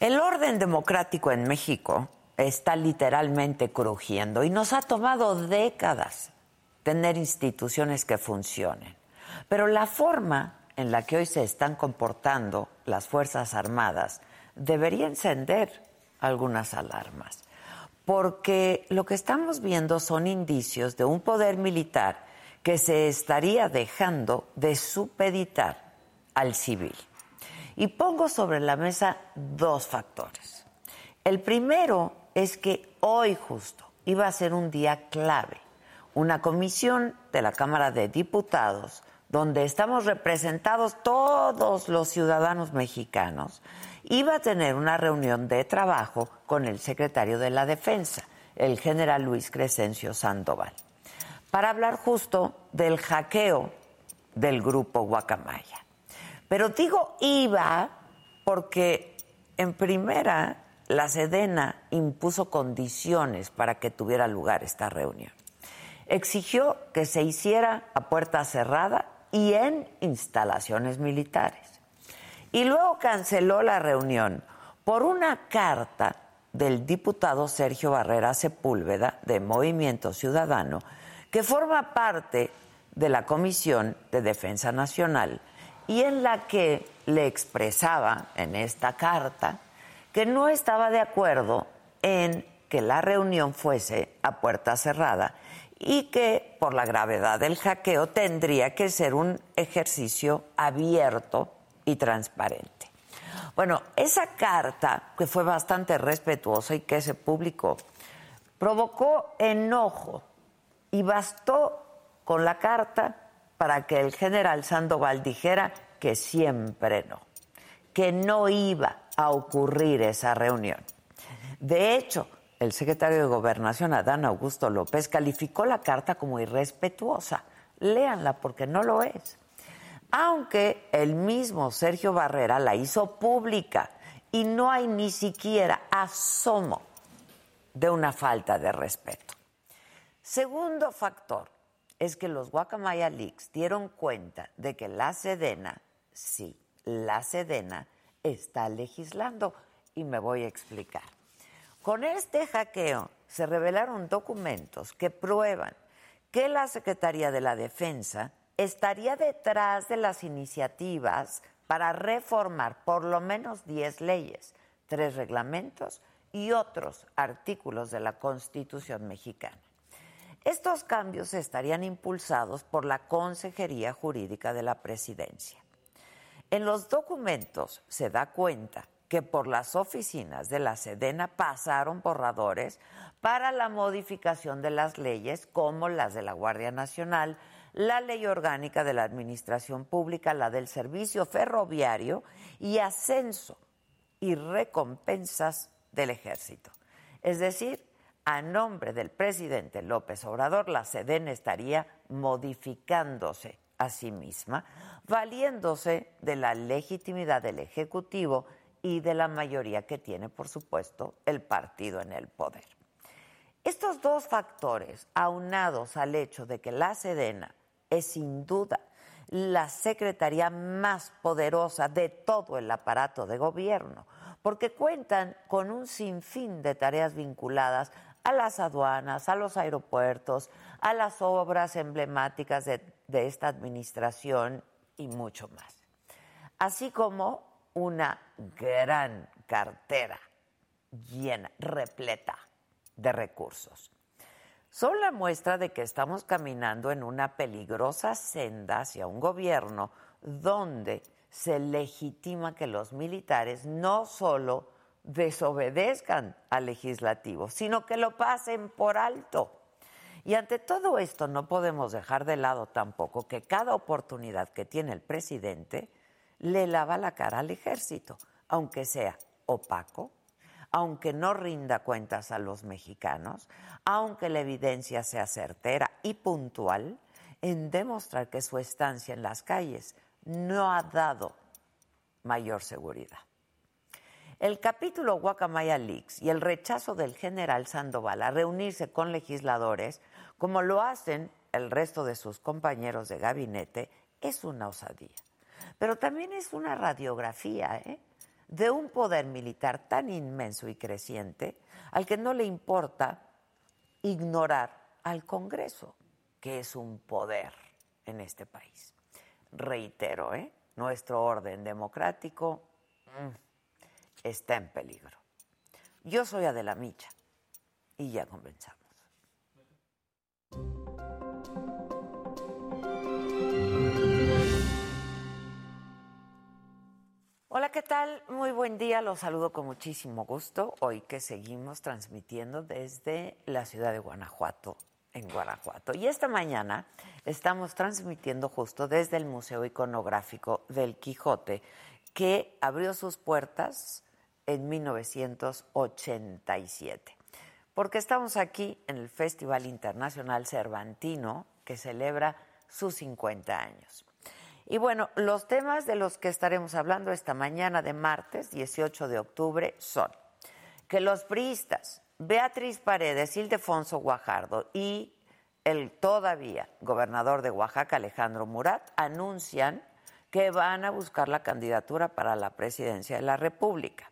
El orden democrático en México está literalmente crujiendo y nos ha tomado décadas tener instituciones que funcionen. Pero la forma en la que hoy se están comportando las Fuerzas Armadas debería encender algunas alarmas, porque lo que estamos viendo son indicios de un poder militar que se estaría dejando de supeditar al civil. Y pongo sobre la mesa dos factores. El primero es que hoy justo iba a ser un día clave. Una comisión de la Cámara de Diputados, donde estamos representados todos los ciudadanos mexicanos, iba a tener una reunión de trabajo con el secretario de la Defensa, el general Luis Crescencio Sandoval, para hablar justo del hackeo del grupo Guacamaya. Pero digo iba porque en primera la Sedena impuso condiciones para que tuviera lugar esta reunión. Exigió que se hiciera a puerta cerrada y en instalaciones militares y luego canceló la reunión por una carta del diputado Sergio Barrera Sepúlveda de Movimiento Ciudadano, que forma parte de la Comisión de Defensa Nacional y en la que le expresaba en esta carta que no estaba de acuerdo en que la reunión fuese a puerta cerrada y que por la gravedad del hackeo tendría que ser un ejercicio abierto y transparente. Bueno, esa carta, que fue bastante respetuosa y que se publicó, provocó enojo y bastó con la carta para que el general Sandoval dijera que siempre no, que no iba a ocurrir esa reunión. De hecho, el secretario de Gobernación, Adán Augusto López, calificó la carta como irrespetuosa. Léanla porque no lo es aunque el mismo Sergio Barrera la hizo pública y no hay ni siquiera asomo de una falta de respeto. Segundo factor es que los Guacamaya Leaks dieron cuenta de que la Sedena, sí, la Sedena está legislando y me voy a explicar. Con este hackeo se revelaron documentos que prueban que la Secretaría de la Defensa estaría detrás de las iniciativas para reformar por lo menos 10 leyes, tres reglamentos y otros artículos de la Constitución mexicana. Estos cambios estarían impulsados por la Consejería Jurídica de la Presidencia. En los documentos se da cuenta que por las oficinas de la Sedena pasaron borradores para la modificación de las leyes como las de la Guardia Nacional, la ley orgánica de la administración pública, la del servicio ferroviario y ascenso y recompensas del ejército. Es decir, a nombre del presidente López Obrador, la SEDEN estaría modificándose a sí misma, valiéndose de la legitimidad del Ejecutivo y de la mayoría que tiene, por supuesto, el partido en el poder. Estos dos factores, aunados al hecho de que la Sedena es sin duda la secretaría más poderosa de todo el aparato de gobierno, porque cuentan con un sinfín de tareas vinculadas a las aduanas, a los aeropuertos, a las obras emblemáticas de, esta administración y mucho más. Así como una gran cartera llena, repleta de recursos son la muestra de que estamos caminando en una peligrosa senda hacia un gobierno donde se legitima que los militares no solo desobedezcan al legislativo, sino que lo pasen por alto. Y ante todo esto no podemos dejar de lado tampoco que cada oportunidad que tiene el presidente le lava la cara al ejército, aunque sea opaco, aunque no rinda cuentas a los mexicanos, aunque la evidencia sea certera y puntual, en demostrar que su estancia en las calles no ha dado mayor seguridad. El capítulo Guacamaya Leaks y el rechazo del general Sandoval a reunirse con legisladores, como lo hacen el resto de sus compañeros de gabinete, es una osadía. Pero también es una radiografía ¿eh? de un poder militar tan inmenso y creciente al que no le importa ignorar al Congreso, que es un poder en este país. Reitero, ¿eh? nuestro orden democrático mm, está en peligro. Yo soy Adela Micha y ya comenzamos. Hola, ¿qué tal? Muy buen día, los saludo con muchísimo gusto. Hoy que seguimos transmitiendo desde la ciudad de Guanajuato, en Guanajuato. Y esta mañana estamos transmitiendo justo desde el Museo Iconográfico del Quijote, que abrió sus puertas en 1987. Porque estamos aquí en el Festival Internacional Cervantino, que celebra sus 50 años. Y bueno, los temas de los que estaremos hablando esta mañana de martes 18 de octubre son que los priistas Beatriz Paredes, Ildefonso Guajardo y el todavía gobernador de Oaxaca, Alejandro Murat, anuncian que van a buscar la candidatura para la presidencia de la República.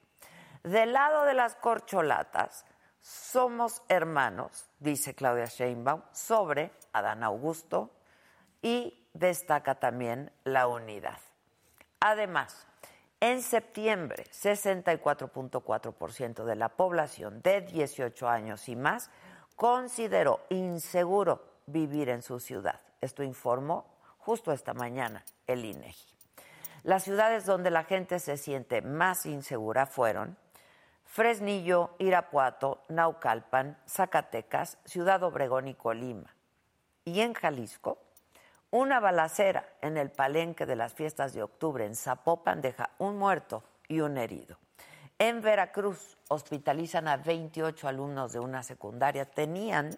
Del lado de las corcholatas, somos hermanos, dice Claudia Sheinbaum, sobre Adán Augusto y destaca también la unidad. Además, en septiembre, 64.4% de la población de 18 años y más consideró inseguro vivir en su ciudad. Esto informó justo esta mañana el INEGI. Las ciudades donde la gente se siente más insegura fueron Fresnillo, Irapuato, Naucalpan, Zacatecas, Ciudad Obregón y Colima. Y en Jalisco, una balacera en el palenque de las fiestas de octubre en Zapopan deja un muerto y un herido. En Veracruz hospitalizan a 28 alumnos de una secundaria. Tenían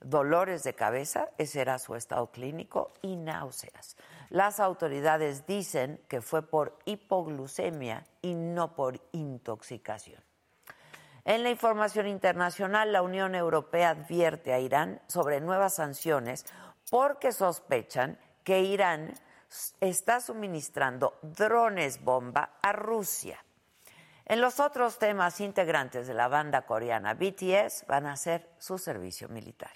dolores de cabeza, ese era su estado clínico, y náuseas. Las autoridades dicen que fue por hipoglucemia y no por intoxicación. En la información internacional, la Unión Europea advierte a Irán sobre nuevas sanciones porque sospechan que Irán está suministrando drones bomba a Rusia. En los otros temas, integrantes de la banda coreana BTS van a hacer su servicio militar.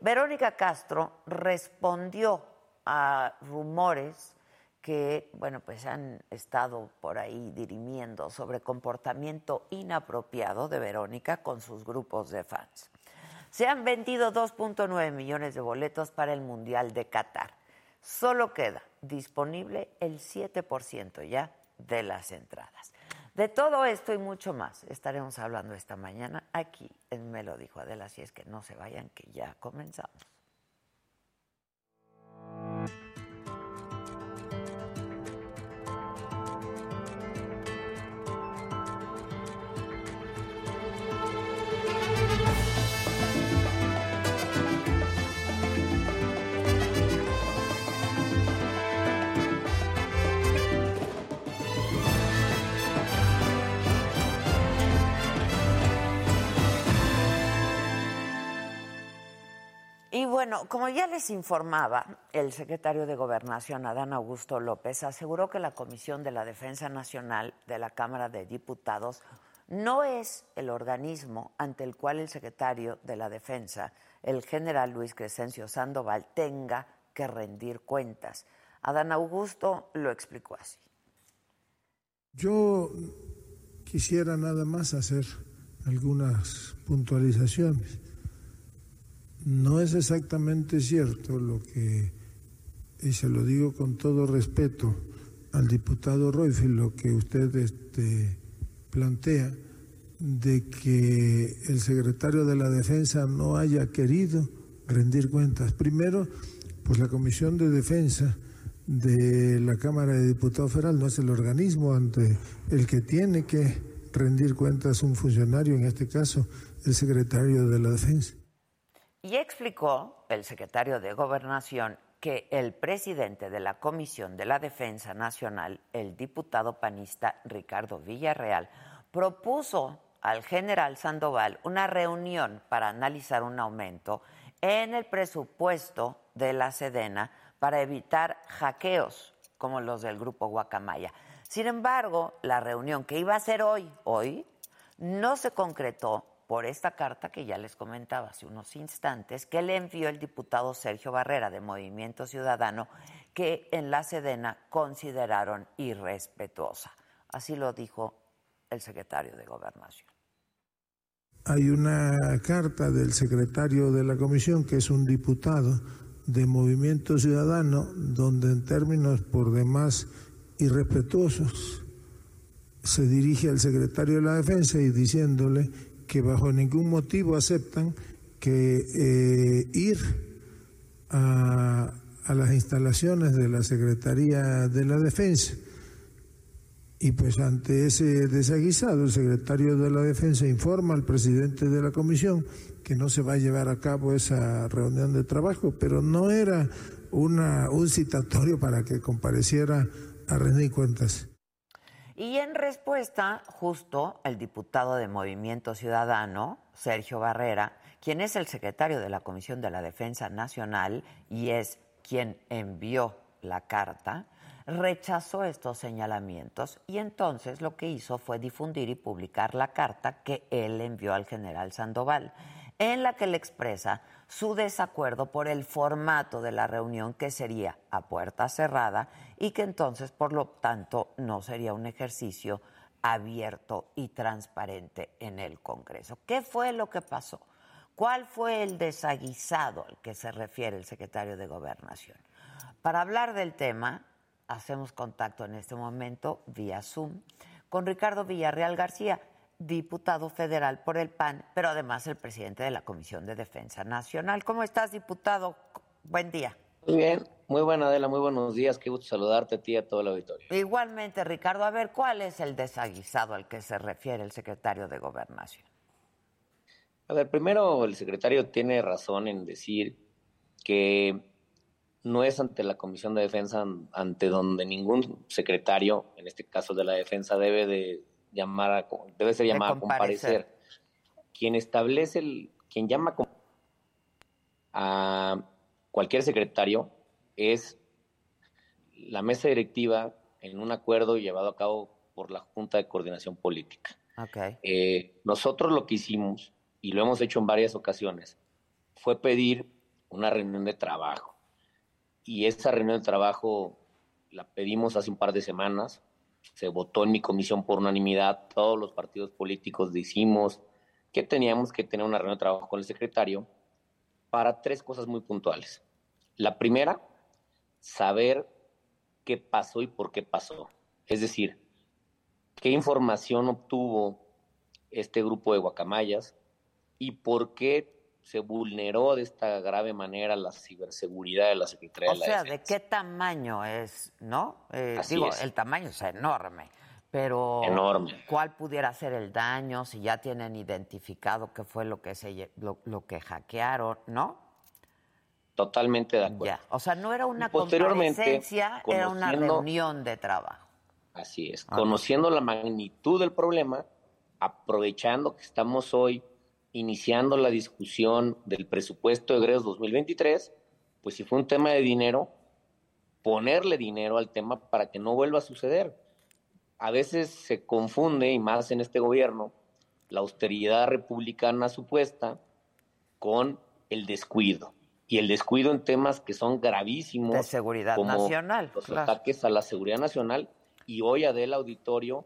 Verónica Castro respondió a rumores que, bueno, pues han estado por ahí dirimiendo sobre comportamiento inapropiado de Verónica con sus grupos de fans. Se han vendido 2.9 millones de boletos para el Mundial de Qatar. Solo queda disponible el 7% ya de las entradas. De todo esto y mucho más estaremos hablando esta mañana aquí en Me lo dijo Adela, así es que no se vayan, que ya comenzamos. Y bueno, como ya les informaba, el secretario de Gobernación, Adán Augusto López, aseguró que la Comisión de la Defensa Nacional de la Cámara de Diputados no es el organismo ante el cual el secretario de la Defensa, el general Luis Crescencio Sandoval, tenga que rendir cuentas. Adán Augusto lo explicó así. Yo quisiera nada más hacer algunas puntualizaciones. No es exactamente cierto lo que, y se lo digo con todo respeto al diputado Royfield, lo que usted este, plantea, de que el secretario de la Defensa no haya querido rendir cuentas. Primero, pues la Comisión de Defensa de la Cámara de Diputados Federal no es el organismo ante el que tiene que rendir cuentas un funcionario, en este caso el secretario de la Defensa. Y explicó el secretario de Gobernación que el presidente de la Comisión de la Defensa Nacional, el diputado panista Ricardo Villarreal, propuso al general Sandoval una reunión para analizar un aumento en el presupuesto de la Sedena para evitar hackeos como los del grupo Guacamaya. Sin embargo, la reunión que iba a ser hoy, hoy, no se concretó por esta carta que ya les comentaba hace unos instantes, que le envió el diputado Sergio Barrera de Movimiento Ciudadano, que en la Sedena consideraron irrespetuosa. Así lo dijo el secretario de Gobernación. Hay una carta del secretario de la comisión, que es un diputado de Movimiento Ciudadano, donde en términos por demás irrespetuosos se dirige al secretario de la Defensa y diciéndole que bajo ningún motivo aceptan que eh, ir a, a las instalaciones de la Secretaría de la Defensa. Y pues ante ese desaguisado, el secretario de la Defensa informa al presidente de la comisión que no se va a llevar a cabo esa reunión de trabajo, pero no era una, un citatorio para que compareciera a rendir cuentas. Y en respuesta, justo el diputado de Movimiento Ciudadano, Sergio Barrera, quien es el secretario de la Comisión de la Defensa Nacional y es quien envió la carta, rechazó estos señalamientos y entonces lo que hizo fue difundir y publicar la carta que él envió al general Sandoval, en la que le expresa su desacuerdo por el formato de la reunión que sería a puerta cerrada y que entonces, por lo tanto, no sería un ejercicio abierto y transparente en el Congreso. ¿Qué fue lo que pasó? ¿Cuál fue el desaguisado al que se refiere el secretario de Gobernación? Para hablar del tema, hacemos contacto en este momento vía Zoom con Ricardo Villarreal García diputado federal por el PAN, pero además el presidente de la Comisión de Defensa Nacional. ¿Cómo estás, diputado? Buen día. Muy bien, muy buena Adela, muy buenos días, qué gusto saludarte a ti y a todo el auditorio. Igualmente, Ricardo, a ver, ¿cuál es el desaguisado al que se refiere el secretario de Gobernación? A ver, primero el secretario tiene razón en decir que no es ante la Comisión de Defensa ante donde ningún secretario, en este caso de la Defensa, debe de llamar a, debe ser llamado a comparecer. Quien establece, el, quien llama a cualquier secretario es la mesa directiva en un acuerdo llevado a cabo por la Junta de Coordinación Política. Eh, nosotros lo que hicimos, y lo hemos hecho en varias ocasiones, fue pedir una reunión de trabajo. Y esa reunión de trabajo la pedimos hace un par de semanas, se votó en mi comisión por unanimidad, todos los partidos políticos decimos que teníamos que tener una reunión de trabajo con el secretario para tres cosas muy puntuales. La primera, saber qué pasó y por qué pasó. Es decir, qué información obtuvo este grupo de guacamayas y por qué se vulneró de esta grave manera la ciberseguridad de la Secretaría de la Defensa. O sea, ¿de qué tamaño es, no? Eh, digo, el tamaño es enorme, pero enorme. ¿cuál pudiera ser el daño? Si ya tienen identificado qué fue lo que se lo, que hackearon, ¿no? Totalmente de acuerdo. O sea, no era una comparecencia, era una reunión de trabajo. Así es. Conociendo la magnitud del problema, aprovechando que estamos hoy iniciando la discusión del presupuesto de egresos 2023, pues si fue un tema de dinero, ponerle dinero al tema para que no vuelva a suceder. A veces se confunde, y más en este gobierno, la austeridad republicana supuesta con el descuido. Y el descuido en temas que son gravísimos. De seguridad como nacional. Los ataques a la seguridad nacional. Y hoy, Adela Auditorio,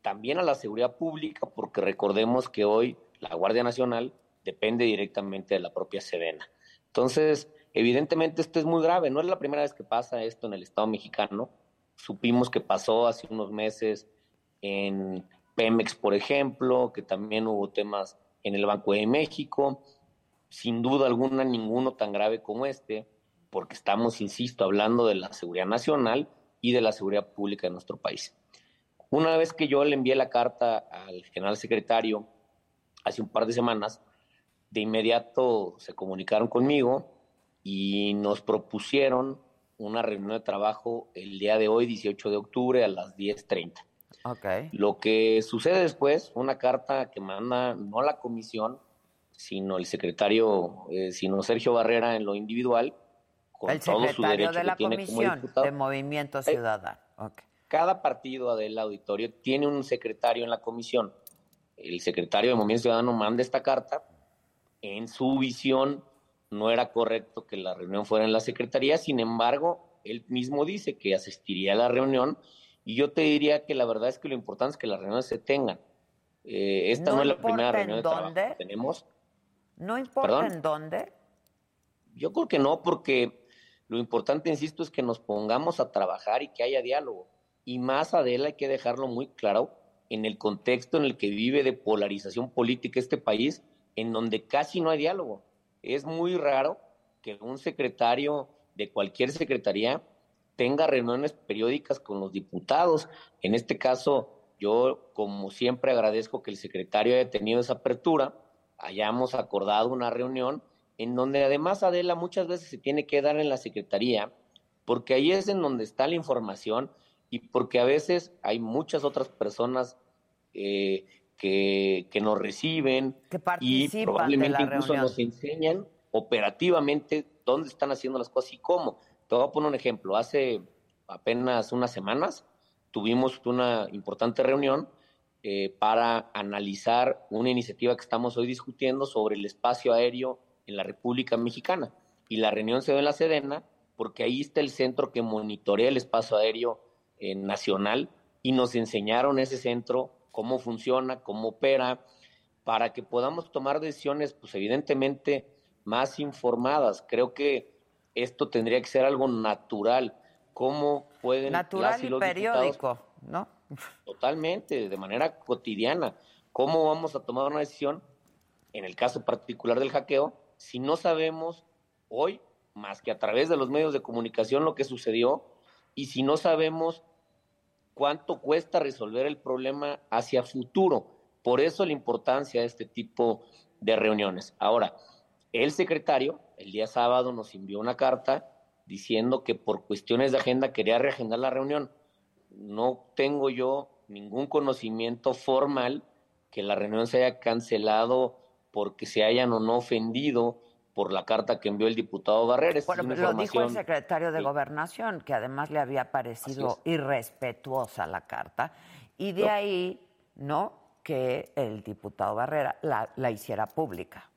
también a la seguridad pública, porque recordemos que hoy la Guardia Nacional depende directamente de la propia Sedena. Entonces, evidentemente esto es muy grave, no es la primera vez que pasa esto en el Estado mexicano. Supimos que pasó hace unos meses en Pemex, por ejemplo, que también hubo temas en el Banco de México. Sin duda alguna, ninguno tan grave como este, porque estamos, insisto, hablando de la seguridad nacional y de la seguridad pública de nuestro país. Una vez que yo le envié la carta al general secretario hace un par de semanas, de inmediato se comunicaron conmigo y nos propusieron una reunión de trabajo el día de hoy, 18 de octubre, a las 10.30. Okay. Lo que sucede después, una carta que manda no la comisión, sino el secretario, eh, sino Sergio Barrera en lo individual, con el todo su derecho de la comisión de Movimiento Ciudadano. cada partido del auditorio tiene un secretario en la comisión. El secretario de Movimiento Ciudadano manda esta carta. En su visión no era correcto que la reunión fuera en la secretaría, sin embargo, él mismo dice que asistiría a la reunión y yo te diría que la verdad es que lo importante es que las reuniones se tengan. Eh, esta no, es la primera reunión de trabajo que tenemos. ¿No importa en dónde? Yo creo que no, porque lo importante, insisto, es que nos pongamos a trabajar y que haya diálogo. Y más, Adela, hay que dejarlo muy claro, en el contexto en el que vive de polarización política este país, en donde casi no hay diálogo. Es muy raro que un secretario de cualquier secretaría tenga reuniones periódicas con los diputados. En este caso, yo, como siempre, agradezco que el secretario haya tenido esa apertura, hayamos acordado una reunión en donde además Adela muchas veces se tiene que dar en la secretaría, porque ahí es en donde está la información y porque a veces hay muchas otras personas eh, que, que, nos reciben y probablemente incluso nos enseñan operativamente dónde están haciendo las cosas y cómo. Te voy a poner un ejemplo. Hace apenas unas semanas tuvimos una importante reunión eh, para analizar una iniciativa que estamos hoy discutiendo sobre el espacio aéreo en la República Mexicana. Y la reunión se dio en la Sedena porque ahí está el centro que monitorea el espacio aéreo eh, nacional y nos enseñaron ese centro cómo funciona, cómo opera, para que podamos tomar decisiones, pues evidentemente más informadas. Creo que esto tendría que ser algo natural. ¿Cómo pueden natural y, periódico, ¿no? Totalmente, de manera cotidiana. ¿Cómo vamos a tomar una decisión en el caso particular del hackeo si no sabemos hoy, más que a través de los medios de comunicación, lo que sucedió, y si no sabemos cuánto cuesta resolver el problema hacia futuro. Por eso la importancia de este tipo de reuniones. Ahora, el secretario el día sábado nos envió una carta diciendo que por cuestiones de agenda quería reagendar la reunión. No tengo yo ningún conocimiento formal que la reunión se haya cancelado porque se hayan o no ofendido por la carta que envió el diputado Barrera. Bueno, lo dijo el secretario de Gobernación, que además le había parecido irrespetuosa la carta, y de ahí, ¿no?, que el diputado Barrera la, la hiciera pública.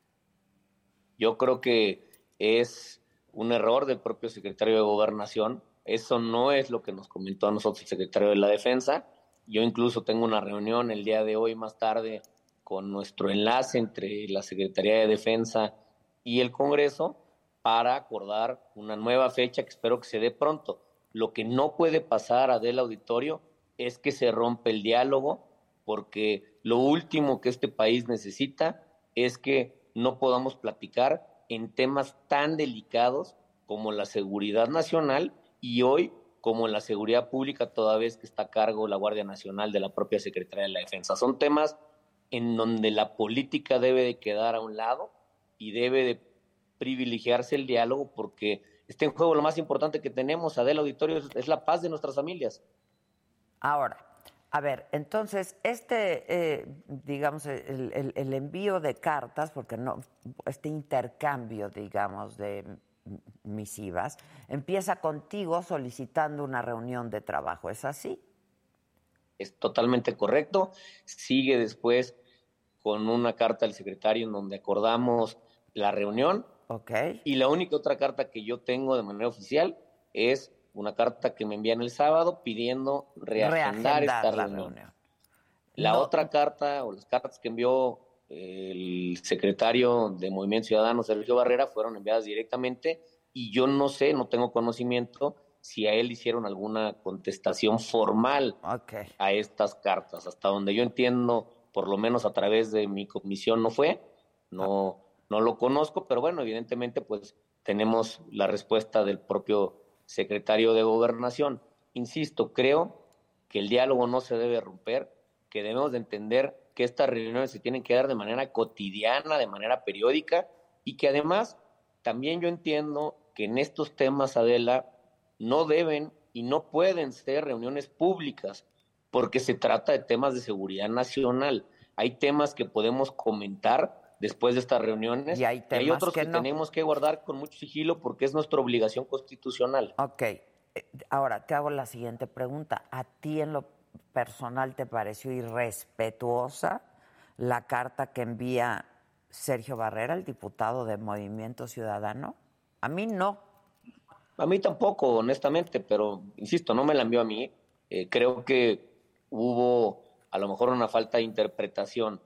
Yo creo que es un error del propio secretario de Gobernación. Eso no es lo que nos comentó a nosotros el secretario de la Defensa. Yo incluso tengo una reunión el día de hoy más tarde con nuestro enlace entre la Secretaría de Defensa y el Congreso para acordar una nueva fecha que espero que se dé pronto. Lo que no puede pasar a del auditorio es que se rompe el diálogo, porque lo último que este país necesita es que no podamos platicar en temas tan delicados como la seguridad nacional y hoy como la seguridad pública, toda vez que está a cargo la Guardia Nacional de la propia Secretaría de la Defensa. Son temas en donde la política debe de quedar a un lado y debe de privilegiarse el diálogo porque está en juego lo más importante que tenemos, Adela Auditorio, es la paz de nuestras familias. Ahora, a ver, entonces, este, eh, digamos, el, el, envío de cartas, porque no, este intercambio, digamos, de misivas, empieza contigo solicitando una reunión de trabajo, ¿es así? Es totalmente correcto. Sigue después con una carta del secretario en donde acordamos la reunión. Ok. Y la única otra carta que yo tengo de manera oficial es una carta que me envían el sábado pidiendo reagendar, esta reunión. La otra carta o las cartas que envió el secretario de Movimiento Ciudadano, Sergio Barrera, fueron enviadas directamente y yo no sé, no tengo conocimiento si a él hicieron alguna contestación formal a estas cartas. Hasta donde yo entiendo, por lo menos a través de mi comisión no fue, no, no lo conozco, pero bueno, evidentemente pues tenemos la respuesta del propio secretario de Gobernación. Insisto, creo que el diálogo no se debe romper, que debemos de entender que estas reuniones se tienen que dar de manera cotidiana, de manera periódica, y que además también yo entiendo que en estos temas, Adela, no deben y no pueden ser reuniones públicas, porque se trata de temas de seguridad nacional. Hay temas que podemos comentar después de estas reuniones y hay, otros que, tenemos que guardar con mucho sigilo porque es nuestra obligación constitucional. Ok. ahora te hago la siguiente pregunta. ¿A ti en lo personal te pareció irrespetuosa la carta que envía Sergio Barrera, el diputado de Movimiento Ciudadano? A mí no. A mí tampoco, honestamente, pero insisto, no me la envió a mí. Eh, creo que hubo a lo mejor una falta de interpretación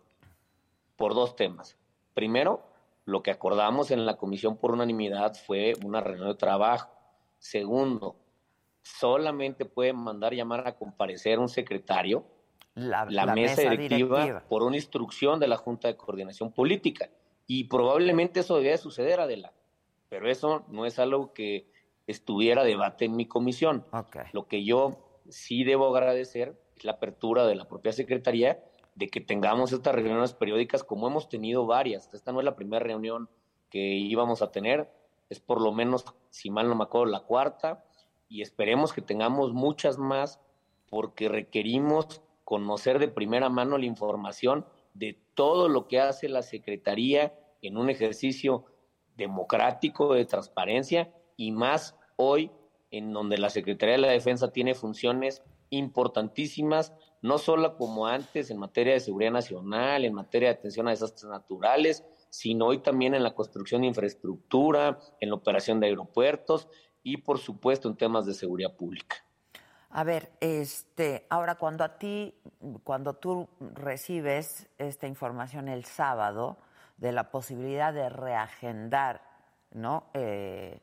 por dos temas. Primero, lo que acordamos en la comisión por unanimidad fue una reunión de trabajo. Segundo, solamente puede mandar llamar a comparecer un secretario, la, mesa, directiva, por una instrucción de la Junta de Coordinación Política. Y probablemente eso debía suceder, Adela. Pero eso no es algo que estuviera debate en mi comisión. Lo que yo sí debo agradecer es la apertura de la propia Secretaría de que tengamos estas reuniones periódicas como hemos tenido varias. Esta no es la primera reunión que íbamos a tener, es por lo menos, si mal no me acuerdo, la cuarta, y esperemos que tengamos muchas más porque requerimos conocer de primera mano la información de todo lo que hace la Secretaría en un ejercicio democrático de transparencia y más hoy en donde la Secretaría de la Defensa tiene funciones importantísimas, no solo como antes en materia de seguridad nacional, en materia de atención a desastres naturales, sino hoy también en la construcción de infraestructura, en la operación de aeropuertos y por supuesto en temas de seguridad pública. A ver, este, ahora cuando a ti, cuando tú recibes esta información el sábado de la posibilidad de reagendar, ¿no? Eh,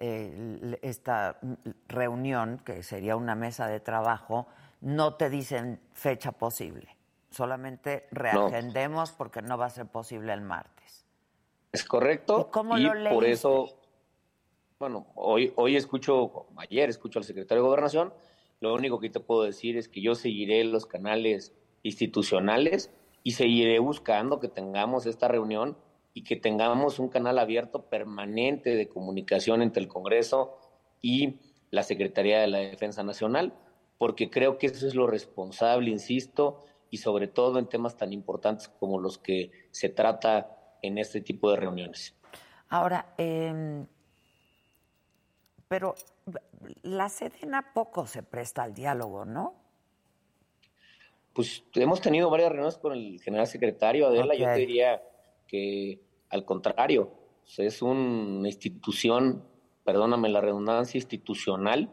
esta reunión, que sería una mesa de trabajo, no te dicen fecha posible. Solamente reagendemos porque no va a ser posible el martes. Es correcto. ¿Y cómo lo por eso, bueno, hoy, hoy escucho, ayer escucho al secretario de Gobernación. Lo único que te puedo decir es que yo seguiré los canales institucionales y seguiré buscando que tengamos esta reunión y que tengamos un canal abierto permanente de comunicación entre el Congreso y la Secretaría de la Defensa Nacional, porque creo que eso es lo responsable, insisto, y sobre todo en temas tan importantes como los que se trata en este tipo de reuniones. Ahora, eh, pero la Sedena poco se presta al diálogo, ¿no? Pues hemos tenido varias reuniones con el general secretario, Adela, yo te diría que al contrario, es una institución, perdóname la redundancia, institucional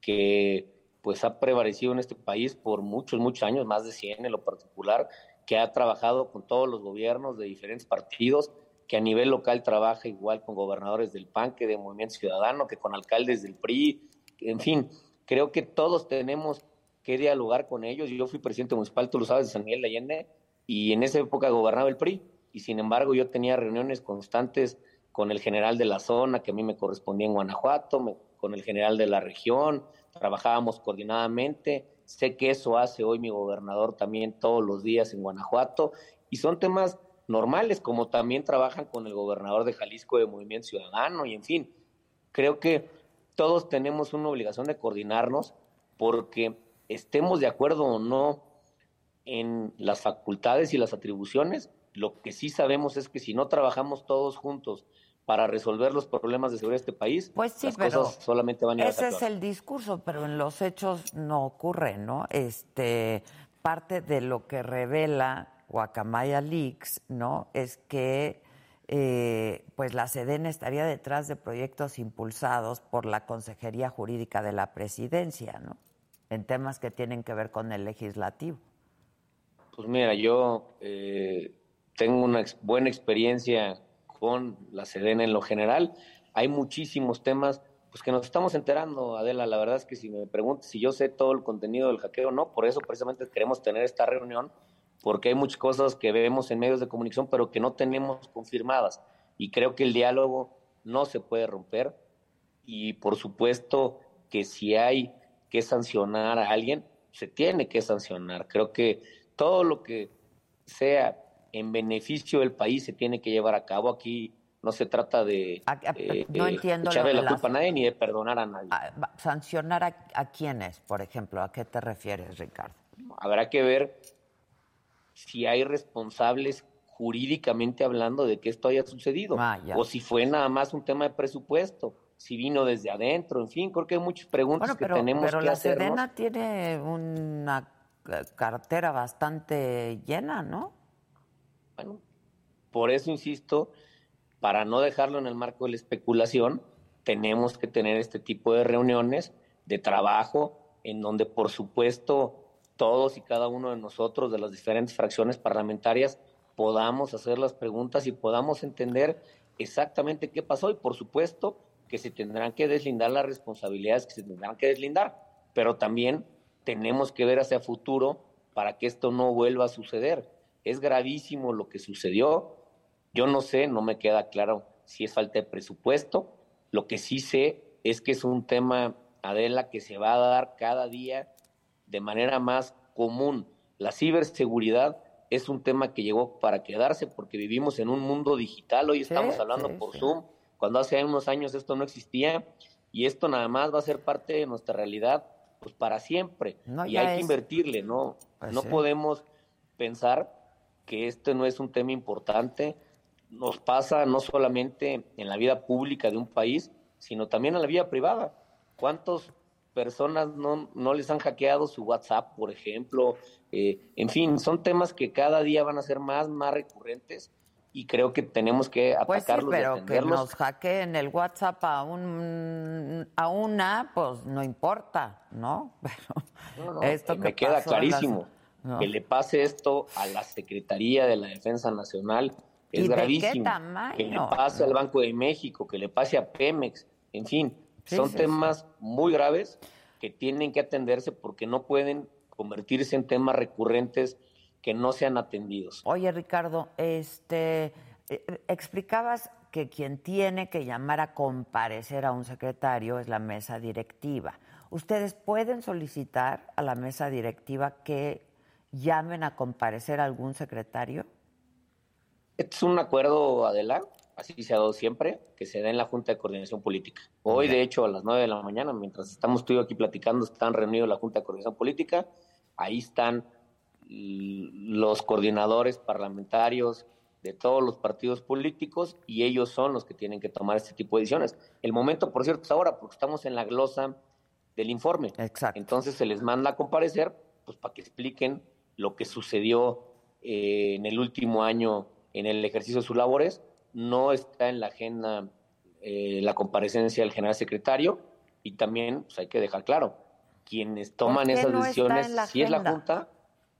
que pues ha prevalecido en este país por muchos, muchos años, más de 100 en lo particular, que ha trabajado con todos los gobiernos de diferentes partidos, que a nivel local trabaja igual con gobernadores del PAN que de Movimiento Ciudadano, que con alcaldes del PRI, en fin, creo que todos tenemos que dialogar con ellos. Yo fui presidente municipal, tú lo sabes, de San Miguel de Allende, y en esa época gobernaba el PRI y sin embargo yo tenía reuniones constantes con el general de la zona que a mí me correspondía en Guanajuato, con el general de la región, trabajábamos coordinadamente. Sé que eso hace hoy mi gobernador también todos los días en Guanajuato y son temas normales como también trabajan con el gobernador de Jalisco de Movimiento Ciudadano y en fin, creo que todos tenemos una obligación de coordinarnos porque estemos de acuerdo o no en las facultades y las atribuciones, lo que sí sabemos es que si no trabajamos todos juntos para resolver los problemas de seguridad de este país, pues las cosas solamente van a ir Ese es el discurso, pero en los hechos no ocurre, ¿no? Este, parte de lo que revela Guacamaya Leaks, ¿no? Es que eh, pues la SEDEN estaría detrás de proyectos impulsados por la Consejería Jurídica de la Presidencia, ¿no? En temas que tienen que ver con el legislativo. Pues mira, yo eh, tengo una buena experiencia con la Sedena en lo general. Hay muchísimos temas pues que nos estamos enterando, Adela. La verdad es que si me preguntas si yo sé todo el contenido del hackeo, no, por eso precisamente queremos tener esta reunión, porque hay muchas cosas que vemos en medios de comunicación, pero que no tenemos confirmadas. Y creo que el diálogo no se puede romper. Y por supuesto que si hay que sancionar a alguien, se tiene que sancionar. Creo que todo lo que sea en beneficio del país se tiene que llevar a cabo. Aquí no se trata de eh, no entiendo echarle la culpa a nadie ni de perdonar a nadie. ¿Sancionar a, quiénes, por ejemplo? ¿A qué te refieres, Ricardo? Habrá que ver si hay responsables jurídicamente hablando de que esto haya sucedido ah, o si fue nada más un tema de presupuesto. si vino desde adentro, en fin, creo que hay muchas preguntas que tenemos pero que la hacernos. Sedena tiene una cartera bastante llena, ¿no? Por eso insisto, para no dejarlo en el marco de la especulación, tenemos que tener este tipo de reuniones de trabajo en donde, por supuesto, todos y cada uno de nosotros de las diferentes fracciones parlamentarias podamos hacer las preguntas y podamos entender exactamente qué pasó. Y, por supuesto, que se tendrán que deslindar las responsabilidades que se tendrán que deslindar, pero también tenemos que ver hacia futuro para que esto no vuelva a suceder. Es gravísimo lo que sucedió. Yo no sé, no me queda claro si es falta de presupuesto. Lo que sí sé es que es un tema, Adela, que se va a dar cada día de manera más común. La ciberseguridad es un tema que llegó para quedarse porque vivimos en un mundo digital. Hoy estamos hablando por Zoom, cuando hace unos años esto no existía y esto nada más va a ser parte de nuestra realidad pues para siempre. y hay que invertirle, ¿no? Pues no podemos pensar que este no es un tema importante. Nos pasa no solamente en la vida pública de un país, sino también en la vida privada. ¿Cuántas personas no, no les han hackeado su WhatsApp, por ejemplo? Eh, en fin, son temas que cada día van a ser más, más recurrentes y creo que tenemos que atacarlos pues sí, pero que nos hackeen el WhatsApp a un a una pues no importa no pero esto me queda clarísimo que le pase esto a la Secretaría de la Defensa Nacional es gravísimo. Que le pase al Banco de México que le pase a Pemex en fin son temas muy graves que tienen que atenderse porque no pueden convertirse en temas recurrentes que no sean atendidos. Oye, Ricardo, este, eh, explicabas que quien tiene que llamar a comparecer a un secretario es la mesa directiva. ¿Ustedes pueden solicitar a la mesa directiva que llamen a comparecer a algún secretario? Este es un acuerdo, adelante, así se ha dado siempre, que se da en la Junta de Coordinación Política. Hoy, de hecho, a las 9 de la mañana, mientras estamos tú y yo aquí platicando, están reunidos la Junta de Coordinación Política. Ahí están los coordinadores parlamentarios de todos los partidos políticos y ellos son los que tienen que tomar este tipo de decisiones. El momento, por cierto, es ahora, porque estamos en la glosa del informe. Exacto. Entonces se les manda a comparecer pues para que expliquen lo que sucedió eh, en el último año en el ejercicio de sus labores. No está en la agenda eh, la comparecencia del general secretario y también pues, hay que dejar claro, quienes toman esas decisiones, si es la Junta,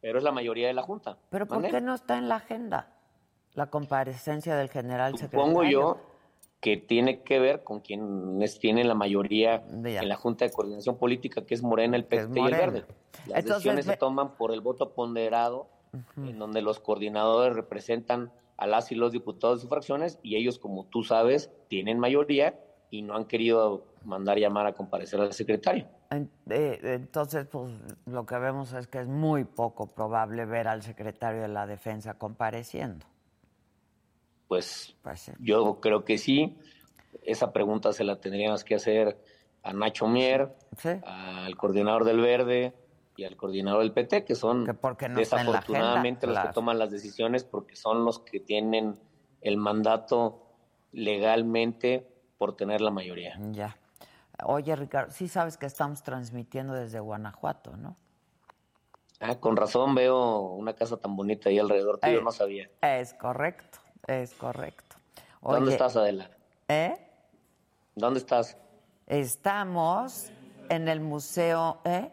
pero es la mayoría de la Junta. ¿Pero por qué no está en la agenda la comparecencia del general secretario? Supongo yo que tiene que ver con quienes tienen la mayoría en la Junta de Coordinación Política, que es Morena, el PT y el Verde. Las decisiones se toman por el voto ponderado, en donde los coordinadores representan a las y los diputados de sus fracciones, y ellos, como tú sabes, tienen mayoría y no han querido mandar llamar a comparecer al secretario. Eh, entonces, pues lo que vemos es que es muy poco probable ver al secretario de la Defensa compareciendo. Pues, yo creo que sí. Esa pregunta se la tendríamos que hacer a Nacho Mier, al coordinador del Verde y al coordinador del PT, que son desafortunadamente los que toman las decisiones porque son los que tienen el mandato legalmente por tener la mayoría. Ya. Oye, Ricardo, sí sabes que estamos transmitiendo desde Guanajuato, ¿no? Ah, con razón veo una casa tan bonita ahí alrededor tío, eh, no sabía. Es correcto, es correcto. ¿Dónde estás, Adela? ¿Eh? ¿Dónde estás? Estamos en el museo, ¿eh?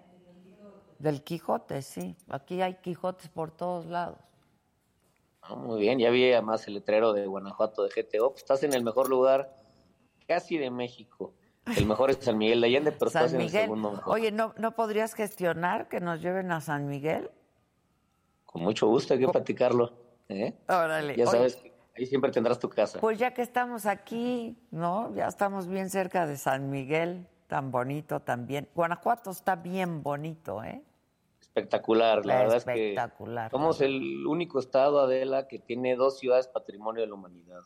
Del Quijote, sí. Aquí hay Quijotes por todos lados. Ah, muy bien, ya vi además el letrero de Guanajuato de GTO. Pues estás en el mejor lugar casi de México. El mejor es San Miguel de Allende, pero estás en el segundo mejor. Oye, ¿no, ¿no podrías gestionar que nos lleven a San Miguel? Con mucho gusto, hay que platicarlo. ¿eh? Órale. Ya sabes, ahí siempre tendrás tu casa. Pues ya que estamos aquí, ¿no? Ya estamos bien cerca de San Miguel, tan bonito también. Guanajuato está bien bonito, ¿eh? Espectacular, la verdad es que somos el único estado, Adela, que tiene dos ciudades patrimonio de la humanidad.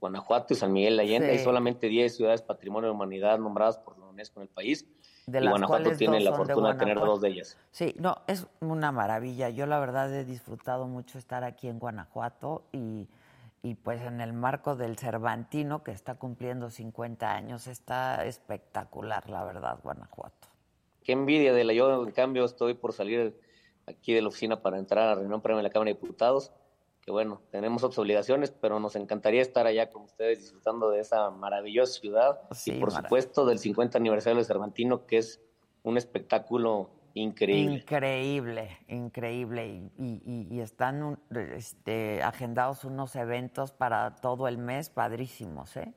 Guanajuato y San Miguel de Allende. Hay solamente 10 ciudades patrimonio de la humanidad nombradas por la UNESCO en el país. De y Guanajuato tiene la fortuna de, tener dos de ellas. Sí, no, es una maravilla. Yo la verdad he disfrutado mucho estar aquí en Guanajuato y, y pues en el marco del Cervantino, que está cumpliendo 50 años, está espectacular, la verdad, Guanajuato. Qué envidia de la yo, en cambio, estoy por salir aquí de la oficina para entrar a la reunión para la Cámara de Diputados, que bueno, tenemos otras obligaciones, pero nos encantaría estar allá con ustedes disfrutando de esa maravillosa ciudad y por supuesto del 50 aniversario de Cervantino, que es un espectáculo Increíble. Increíble, increíble. Y, están este, agendados unos eventos para todo el mes, padrísimos, ¿eh?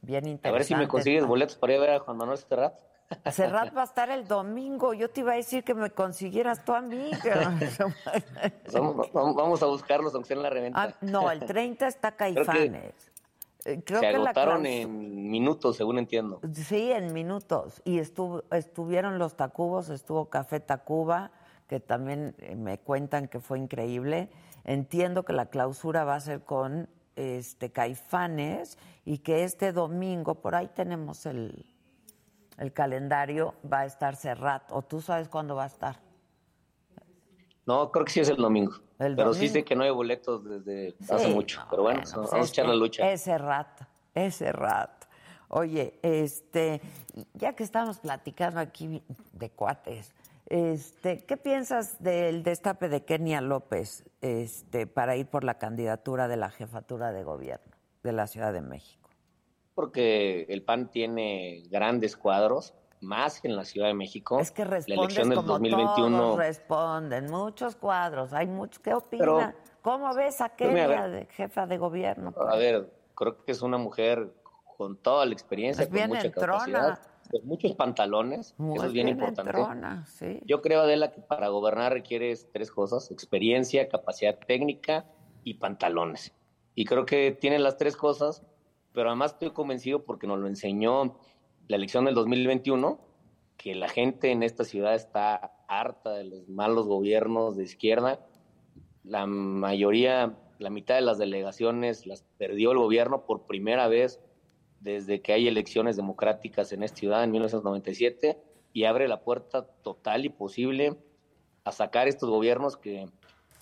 Bien interesantes. A ver si me consigues boletos para ir a ver a Juan Manuel Serrat. Serrat va a estar el domingo. Yo te iba a decir que me consiguieras tú a mí. vamos, a buscarlos, aunque sea en la reventa. Ah, no, el 30 está Caifanes. Eh, se agotaron en minutos, según entiendo. Sí, en minutos. Y estuvo, estuvieron los Tacubos, estuvo Café Tacuba, que también eh, me cuentan que fue increíble. Entiendo que la clausura va a ser con este Caifanes y que este domingo, por ahí tenemos el, el calendario, va a estar cerrado. ¿O tú sabes cuándo va a estar? No, creo que sí es el domingo. pero sí sé que no hay boletos desde hace mucho. Pero bueno, vamos a echar la lucha. Ese rato, ese rato. Oye, este, ya que estamos platicando aquí de cuates, este, ¿qué piensas del destape de Kenia López este, para ir por la candidatura de la jefatura de gobierno de la Ciudad de México? Porque el PAN tiene grandes cuadros, más que en la Ciudad de México. Es que respondes la elección del como 2021 todos responden, muchos cuadros, hay muchos. ¿Qué opina? ¿Cómo ves a pues Kenia, de jefa de gobierno? A ver, creo que es una mujer con toda la experiencia, pues con mucha capacidad, con muchos pantalones, eso es bien, importante. sí. Yo creo, Adela, que para gobernar requieres tres cosas, experiencia, capacidad técnica y pantalones. Y creo que tiene las tres cosas, pero además estoy convencido porque nos lo enseñó la elección del 2021, que la gente en esta ciudad está harta de los malos gobiernos de izquierda. La mayoría, la mitad de las delegaciones las perdió el gobierno por primera vez desde que hay elecciones democráticas en esta ciudad en 1997 y abre la puerta total y posible a sacar estos gobiernos que,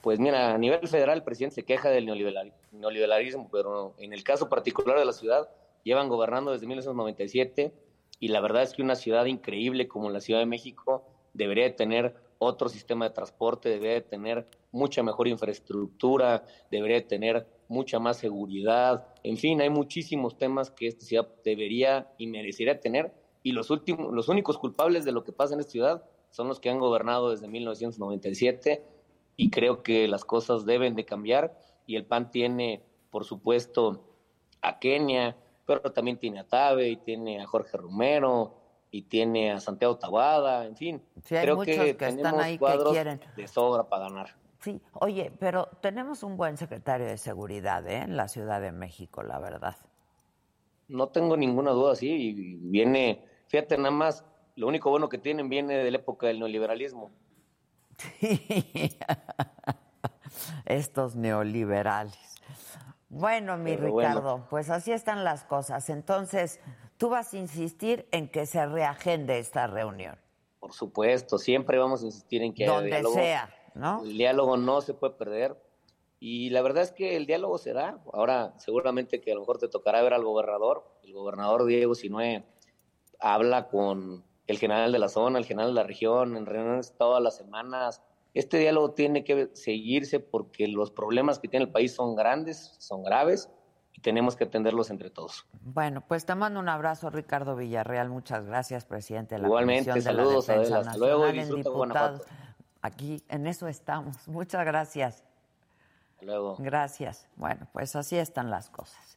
pues mira, a nivel federal el presidente se queja del neoliberalismo, pero en el caso particular de la ciudad llevan gobernando desde 1997 y la verdad es que una ciudad increíble como la Ciudad de México debería tener otro sistema de transporte, debería tener mucha mejor infraestructura, debería tener mucha más seguridad, en fin, hay muchísimos temas que esta ciudad debería y merecería tener y los últimos los únicos culpables de lo que pasa en esta ciudad son los que han gobernado desde 1997 y creo que las cosas deben de cambiar y el PAN tiene, por supuesto, a Kenia, pero también tiene a Tabe y tiene a Jorge Romero y tiene a Santiago Tabada, en fin. creo que, tenemos cuadros de sobra para ganar. Sí, oye, pero tenemos un buen secretario de seguridad ¿eh? en la Ciudad de México, la verdad. No tengo ninguna duda, sí, y viene, fíjate nada más, lo único bueno que tienen viene de la época del neoliberalismo. Sí. Estos neoliberales. Bueno, mi Ricardo, pues así están las cosas. Entonces, tú vas a insistir en que se reagende esta reunión. Por supuesto, siempre vamos a insistir en que haya Donde sea, ¿no? El diálogo no se puede perder. Y la verdad es que el diálogo se da. Ahora, seguramente que a lo mejor te tocará ver al gobernador. El gobernador Diego Sinue habla con el general de la zona, el general de la región, en reuniones todas las semanas este diálogo tiene que seguirse porque los problemas que tiene el país son grandes, son graves y tenemos que atenderlos entre todos. Bueno, pues te mando un abrazo, Ricardo Villarreal. Muchas gracias, presidente de la Igualmente, Comisión saludos, de la Defensa Hasta luego y Aquí en eso estamos. Muchas gracias. Hasta luego. Gracias. Bueno, pues así están las cosas.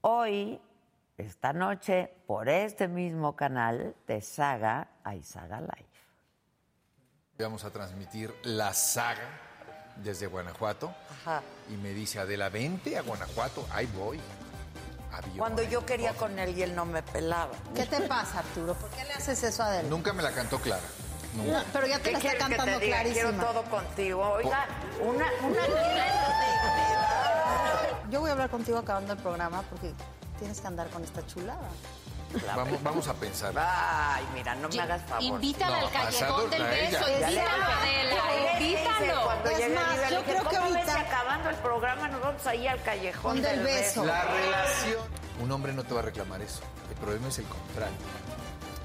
Hoy, esta noche, por este mismo canal de Saga, hay Saga Live. Vamos a transmitir la saga desde Guanajuato. Ajá. Y me dice, Adela, vente a Guanajuato, ahí voy. Cuando yo quería con él y él no me pelaba. ¿Qué te pasa, Arturo? ¿Por qué le haces eso a Adela? Nunca me la cantó clara. pero ya te la está cantando que clarísima. Quiero todo contigo. Oiga, una, una Yo voy a hablar contigo acabando el programa porque tienes que andar con esta chulada. Vamos, vamos a pensar. Ay, mira, no me hagas favor. Invítala No, al callejón del a beso. Ya le- Invítalo, Adela. Invítalo. Cuando Es más, yo creo que ¿cómo ves ahorita- acabando el programa nos vamos ahí al callejón del beso. La relación. Un hombre no te va a reclamar eso. El problema es el contrario.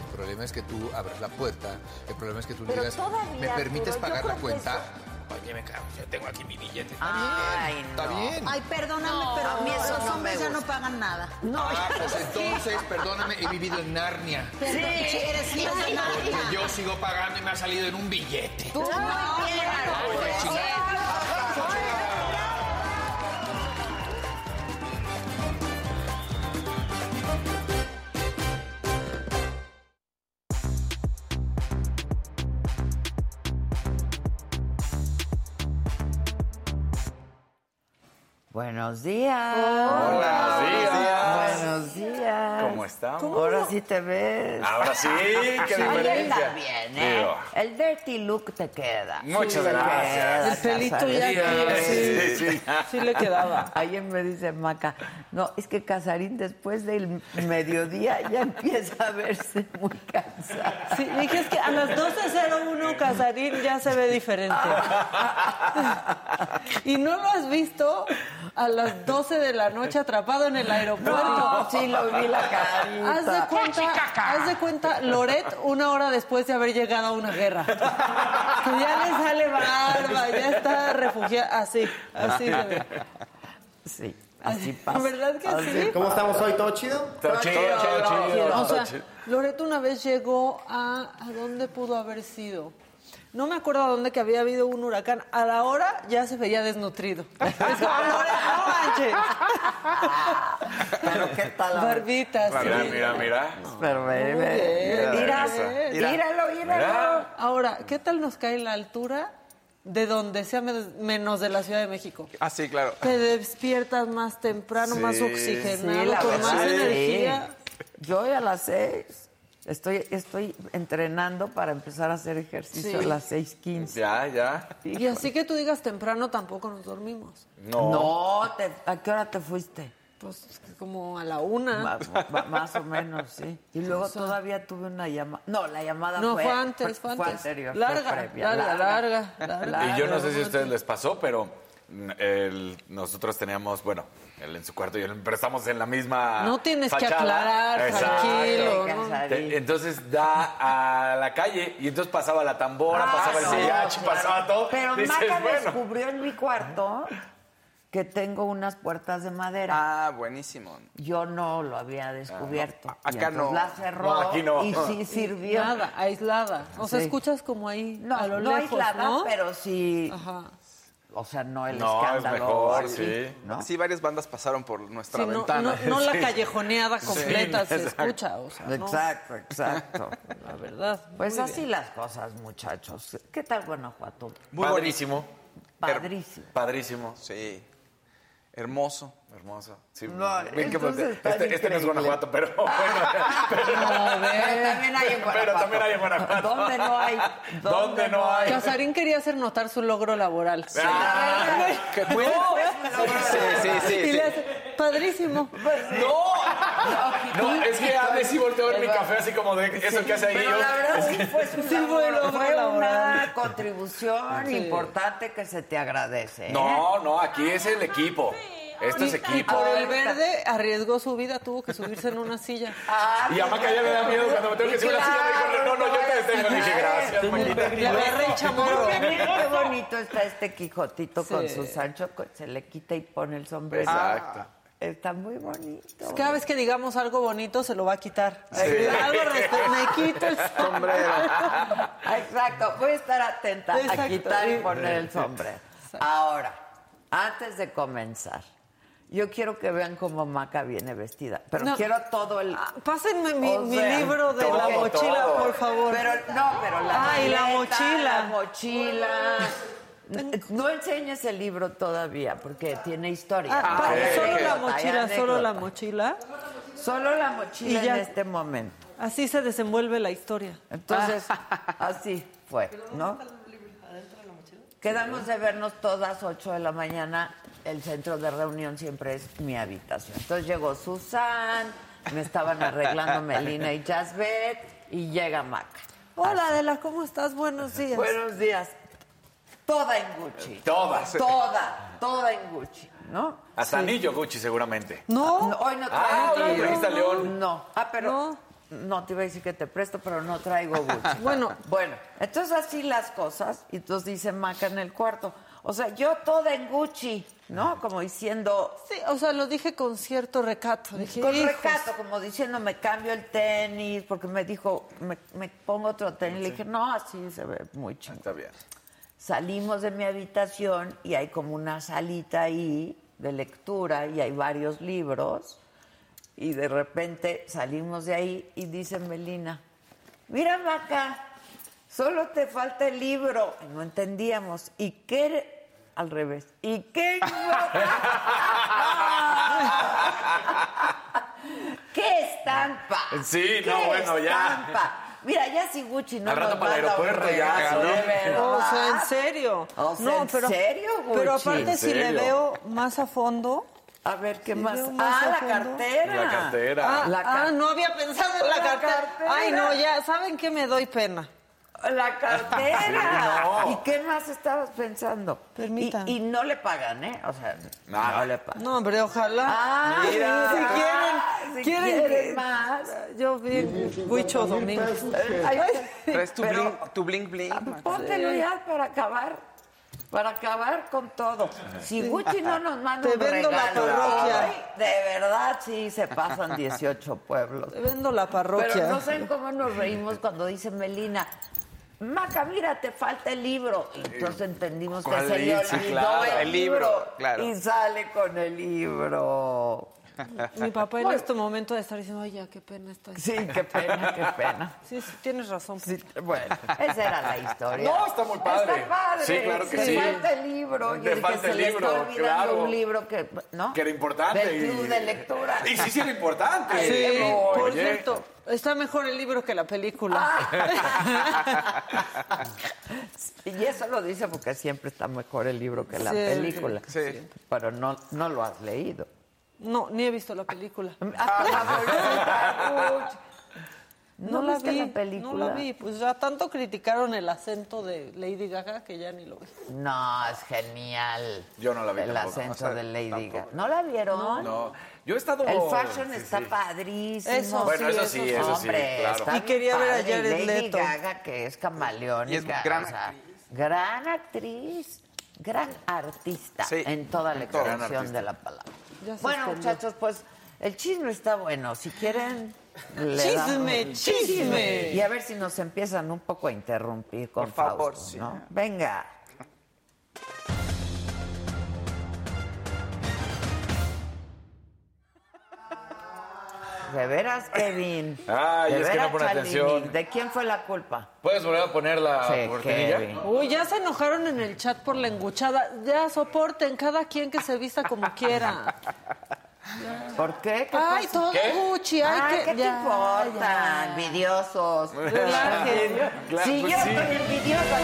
El problema es que tú abres la puerta. El problema es que tú le Pero digas, todavía, ¿me permites pagar la cuenta? Oye, me cago, yo tengo aquí mi billete. Está Ay, bien, está no. bien. Ay, perdóname, No, pero a mí eso los no hombres ya no pagan nada. No, Ah, pues entonces, perdóname, he vivido en Narnia. Eres hijo de Porque Narnia. yo sigo pagando y me ha salido en un billete. tú no, Buenos días. Buenos días. Buenos días. ¿Cómo estamos? Ahora sí te ves. Ahora sí, qué Ayer diferencia. también, ¿eh? Digo, El dirty look te queda. Muchas gracias. queda, El pelito ya aquí, Sí, sí, sí. sí le quedaba. Ayer me dice Maca, no, es que Casarín después del mediodía ya empieza a verse muy cansado. Sí, dije es que a las 12.01 Casarín ya se ve diferente. y no lo has visto a las 12 de la noche atrapado en el aeropuerto. No, sí lo vi la carita. Haz de cuenta, haz de cuenta, Loret una hora después de haber llegado a una guerra. Que ya le sale barba, ya está refugiada, así, así se ve. Sí, así pasa. ¿Verdad que Así sí? ¿Cómo estamos hoy? ¿Todo chido? Todo chido, chido, chido. O todo sea, chido. Loreto una vez llegó a... ¿A dónde pudo haber sido? No me acuerdo a dónde que había habido un huracán. A la hora ya se veía desnutrido. Es como, no manches. Pero qué tal. la- Barbita, sí. Mira, mira, mira. Pero Mira, muy bien. míralo, míralo. Mira. Ahora, ¿qué tal nos cae la altura de donde sea me- menos de la Ciudad de México? Ah, sí, claro. Te despiertas más temprano, Sí, más Sí, oxigenado, la con más sí. energía. Yo a las seis estoy, estoy entrenando para empezar a hacer ejercicio Sí. a las seis quince. Ya, ya. Y así que tú digas temprano, tampoco nos dormimos. No. No, te- ¿a qué hora te fuiste? Pues como a la una. Ma- más o menos, sí. Y luego todavía tuve una llamada. No, la llamada No, fue, fue antes, fue antes. anterior. fue Larga, previa, larga, larga, larga. Y yo no sé si a ustedes les pasó, pero el- nosotros teníamos, bueno, él en su cuarto y él, pero estamos en la misma. No tienes que aclarar, Exacto. tranquilo. Entonces da a la calle y entonces pasaba la tambora, Ah, pasaba el claro. pasaba todo. Pero Dices, Maca bueno. descubrió en mi cuarto que tengo unas puertas de madera. Ah, buenísimo. Yo no lo había descubierto. Ah, no. Acá no. La cerró No, aquí no. y sí sirvió. Nada, aislada. O sea, Sí. escuchas como ahí No, a lo no lejos, aislada, ¿no? pero sí. Ajá. O sea, no el No, es escándalo. mejor, así, sí. ¿no? Sí, varias bandas pasaron por nuestra Sí, ventana. no, no la Sí. callejoneada completa se exacto. escucha, o sea, no, Exacto, exacto. la verdad. Pues así bien. las cosas, muchachos. ¿Qué tal Guanajuato? Muy padrísimo. Padrísimo. Padrísimo. Sí. Hermoso. Hermoso. Sí, No, bien que este, este no es. Guanajuato, pero bueno. A ver. Pero también hay en Guanajuato. Pero también hay en Guanajuato. ¿Dónde no hay? ¿Dónde no hay? Casarín quería hacer notar su logro laboral. Ah, ¿Qué fue? Sí, sí, sí. y sí. le hace, padrísimo. No, no, es que a veces sí volteo a ver mi café así como de eso que hace ahí Pero yo. la verdad sí fue, su Sí, labor, fue fue una contribución Sí. importante que se te agradece. ¿eh? No, no, aquí es el equipo. Esto es y equipo. por el verde arriesgó su vida, tuvo que subirse en una silla. Ah, Y a Maca ya le da miedo cuando me tengo que subir a la silla. Me dijo, no, no, yo te detengo. Le dije, gracias, Maquita. Le agarré el chamorro. Mira qué bonito está este Quijotito con Sí. su Sancho, se le quita y pone el sombrero. Exacto. Está muy bonito. Cada vez que digamos algo bonito se lo va a quitar. Algo respe- me quito el sombrero. Exacto, voy a estar atenta a quitar y Sí. poner el sombrero. Ahora, antes de comenzar, yo quiero que vean cómo Maca viene vestida, pero No. quiero todo el... Ah, Pásenme mi, libro de todo, la mochila, todo. por favor. Pero no, pero la Ay, la mochila. La mochila. No enseñes el libro todavía porque tiene historia. Ah, Hay solo la mochila, solo la mochila. Solo la mochila Y ya. en este momento. Así se desenvuelve la historia. Entonces, así fue, ¿no? Quedamos de vernos todas 8 de la mañana el centro de reunión siempre es mi habitación. Entonces llegó Susan, me estaban arreglando Melina y Jasbet y llega Maca. Hola, Adela, ¿cómo estás? Buenos días. Buenos días. Toda en Gucci. Todas. Toda, toda en Gucci, ¿no? Hasta anillo Gucci, seguramente. No, No, hoy no traigo. Ah, ¿no anillo. trajiste a León? No. Ah, pero. No. No. te iba a decir que te presto, pero no traigo Gucci. Bueno. Bueno, entonces así las cosas. Y entonces dice Maca en el cuarto. O sea, yo toda en Gucci, ¿no? Como diciendo. sí, o sea, lo dije con cierto recato. Dije, Con "Hijos". recato, como diciendo, me cambio el tenis, porque me dijo, me, me pongo otro tenis. Le dije, no, así se ve muy chingón. Está bien. Salimos de mi habitación y hay como una salita ahí de lectura y hay varios libros. Y de repente salimos de ahí y dice Melina, mira Maca, solo te falta el libro. Y no entendíamos. ¿Y qué? Al revés. ¿Y qué? ¿Qué estampa? Sí, no, ¿Qué bueno, ya. estampa? Mira, ya si Gucci no Al rato nos para el aeropuerto ya, ¿no? O sea, en serio. O sea, ¿en serio, Pero Gucci? aparte, ¿En si le veo más a fondo. A ver, ¿qué Sí, más? veo más Ah, la fondo. cartera. La cartera. Ah, La ah, no había pensado en la, La cartera. cartera. Ay, no, ya, ¿saben qué me doy pena? La cartera. Sí, no. ¿Y qué más estabas pensando? Permítanme. Y, y no le pagan, ¿eh? O sea, no le pagan. No, hombre, ojalá. Ah, Mira. Si quieren, si quieren, más. Yo vi Huicho Traes tu pero- bling, tu bling bling. Ah. Póntelo ya para acabar. Para acabar con todo. Si Gucci no nos manda Te un vendo la regalo parroquia. hoy, de verdad sí se pasan 18 pueblos. Te vendo la parroquia. Pero no saben cómo nos reímos cuando dice Melina, Maca, mira, te falta el libro. Y entonces entendimos que ¿Cuál se le olvidó Sí, claro, el, el libro, claro. Y sale con el libro. Mi papá en Bueno. este momento de estar diciendo, ay, ya, qué pena estoy. Sí, qué pena, qué pena. Sí, sí, tienes razón. Sí, bueno, esa era la historia. No, está muy padre. Está padre. Sí, claro que Te sí. falta el libro. Te y el que falta se el le libro, está olvidando claro. un libro que, ¿no? Que era importante. Del club y- de lectura. Y sí, sí era importante. Sí, por Oye. cierto, está mejor el libro que la película. Y eso lo dice porque siempre está mejor el libro que la Sí, película. sí. Pero no, no lo has leído. No, ni he visto la película. ¿No, la vi, la película? no la vi. Pues ya tanto criticaron el acento de Lady Gaga que ya ni lo vi. No, es genial. Yo no la vi El tampoco, acento o sea, de Lady tampoco. Gaga. ¿No la vieron? No, yo he estado... El fashion sí, está sí. padrísimo. Eso Bueno, eso sí, eso sí, Hombre, claro. está Y quería ver a. Jared Lady Leto. Gaga, que es camaleónica. Y es gran o sea, actriz. gran actriz. Gran artista Sí, en toda la extensión de la palabra. Ya se Bueno, escondió. muchachos, pues el chisme está bueno. Si quieren. le Chisme, damos- chisme. Y a ver si nos empiezan un poco a interrumpir con Por favor, Fausto, sí. ¿no? Venga. De veras, Kevin. Ay, De es que no veras, pone Chalini. atención. ¿De quién fue la culpa? ¿Puedes volver a poner la Sí, cortinilla? Kevin. Uy, ya se enojaron en el chat por la enguchada. Ya soporten, cada quien que se vista como quiera. ¿Por qué? ¿Qué Ay, pasó? todo ¿Qué? Gucci. Ay, Ay, que, ¿qué te ya, importa? Envidiosos. Relajen. Claro, si pues yo sí. soy envidiosa.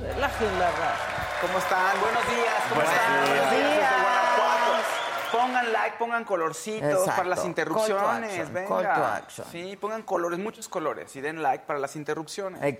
Relajen la raza. ¿Cómo están? Buenos días. ¿Cómo Buenos están? días. Buenos días desde Días. Guanajuato. Pongan like, pongan colorcitos Exacto. para las Call to interrupciones. action, Venga. call to action. Sí, pongan colores, muchos colores y den like para las interrupciones. El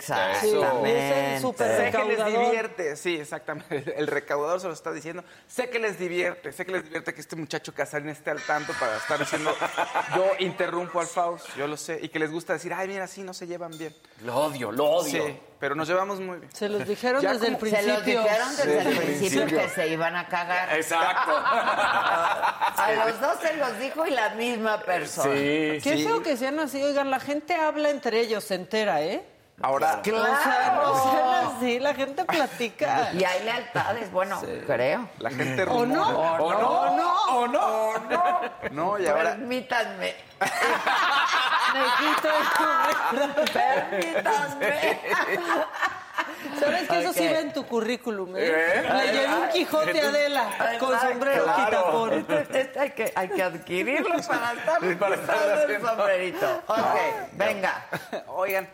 súper Sé que les divierte, sí, exactamente. El recaudador se lo está diciendo. Sé que les divierte, sé que les divierte que este muchacho Casarín esté al tanto para estar diciendo, yo interrumpo al Faust, yo lo sé. Y que les gusta decir, ay, mira, sí, no se llevan bien. Lo odio, lo odio. Sí, pero nos llevamos muy bien. Se los dijeron Ya desde el como- Se los principio. dijeron desde Desde el el principio, principio. que se iban a cagar. Exacto. A los dos se los dijo y la misma persona. Sí, Qué Sí. feo que sean así. Oigan, la gente habla entre ellos, se entera, ¿eh? Ahora, Claro. O sea, no sean así, la gente platica. Y hay lealtades, bueno, creo. la gente ¿O no? ¿O no? ¿O no? ¿O no? No, y ahora... Permítanme. Me quito el. Permítanme. ¿Sabes que eso sí va en tu currículum, eh? ¿Eh? Le llenó un Quijote a Adela con sombrero Claro. quitapón. Este- este hay, que, hay que adquirirlo para estar Sí, para estar el sombrerito. Ok, venga. Oigan,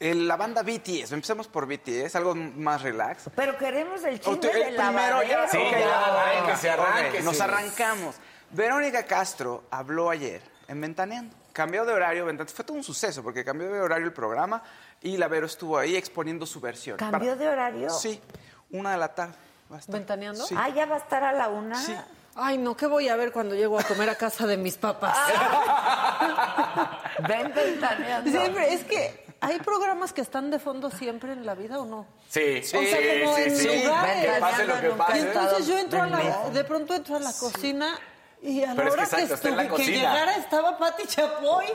la banda BTS, empecemos por BTS, algo más relax. Pero queremos el O chisme el de la primero ya. Sí, ya, arránquese. Ok, Nos arrancamos. Verónica Castro habló ayer en Ventaneando. Cambió de horario, Ventaneando. Fue todo un suceso porque cambió de horario el programa y la Vero estuvo ahí exponiendo su versión. ¿Cambió de horario? Sí, una de la tarde. va a estar. ¿Ventaneando? Sí. Ah, ya va a estar a la una. Sí. Ay, no, ¿qué voy a ver cuando llego a comer a casa de mis papás? Ven ventaneando. Siempre, es que hay programas que están de fondo siempre en la vida o no. Sí, sí, O sea, como sí, en sí. lugares. Pase lo que pase. Y entonces yo entro a la, de pronto entro a la cocina y a la Pero es que hora que, estuve- que llegara estaba Pati Chapoy.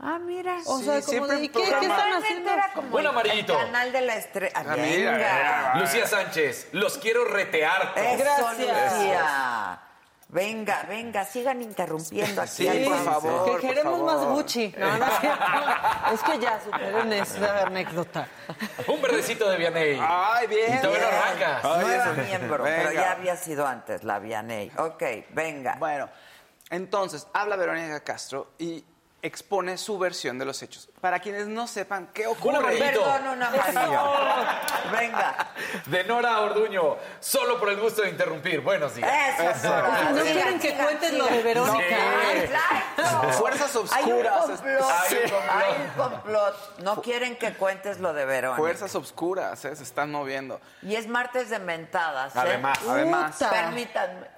Ah, mira. O Sí, sea, como siempre de, en ¿y qué, ¿qué están haciendo? era como amarillito. El canal de la estrella. Ah, mira, venga. mira. Lucía Sánchez, los quiero retear. Eso, Gracias. Venga, venga, sigan interrumpiendo aquí. Sí, al por favor. que queremos por favor. más Gucci. No, no es. Es que ya superen esa anécdota. Un verdecito de Vianey. Ay, bien. Y bien. arrancas. Nueva miembro, pero ya había sido antes la Vianey. Ok, venga. Bueno, entonces habla Verónica Castro y expone su versión de los hechos. Para quienes no sepan qué ocurre. Perdón, un amarillo. Venga. De Nora Orduño, solo por el gusto de interrumpir. Buenos días. Eso, Nora. No quieren que cuentes lo de Verónica. Fuerzas Hay un obscuras. complot. Hay un complot. Hay un complot. No quieren que cuentes lo de Verónica. Fuerzas obscuras, ¿eh? se están moviendo. Y es martes de mentadas. ¿eh? Además. Además. Permítanme.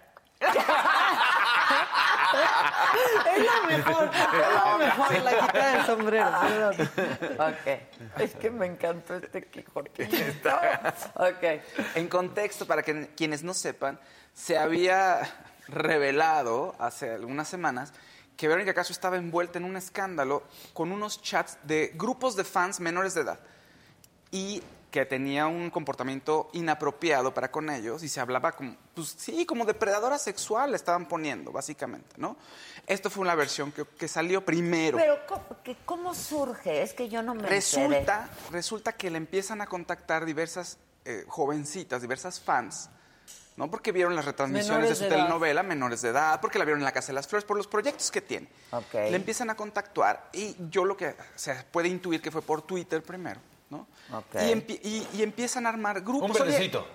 Es lo mejor. Es lo mejor, la quita del sombrero. perdón. Ok. Es que me encantó este Quijotito. Ok. en contexto, para que quienes no sepan, se había revelado hace algunas semanas que Verónica Castro estaba envuelta en un escándalo con unos chats de grupos de fans menores de edad y que tenía un comportamiento inapropiado para con ellos y se hablaba como, pues sí, como depredadora sexual le estaban poniendo, básicamente, ¿no? Esto fue una versión que, que salió primero. Pero, ¿cómo, que- ¿cómo surge? Es que yo no me enteré. Resulta, resulta que le empiezan a contactar diversas eh, jovencitas, diversas fans, ¿no? Porque vieron las retransmisiones Menores de su de edad. telenovela, menores de edad, porque la vieron en la Casa de las Flores, por los proyectos que tiene. Ok. Le empiezan a contactar y yo lo que se puede intuir que fue por Twitter primero, Y, empie- y- y empiezan a armar grupos. Un verdecito.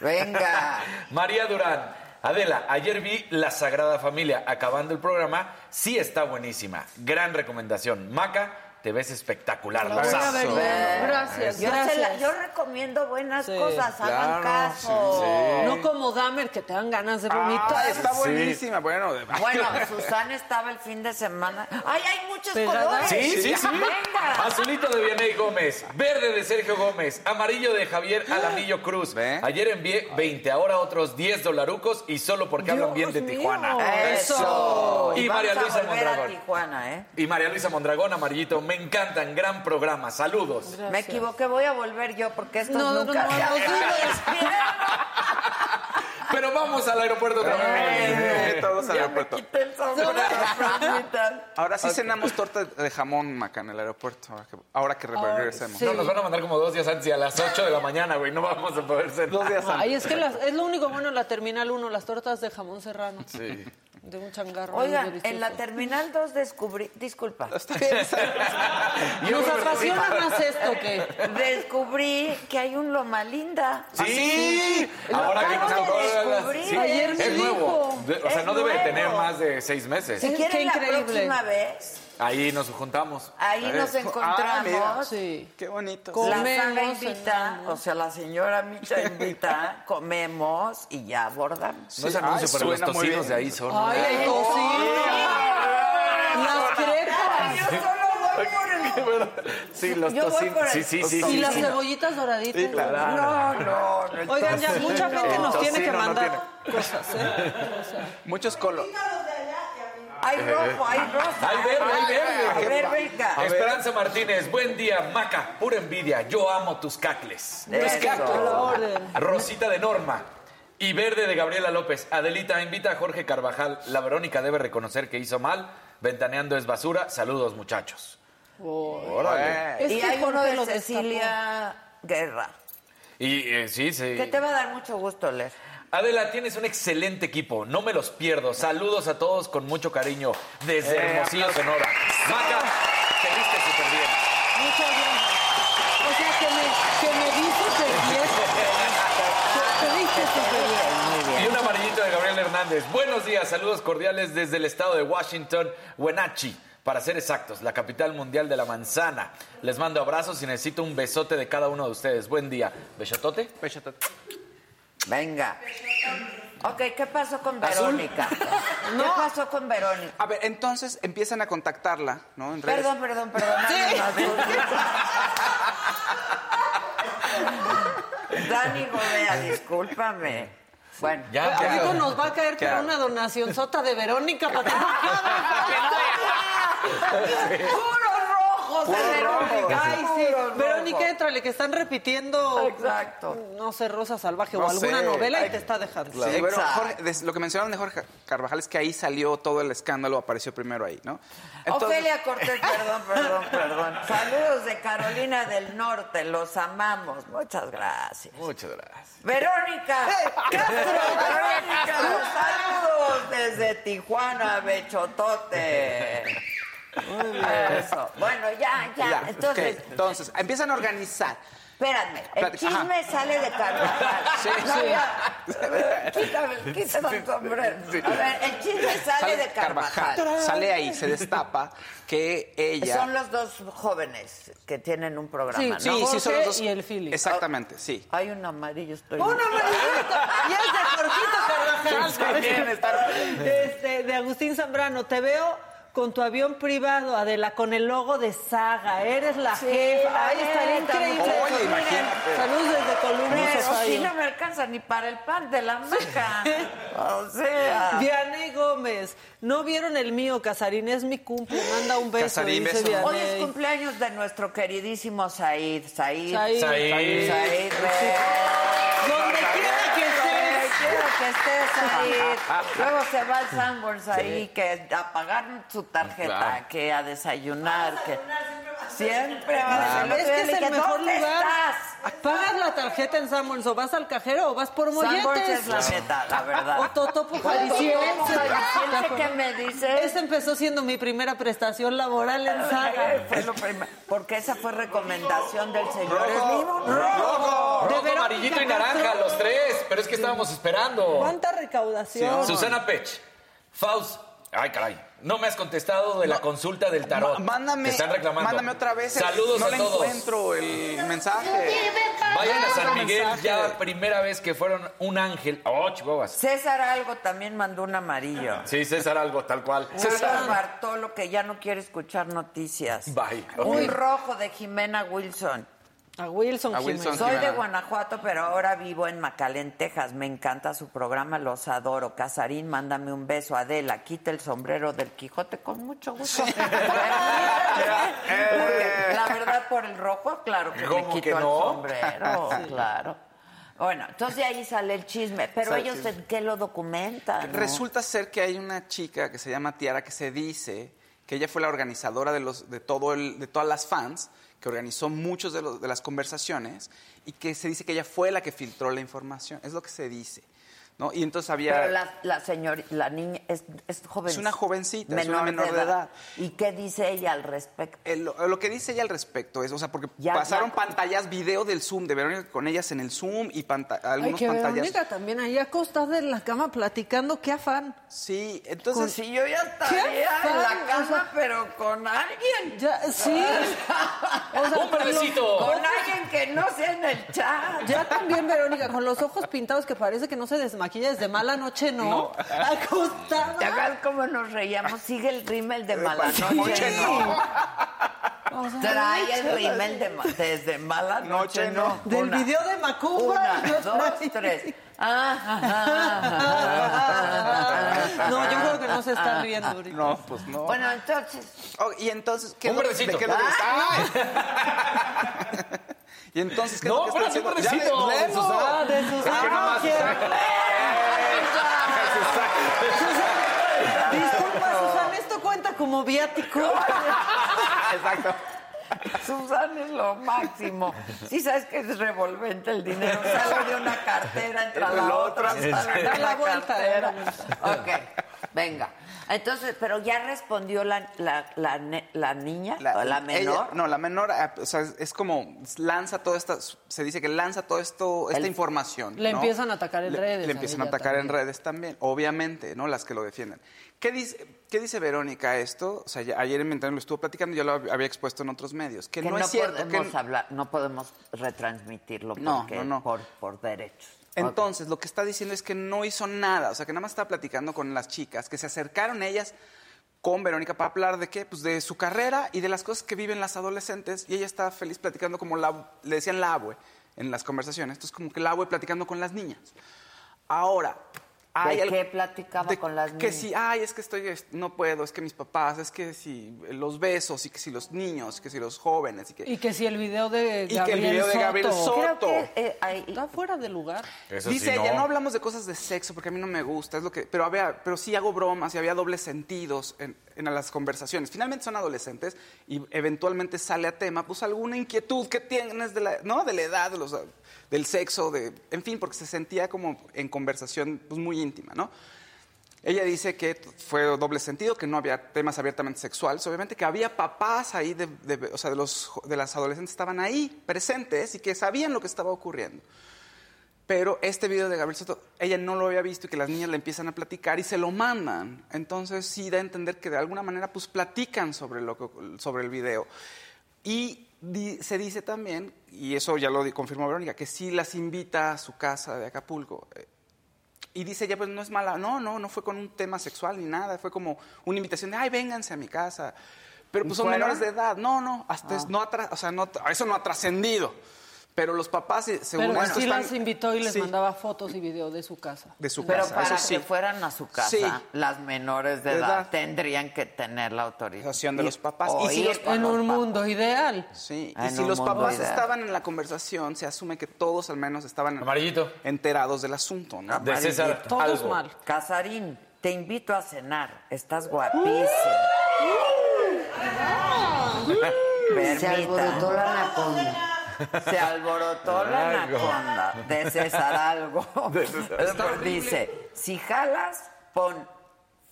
Venga. María Durán. Adela, ayer vi La Sagrada Familia. Acabando el programa, sí está buenísima. Gran recomendación. Maca, te ves espectacular. La voy a ver Lazazo. ya. Gracias, Yo, la- recomiendo buenas Sí, cosas, hagan claro, caso. No como Dahmer, que te dan ganas de vomitar. Ah, está buenísima. Bueno, de- Bueno, Susana estaba el fin de semana. ¡Ay, hay muchos colores! Sí, sí, sí. Venga. Azulito de Vianey Gómez, verde de Sergio Gómez, amarillo de Javier Alamillo Cruz. ¿Ve? Ayer envié 20, ahora otros 10 dolarucos y solo porque hablan bien de Dios mío. Tijuana. Eso. Y María Luisa Mondragón. Tijuana, ¿eh? Y María Luisa Mondragón, amarillito, me encantan, gran programa, saludos. Me equivoqué, voy a volver yo porque estos No, no, nunca no, se no. Pero vamos al aeropuerto. Eh, todos al aeropuerto. quité el sombrero, permitan. Ahora sí cenamos torta de jamón, Maca, en el aeropuerto, ahora que, regresemos. sí. No, nos van a mandar como dos días antes y a las 8 de la mañana, güey, no vamos a poder cenar. Dos días antes. Ay, es que las- es lo único bueno en la Terminal 1, las tortas de jamón serrano. Sí. De un changarro. Oigan, en la Terminal 2 descubrí, disculpa, Está bien. ¿Nos apasiona más esto que...? descubrí que hay un Loma Linda. Sí, Lo ahora que nos de tocó la- descubrir. sí, Ayer me es nuevo. dijo. O sea, Es no debe nuevo. tener más de seis meses. Si Qué quieren la increíble. próxima vez, Ahí nos juntamos. ahí nos ah, encontramos. mira. Sí. Qué bonito. Con- La Comemos, Sandra invita, o sea, la señora Micha invita, comemos y ya abordamos. No es anuncio, Ay, pero los tocinos de ahí son. Ay, hay tocino. Las crepas. Yo solo voy por el... Sí, los Yo voy tocinos. por el Sí, sí, sí. Y sí, las cebollitas doraditas. No, no, no. el Oigan, ya mucha gente nos tiene que no mandar cosas, ¿eh? O sea, Muchos colores. Hay rojo, hay rosa. Hay verde, hay verde. A ver, venga. Esperanza Martínez, buen día, Maca, pura envidia. Yo amo tus cacles. La orden. Rosita de Norma. Y verde de Gabriela López. Adelita, invita a Jorge Carvajal. La Verónica debe reconocer que hizo mal. Ventaneando es basura. Saludos, muchachos. Órale. Es y hay uno de lo Cecilia Guerra, Y eh, sí, sí. que te va a dar mucho gusto leer. Adela, tienes un excelente equipo, no me los pierdo. Saludos a todos con mucho cariño desde eh, Hermosillo. Pues, Sonora. Maca, te viste súper bien. Muchas gracias. O sea, que me, que me viste súper bien. Te viste súper bien. Y un amarillito de Gabriel Hernández. Buenos días, saludos cordiales desde el estado de Washington, Wenatchee, para ser exactos, la capital mundial de la manzana. Les mando abrazos y necesito un besote de cada uno de ustedes. Buen día. ¿Besotote? Besotote. Venga. Ok, ¿qué pasó con ¿Azul? Verónica? ¿Qué pasó con Verónica? A ver, entonces empiezan a contactarla, ¿no? En redes. Perdón, perdón, perdón. Dani Gobea, discúlpame. Bueno, Ya, nos va a caer ¿Qué pero una donación sota de Verónica para que no puros Verónica. Ay, sí. Verónica, rojos. éntrale, que están repitiendo. Exacto. No sé, Rosa Salvaje No o alguna sé. novela y Ay, te está dejando. Sí, bueno, Exacto. Jorge, des- lo que mencionaron de Jorge Carvajal es que ahí salió todo el escándalo, apareció primero ahí, ¿no? Entonces- Ofelia Cortés, perdón, perdón, perdón. Saludos de Carolina del Norte, los amamos. Muchas gracias. Muchas gracias. Verónica Castro, Verónica, saludos desde Tijuana, Bechotote. Eso. Bueno, ya, ya. Ya, Entonces, ok. Entonces, empiezan a organizar. espérame, el chisme sale de Carvajal. Sí, no, sí. ya. A ver, Quítame, quítame el sombrero. A ver, el chisme sale de Carvajal. Sale ahí, se destapa que ella. Son los dos jóvenes que tienen un programa, Sí, ¿no? Sí, sí, son los dos. y el Philip. Exactamente, sí. Hay un amarillo, estoy... ¡Un amarillito! Y es de Jorgito Carvajal. Este, de Agustín Zambrano. Te veo con tu avión privado, Adela, con el logo de Saga. Eres la Sí, jefa. Ahí estaría increíble. Oye, imagínate. Saludos desde Pero Ohio. si no me alcanza ni para el pan de la maca. O sea... Vianey Gómez, no vieron el mío, Casarín, es mi cumple, manda un beso. Casarín, beso. Hoy es cumpleaños de nuestro queridísimo Said. Said. Said. Said. Said, quiera que Donde quiera que estés, Said. Luego se va al Sanborns ahí, que a pagar su tarjeta, Claro. que a desayunar, que... Siempre va a Es que es el mejor ¿Dónde lugar. estás? Pagas la tarjeta en Sanborns o vas al cajero o vas por Sanborns molletes. es la neta, la verdad. O Totopo Jalisciense. Jalisciense, ¿qué me dices? Esa empezó siendo mi primera prestación laboral en Saga. Fue lo primero, porque esa fue recomendación del señor Rojo, rojo. Rojo, amarillito y naranja, los tres. Pero es que estábamos esperando. ¿Cuánta recaudación? Susana Pech. Faust. Ay, caray. No me has contestado de la consulta del tarot. Mándame, Te están reclamando. mándame otra vez. el- Saludos no a le todos. encuentro el mensaje. Vayan a San Miguel, mensaje. ya primera vez que fueron un ángel. Oh, chihuahuas. César Algo también mandó un amarillo. Sí, César algo, tal cual. César Bartolo, que ya no quiere escuchar noticias. Bye. Un rojo de Jimena Wilson. A Wilson A Jiménez. Wilson. Soy de. Guanajuato, pero ahora vivo en McAllen, Texas. Me encanta su programa, los adoro. Casarín, mándame un beso. Adela, quita el sombrero del Quijote con mucho gusto. Porque, la verdad, por el rojo, claro que me ¿Cómo quito que el no? sombrero, claro. Bueno, entonces de ahí sale el chisme. Pero Sale ellos, chisme. ¿en ¿qué lo documentan? no? Resulta ser que hay una chica que se llama Tiara que se dice que ella fue la organizadora de, los, de, todo el, de todas las fans, que organizó muchas de, de las conversaciones y que se dice que ella fue la que filtró la información. Es lo que se dice. ¿No? Y entonces había... Pero la, la señora, la niña es, es joven. Es una jovencita, es una menor de edad. ¿Y qué dice ella al respecto? Eh, lo, lo que dice ella al respecto es, o sea, porque Ya, pasaron ya. pantallas, video del Zoom, de Verónica con ellas en el Zoom y panta- Ay, algunos que pantallas. Verónica también ahí acostada en la cama platicando. ¡Qué afán! Sí, Pues entonces... si yo ya estaría ¿Qué en la cama, O sea, pero con alguien. Ya, sí. O sea, ¡Un verdecito! Con alguien que no sea en el chat. Ya también Verónica, con los ojos pintados que parece que no se desmaquilla desde mala noche, ¿no? Acostada. ¿Te acuerdas cómo nos reíamos? Sigue el rímel de mala Sí. noche, ¿no? O sea, Trae el rímel de desde mala noche, Noche, ¿no? no. Del Una, video de Macumba. Una, dos, tres. Ah, ah, ah, No, yo creo que no se está riendo ahorita. No, pues no. Bueno, entonces, Oh, y entonces, ¿qué Un verdecito. de qué es y entonces, ¿qué es No, lo que está haciendo? léelo. Ah, de Susana. Disculpa, Susana, ¿esto cuenta como viático? Exacto. Susana es lo máximo. Sí sabes que es revolvente el dinero. Sale de una cartera, entra la La otra, sale de la la vuelta. cartera. Ok, venga. Entonces, pero ya respondió la, la, la, ne- la niña, la, la menor. ella- no, la menor, ah, o sea, es, como lanza toda esta, se dice que lanza todo esto, esta El- información. Le ¿no? empiezan a atacar en Le- redes Le empiezan a atacar en redes también, obviamente, ¿no? Las que lo defienden. ¿Qué dice, qué dice Verónica esto? O sea, ya- ayer en mi lo estuvo platicando, yo lo hab- había expuesto en otros medios. Que, que no, no, es cierto. que- podemos hablar, no podemos retransmitirlo No, porque, no, no. Por, por derechos. Entonces, lo que está diciendo es que no hizo nada, o sea, que nada más estaba platicando con las chicas, que se acercaron ellas con Verónica para hablar de qué, pues de su carrera y de las cosas que viven las adolescentes, y ella estaba feliz platicando como la, le decían la abue en las conversaciones, entonces como que la abue platicando con las niñas. Ahora, ¿De algo- qué platicaba de con las Que niñas? si, ay, es que estoy, es- no puedo, es que mis papás, es que si los besos, y que si los niños, que si los jóvenes, y que... Y que si el video de Y que el Gabriel video de Soto Gabriel Soto. Creo que eh, hay- está fuera de lugar. Eso Dice sí, ella, no. no hablamos de cosas de sexo porque a mí no me gusta, es lo que, pero había, pero sí hago bromas y había dobles sentidos en, en las conversaciones. Finalmente son adolescentes y eventualmente sale a tema, pues alguna inquietud que tienes de la, ¿no? de la edad, de los, del sexo, de, en fin, porque se sentía como en conversación pues, muy íntima, ¿no? Ella dice que fue doble sentido, que no había temas abiertamente sexuales, obviamente que había papás ahí, de, o sea, de, los, de las adolescentes estaban ahí presentes y que sabían lo que estaba ocurriendo. Pero este video de Gabriel Soto, ella no lo había visto y que las niñas le empiezan a platicar y se lo mandan. Entonces sí da a entender que de alguna manera pues platican sobre, lo sobre el video. Y di- se dice también, y eso ya lo confirmó Verónica, que sí las invita a su casa de Acapulco. Eh, Y dice ella, pues no es mala. No, no, no fue con un tema sexual ni nada. Fue como una invitación de, ay, vénganse a mi casa. Pero pues son menores de edad. No, no, hasta es- no ha o sea, no, eso no ha trascendido. Pero los papás, eh, según Pero esto, sí están- las invitó y les Sí, mandaba fotos y videos de su casa. de su Pero casa. para eso sí. que fueran a su casa, Sí. las menores de, De edad, edad. tendrían que tener la autorización de los papás. o Y si los- En un papás. mundo ideal. Sí, Ah, y en si los papás ideal. estaban en la conversación, se asume que todos al menos estaban Amarillito. enterados del asunto, ¿no? De César, Todos algo. mal. Casarín, te invito a cenar. Estás guapísimo. Se alborotó la anaconda. Se alborotó la anaconda de César Algo. Después dice, si jalas, pon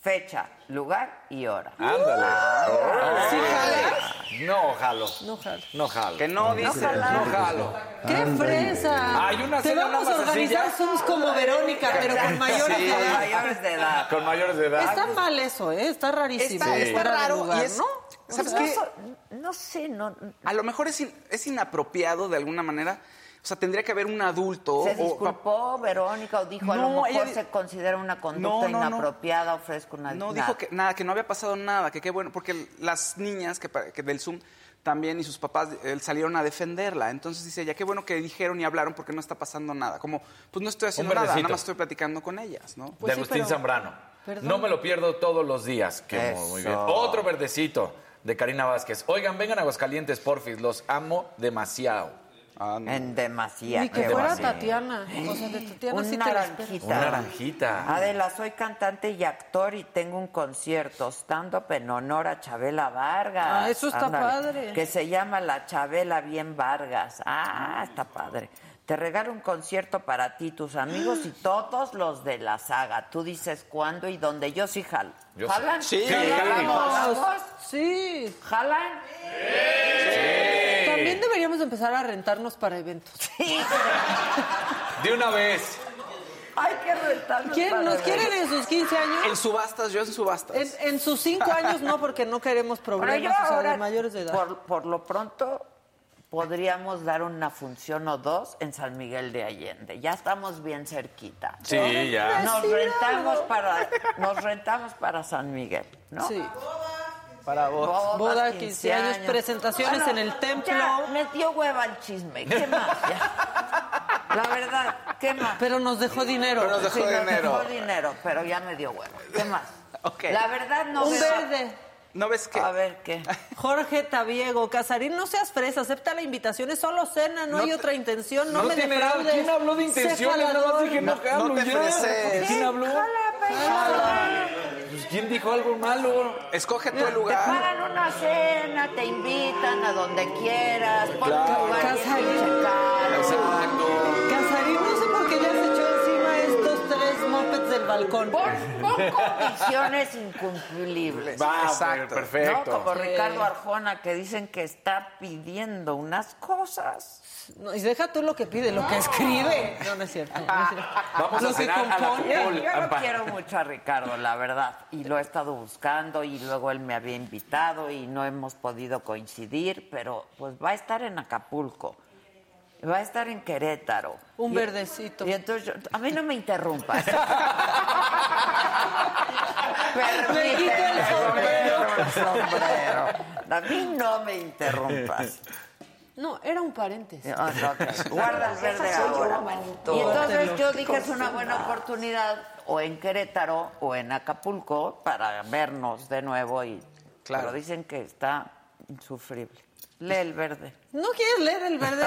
fecha, lugar y hora. Ándale. ¿Sí jala? No jalo. No jala. No jalo. Que no dice. No jalo. ¡Qué fresa! Hay una Te cena vamos nada a más organizar sencilla. Zooms como Verónica, pero con mayores Sí, de edad. mayores de edad. Con mayores de edad. Está mal eso, ¿eh? Está rarísimo. Está, de raro lugar, y es, ¿no? ¿Sabes no, qué? no sé, no. A lo mejor es, in- es inapropiado de alguna manera. O sea, tendría que haber un adulto. ¿Se o- disculpó Verónica o dijo a lo No, mejor ella se considera una conducta No, no, no. inapropiada, ofrezco una No nada. dijo que nada, que no había pasado nada, que qué bueno, porque las niñas que, que del Zoom también y sus papás eh, salieron a defenderla. Entonces dice ella, qué bueno que dijeron y hablaron porque no está pasando nada. Como, pues no estoy haciendo nada, nada más estoy platicando con ellas, ¿no? Pues de sí, Agustín pero- Zambrano. Perdón. No me lo pierdo todos los días. Qué Eso. muy bien. Otro verdecito de Karina Vázquez. Oigan, vengan a Aguascalientes, porfis. Los amo demasiado. Ah, no. En demasía. Ni que qué fuera. Tatiana. O sea, de Tatiana Un sí naranjita. Una naranjita. Adela, soy cantante y actor y tengo un concierto stand-up en honor a Chabela Vargas. Ah, eso está padre. Que se llama La Chabela Bien Vargas. Ah, está padre. Te regalo un concierto para ti, tus amigos y todos los de la saga. Tú dices cuándo y dónde. Yo sí jalo. Yo sí. ¿Jalan? Sí. ¿Jalamos? ¿Jalamos? Sí. ¿Jalan? También deberíamos de empezar a rentarnos para eventos. De una vez. Hay que rentarnos ¿Quién para nos quieren en sus 15 años? En subastas, yo en subastas. En, en sus 5 años no, porque no queremos Pero yo problemas o sea, ahora, de mayores de edad. Por, por lo pronto, podríamos dar una función o dos en San Miguel de Allende. Ya estamos bien cerquita. Sí, ya. Nos rentamos para, nos rentamos para San Miguel, ¿no? Sí. Para vos. Bodas, Boda, 15 años, presentaciones en el templo. Ya, me dio hueva el chisme. ¿Qué más? Ya. La verdad, ¿qué más? Pero nos dejó dinero. Pero nos dejó Sí, nos dinero. dejó dinero, pero ya me dio hueva. ¿Qué más? Ok. La verdad no Un veo- verde. ¿No ves que A ver, ¿qué? Jorge Tabiego, Casarín, no seas fresa, acepta la invitación, es solo cena, no, No hay otra intención, no, No me tiene defraudes. ¿Quién habló de intenciones? Nada más jalador. dije no, No- no te freses. ¿Quién habló? Pues, ¿Quién dijo algo malo? escoge tu el Te lugar? pagan una cena, te invitan a donde quieras, pon Claro. tu lugar Casarín. Exacto. Balcón. Pon, pon condiciones incumplibles. Va, Exacto. perfecto. ¿no? Como Sí. Ricardo Arjona que dicen que está pidiendo unas cosas. No, y deja tú lo que pide, lo que escribe. No, no es cierto. no es cierto. Vamos Lo a que cenar a la compone. Yo, lo quiero mucho a Ricardo, la verdad. Y lo he estado buscando y luego él me había invitado y no hemos podido coincidir, pero pues va a estar en Acapulco. Va a estar en Querétaro. Un Y- verdecito. Y entonces, yo- a mí no me interrumpas. Me quito el sombrero. el sombrero. A mí no me interrumpas. No, era un paréntesis. Ah, no, ok. Guarda el verde ahora. Y entonces yo dije es una buena oportunidad o en Querétaro o en Acapulco para vernos de nuevo y Claro. pero dicen que está insufrible. Lee el verde. ¿No quieres leer el verde?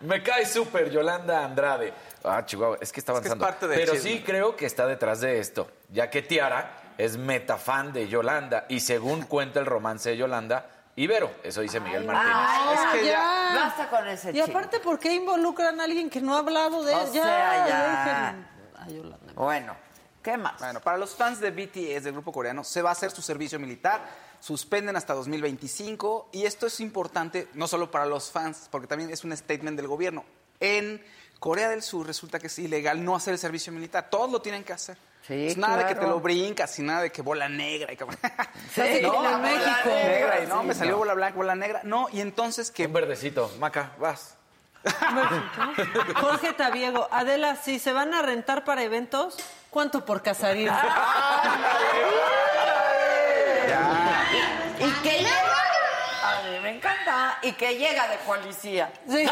Me cae súper Yolanda Andrade. Ah, Chihuahua, es que está Es que es avanzando. parte Pero chisme. sí creo que está detrás de esto, ya que Tiara es metafan de Yolanda y según cuenta el romance de Yolanda, Ibero. Eso dice Miguel Martínez. Ay, Es que ya. ya. Basta con ese Y aparte, ¿por qué involucran a alguien que no ha hablado de O él? Ya, sea, ya. dejen a Yolanda. Bueno, ¿qué más? Bueno, para los fans de BTS, del grupo coreano, se va a hacer su servicio militar, suspenden hasta 2025 y esto es importante no solo para los fans, porque también es un statement del gobierno. En Corea del Sur resulta que es ilegal no hacer el servicio militar, todos lo tienen que hacer. Sí, Es nada de que te lo brincas y nada de que bola negra y que... Sí, no, bola México. negra y no, Sí, me salió no. bola blanca, bola negra. No, y entonces que Un verdecito. Maca, vas. Jorge Tabiego, Adela, si se van a rentar para eventos, ¿cuánto por casarín? Y que llega. A mí me encanta. Y que llega de policía. Sí.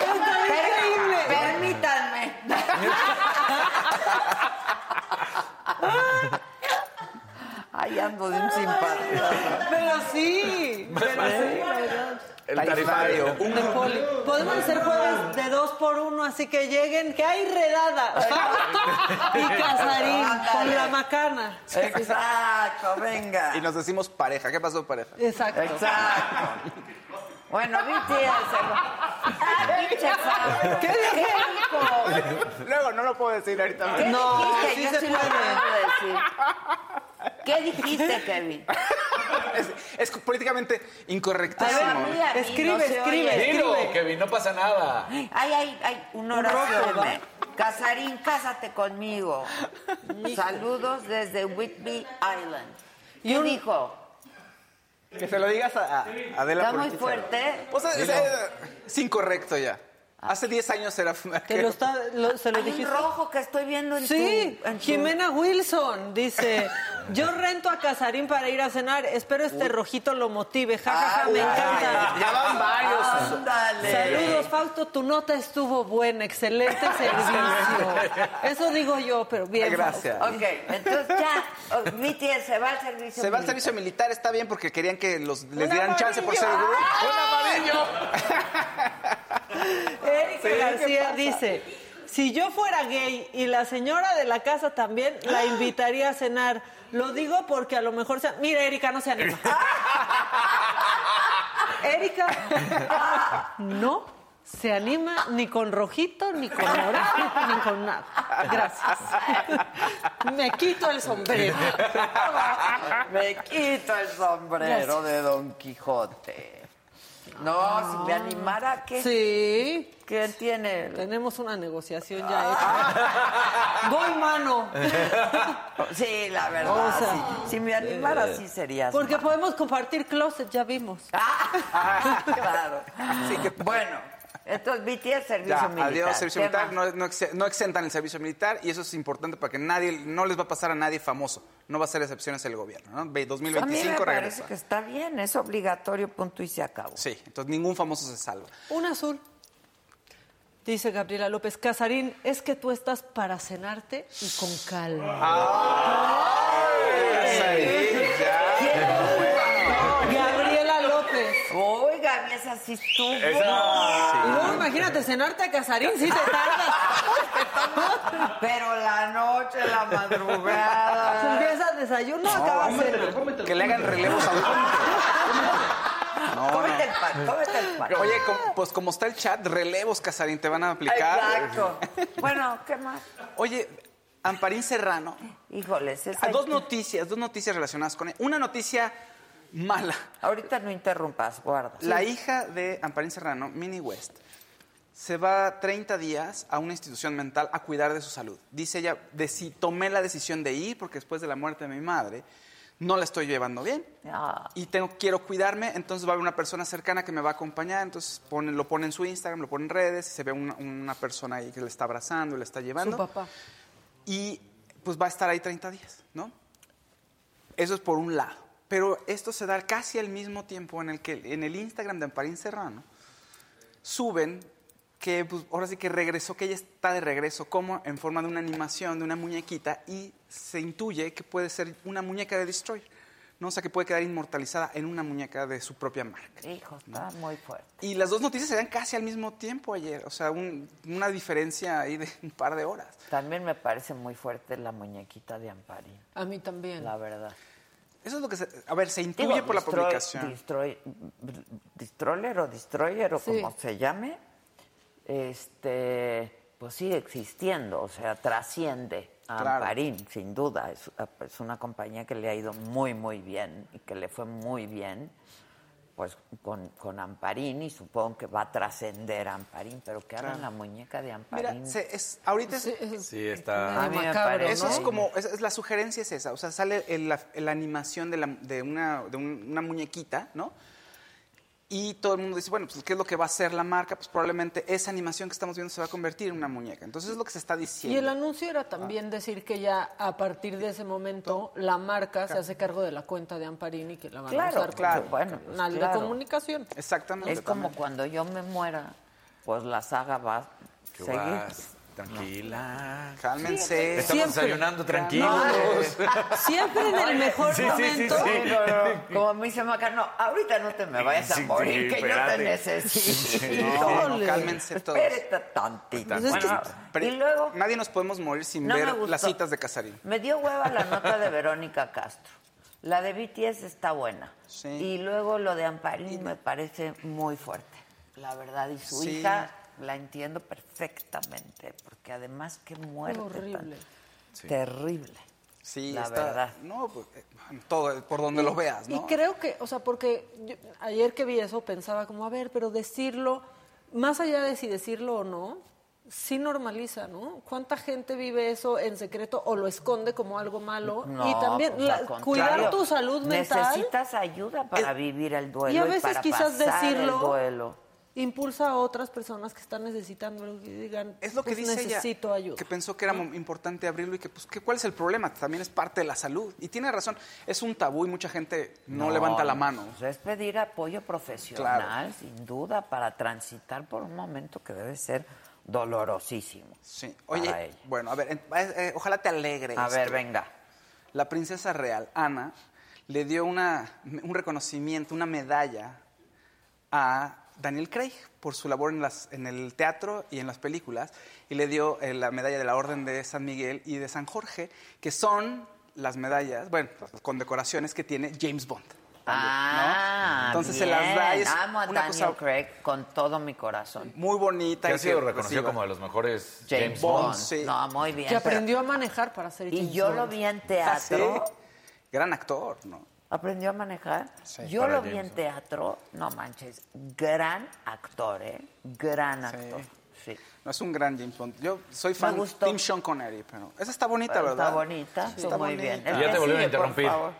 Está increíble. Permítanme. Ahí ando de un simpático. Pero sí. Pero sí, la verdad. El tarifario. De poli. Podemos hacer jueves de dos por uno, así que lleguen, que hay redada. y casarín con la macana. Exacto, venga. y nos decimos pareja. ¿Qué pasó pareja? Exacto. Exacto. Bueno, BTS. Ah, pinche. ¿Qué dijo? Luego no lo puedo decir ahorita. ¿Qué No, dijiste? sí Yo se sí lo puedo decir. ¿Qué dijiste, Kevin? Es, es políticamente incorrectísimo. A Escribe, no escribe. oye. Dilo, Kevin, no pasa nada. Ay, ay, ay, una oración. Casarín, cásate conmigo. Saludos desde Whitby Island. Y ¿Qué un- dijo? Que se lo digas a, a Adela. ¿Está muy fuerte? Sea, es, es- es incorrecto ya. Hace 10 años era... Que lo está, lo- se lo Hay un dijiste. rojo que estoy viendo en Sí, tu... en tu- Jimena Wilson dice, yo rento a Casarín para ir a cenar, espero este rojito lo motive, jajaja, me encanta. Ya van varios. Ándale. Saludos, Fausto, tu nota estuvo buena, excelente servicio. Eso digo yo, pero bien. Gracias. Ok, entonces ya, oh, BTS se va al servicio Se va al servicio militar, está bien porque querían que los, les Un dieran chance por ser amarillo. grupo. Erika García dice, si yo fuera gay y la señora de la casa también, la invitaría a cenar. Lo digo porque a lo mejor se... Mira, Erika, no se anima. Erika, no se anima ni con rojito, ni con oreja, ni con nada. Gracias. Me quito el sombrero. Me quito el sombrero de Don Quijote. No, si me animara, ¿qué? Sí, ¿Quién tiene? tenemos una negociación ya hecha. Voy mano. Sí, la verdad. O sea, sí. Si me animara, sí serías. Porque podemos compartir closet, ya vimos. Ah, claro. Bueno, entonces BTS servicio Ya, militar. adiós, servicio ¿Qué militar. No, no ex- no exentan el servicio militar y eso es importante para que nadie, no les va a pasar a nadie famoso. No va a ser excepciones el gobierno. ¿no? Ve- a mí 2025 me parece regresa. que está bien, es obligatorio, punto y se acabó. Sí, entonces ningún famoso se salva. Un azul. Dice Gabriela López, Casarín, es que tú estás para cenarte y con calma. Gabriela esa sí estuvo. Y luego imagínate, cenarte a Casarín, sí te tardas. Pero la noche, la madrugada. empieza desayuno, acaba cena. Que le hagan relevos a No, cómete no. el pan, cómete el pan. Oye, pues como está el chat, relevos, Casarín, te van a aplicar. Exacto. Bueno, ¿qué más? Oye, Amparín Serrano. Híjoles, esa- Ah, dos noticias, dos noticias relacionadas con él. Una noticia mala. Ahorita no interrumpas, guarda. La hija de Amparín Serrano, Minnie West, se va 30 días a una institución mental a cuidar de su salud. Dice ella, de si tomé la decisión de ir, porque después de la muerte de mi madre, no la estoy llevando bien. Ah. Y tengo, quiero cuidarme, entonces va a haber una persona cercana que me va a acompañar, entonces pone, lo pone en su Instagram, lo pone en redes, y se ve una, una persona ahí que le está abrazando, le está llevando. Su papá. Y pues va a estar ahí 30 días, ¿no? Eso es por un lado. Pero esto se da casi al mismo tiempo en el que en el Instagram de Amparín Serrano suben que pues, ahora sí que regresó, que ella está de regreso, como en forma de una animación, de una muñequita, y se intuye que puede ser una muñeca de Destroyer, ¿no? O sea, que puede quedar inmortalizada en una muñeca de su propia marca. Hijo, está muy fuerte. Y las dos noticias se dan casi al mismo tiempo ayer, o sea, un- una diferencia ahí de un par de horas. También me parece muy fuerte la muñequita de Amparín, A mí también. la verdad. Eso es lo que se, a ver, se intuye Digo, por la publicación. destroy- Destroyer o Destroyer o Sí. como se llame, este, pues sigue existiendo, o sea, trasciende a Claro. Amparín, sin duda. Es, es una compañía que le ha ido muy, muy bien y que le fue muy bien pues con, con Amparín y supongo que va a trascender a Amparín, pero que hagan Claro. la muñeca de Mira, Amparín. se- es, ahorita es, Sí, es- Sí, está. Macabro, eso es ¿no? como, es, es la sugerencia es esa, o sea, sale el- la, la animación de, la- de una, de un- una muñequita, ¿no? Y todo el mundo dice, bueno, pues ¿qué es lo que va a hacer la marca? Pues probablemente esa animación que estamos viendo se va a convertir en una muñeca. Entonces es lo que se está Y el diciendo. anuncio era también decir que ya a partir de ese momento la marca se hace cargo de la cuenta de Amparín y que la van Claro, a usar claro, como bueno, pues canal claro. de comunicación. Exactamente. es como cuando yo me muera, pues la saga va a ¿Qué seguir. Tranquila. Cálmense. Estamos Siempre. desayunando tranquilos. Siempre en el mejor Sí, sí, sí, momento. sí. No, no, Como me dice Maca, no, ahorita no te me vayas a Sí, morir, que yo te espérate. necesito. No, no, Híjole. cálmense todos. Espérate tantito. Pues es Bueno, Pero y luego, nadie nos podemos morir sin no me ver gustó. las citas de Casarín. Me dio hueva la nota de Verónica Castro. La de BTS está buena. Sí. Y luego lo de Amparín me parece muy fuerte, la verdad. Y su Sí. hija la entiendo perfectamente, porque además qué muerte. tan horrible. Terrible. Sí, La está- verdad. No, pues, eh, todo, por donde lo veas, ¿no? Y creo que, o sea, porque yo- ayer que vi eso pensaba como, a ver, pero decirlo, más allá de si decirlo o no, sí normaliza, ¿no? ¿Cuánta gente vive eso en secreto o lo esconde como algo malo? No, y también pues, la- cuidar tu salud mental Necesitas ayuda para Es- vivir el duelo y a y veces para quizás pasar decirlo el duelo. Impulsa a otras personas que están necesitando y digan, Es lo que pues, dice ella, necesito ayuda. que pensó que era importante abrirlo y que, pues, que ¿cuál es el problema? También es parte de la salud. Y tiene razón, es un tabú y mucha gente no, levanta la mano. pues es pedir apoyo profesional, sin duda, para transitar por un momento que debe ser dolorosísimo. Sí. para Oye, ella. bueno, a ver, eh, eh, ojalá te alegre. A esto. ver, venga. La princesa real, Ana, le dio una, un reconocimiento, una medalla a Daniel Craig por su labor en, las, en el teatro y en las películas, y le dio eh, la medalla de la Orden de San Miguel y de San Jorge, que son las medallas, bueno, con decoraciones que tiene James Bond. también, ¿no? Ah, Entonces se las da y es. Amo a una Daniel cosa Craig con todo mi corazón. muy bonita. Que ha sido reconocido reciba. como de los mejores James, James Bond. Bond. sí. No, muy bien. que pero- aprendió a manejar para ser Y James yo lo vi en Ah, teatro. sí. Gran actor, ¿no? ¿Aprendió a manejar? Sí, Yo lo vi James en teatro. No manches. Gran actor, ¿eh? Gran actor. Sí. No es un gran James Bond. Yo soy fan de gustó. Tim Sean Connery, pero esa está bonita, Pero ¿verdad? Está bonita. Sí, está muy bonita. bien. Y ya te volvieron a interrumpir. favor.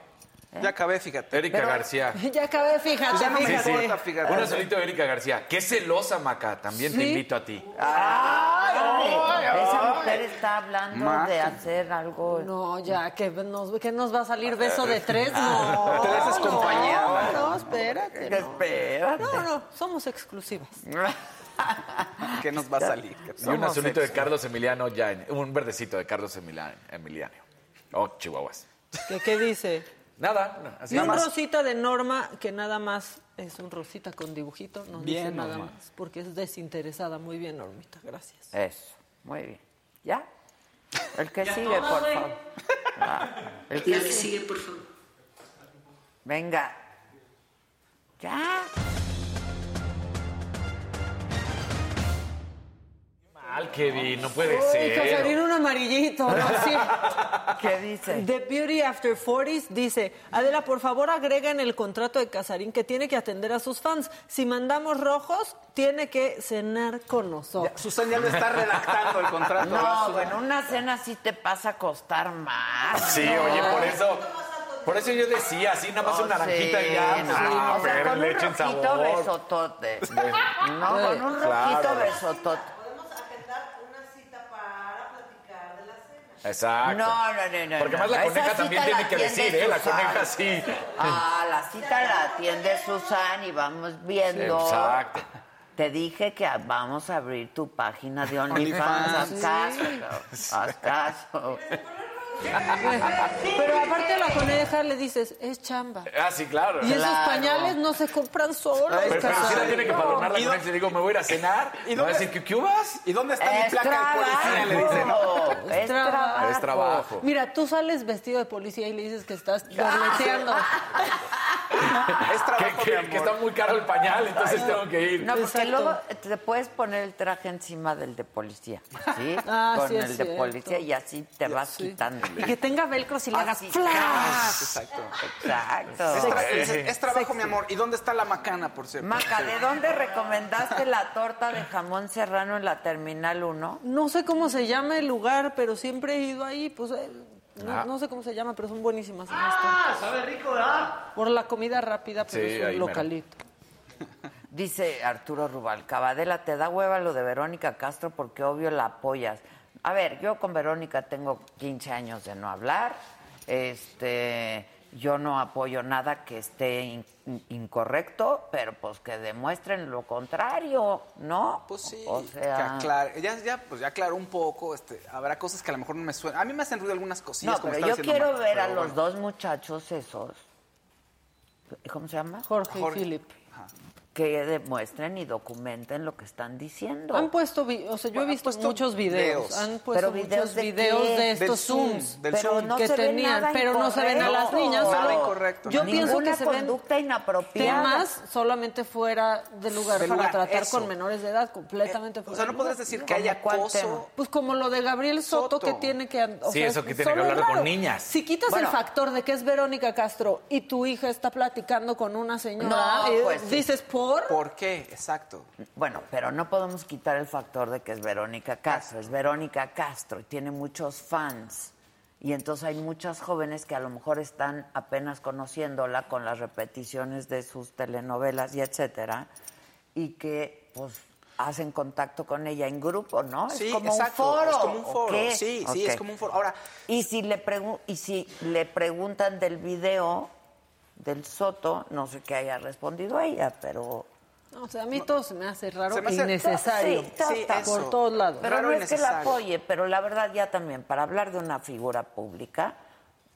Ya acabé, fíjate. Erika Pero- García. Ya acabé, fíjate. Ya no me importa, fíjate. Un solito de Erika García. Qué celosa, Maca. También te invito a ti. Ay, esa mujer está hablando de hacer algo. No, ya, que nos, que nos va a salir beso de tres, no. Tres es compañía, No, no, espérate. no. Espérate. No, no, somos exclusivas. ¿Qué nos va a salir? Y un azulito de Carlos Emiliano ya en- un verdecito de Carlos Emiliano. Emiliano. Oh, chihuahuas. ¿Qué, qué dice? Nada, así Y un nada más. rosita de Norma que nada más es un rosita con dibujito, no dice Bien, nada Norma. más, porque es desinteresada. Muy bien, Normita, gracias. Eso. Muy bien. ¿Ya? El que sigue, por favor. Ah, el que sigue. por favor. Venga. Ya. Mal, Kevin, no puede Uy, Casarín, ser. un amarillito, ¿no? Sí. ¿Qué dice? The Beauty After 40s dice, Adela, por favor agrega en el contrato de Casarín que tiene que atender a sus fans. Si mandamos rojos, tiene que cenar con nosotros. Susan ya lo está redactando el contrato. No, bueno, una cena sí te pasa a costar más. Sí, oye, por eso. Por eso yo decía, así nada más Oh, una naranjita sí, y ya. no. Ah, o sea, pero con un rojito besotote. No, con un Claro. rojito besotote. Exacto. No, no, no, no. Porque no, más la coneja también tiene que decir, ¿eh? La coneja sí. Ah, la cita la atiende Susan y vamos viendo. Exacto. Te dije que vamos a abrir tu página de OnlyFans. Haz caso, haz caso. Pero aparte a la coneja le dices, es chamba. Ah, sí, claro. Y esos Claro. pañales no se compran solos. Pero, pero si la tiene que padronar la ¿Y coneja, le digo, me voy a ir a cenar. Y va a decir, ¿qué, qué vas? ¿Y dónde está mi Es placa de policía? Le dice, ¿no? trabajo, es trabajo. Es trabajo. Mira, tú sales vestido de policía y le dices que estás dobleteando. Es Que, trabajo, mi que- amor. que está muy caro el pañal, entonces tengo que ir. No, porque Exacto. luego te puedes poner el traje encima del de policía, ¿sí? Ah, Con sí, es el de cierto. policía y así te vas Sí. quitando. Y que tenga velcros y le hagas flash. Exacto. Exacto. Es, tra- es- Sí. es trabajo, mi amor. ¿Y dónde está la macana, por cierto? Maca, ¿de dónde recomendaste la torta de jamón serrano en la Terminal 1? No sé cómo se llama el lugar, pero siempre he ido ahí. Pues eh, no, Ah. no sé cómo se llama, pero son buenísimas. Ah, sabe rico, ¿verdad? Por la comida rápida, pero Sí, es ahí un mero. localito. Dice Arturo Rubal, Cabadela, te da hueva lo de Verónica Castro porque obvio la apoyas. A ver, yo con Verónica tengo 15 años de no hablar. Este, yo no apoyo nada que esté in- incorrecto, pero pues que demuestren lo contrario, ¿no? Pues sí, O que sea, aclare. Ya, ya, pues ya aclaró un poco. Este, habrá cosas que a lo mejor no me suenan. A mí me hacen ruido algunas cosillas. no, como pero yo quiero ver a los dos muchachos esos. ¿Cómo se llama? Jorge, Jorge. y Philip. Que demuestren y documenten lo que están diciendo. Han puesto, vi- o sea, yo he visto puesto muchos videos. videos. Han puesto Pero videos muchos de videos qué? de estos Zoom, Zooms del pero Zoom. no que tenían, nada pero no se ven a las niñas. Nada solo- incorrecto. Yo pienso que se ven conducta inapropiada. temas solamente fuera de lugar De para lugar, tratar eso. con menores de edad, completamente O fuera sea, de no podrías decir que ¿Cómo haya cuál acoso. tema? Pues como lo de Gabriel Soto, Soto. que tiene que... o Sí, sea, eso que tiene que hablar con niñas. Si quitas Bueno. el factor de que es Verónica Castro y tu hija está platicando con una señora, No, eh, pues dices, ¿por? ¿Por qué? Exacto. Bueno, pero no podemos quitar el factor de que es Verónica Castro. Es Verónica Castro y tiene muchos fans. Y entonces hay muchas jóvenes que a lo mejor están apenas conociéndola con las repeticiones de sus telenovelas y etcétera. Y que, pues, hacen contacto con ella en grupo, ¿no? Sí, es como exacto, un foro. es como un ¿o foro, qué? sí, sí, es como un foro. Ahora- Y si le, pregun- y si le preguntan del video del Soto, no sé qué haya respondido ella, pero... No, o sea, a mí todo se me hace raro e innecesario. Sí, Sí, está- eso. por todos lados. Pero Raro no y es que la apoye, pero la verdad ya también, para hablar de una figura pública,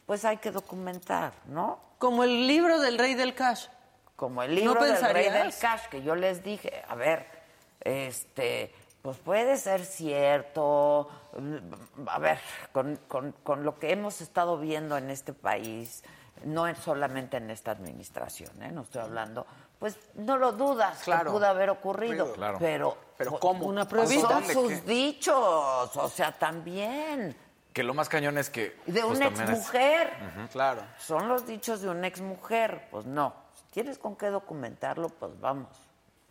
pues hay que documentar, ¿no? Como el libro del rey del cash. Como el libro del rey del cash, que yo les dije, a ver, este, pues puede ser cierto, mm, a ver, con, con- con lo que hemos estado viendo en este país, no es solamente en esta administración, ¿eh? no estoy hablando, pues no lo dudas Claro. que pudo haber ocurrido, Claro. pero, Pero ¿cómo? Una ¿Hasta pruebita. son sus ¿Qué? dichos, o sea, también. Que lo más cañón es que. De pues, una también es- exmujer. Claro. Son los dichos de una exmujer. Pues no. Si tienes con qué documentarlo, pues vamos.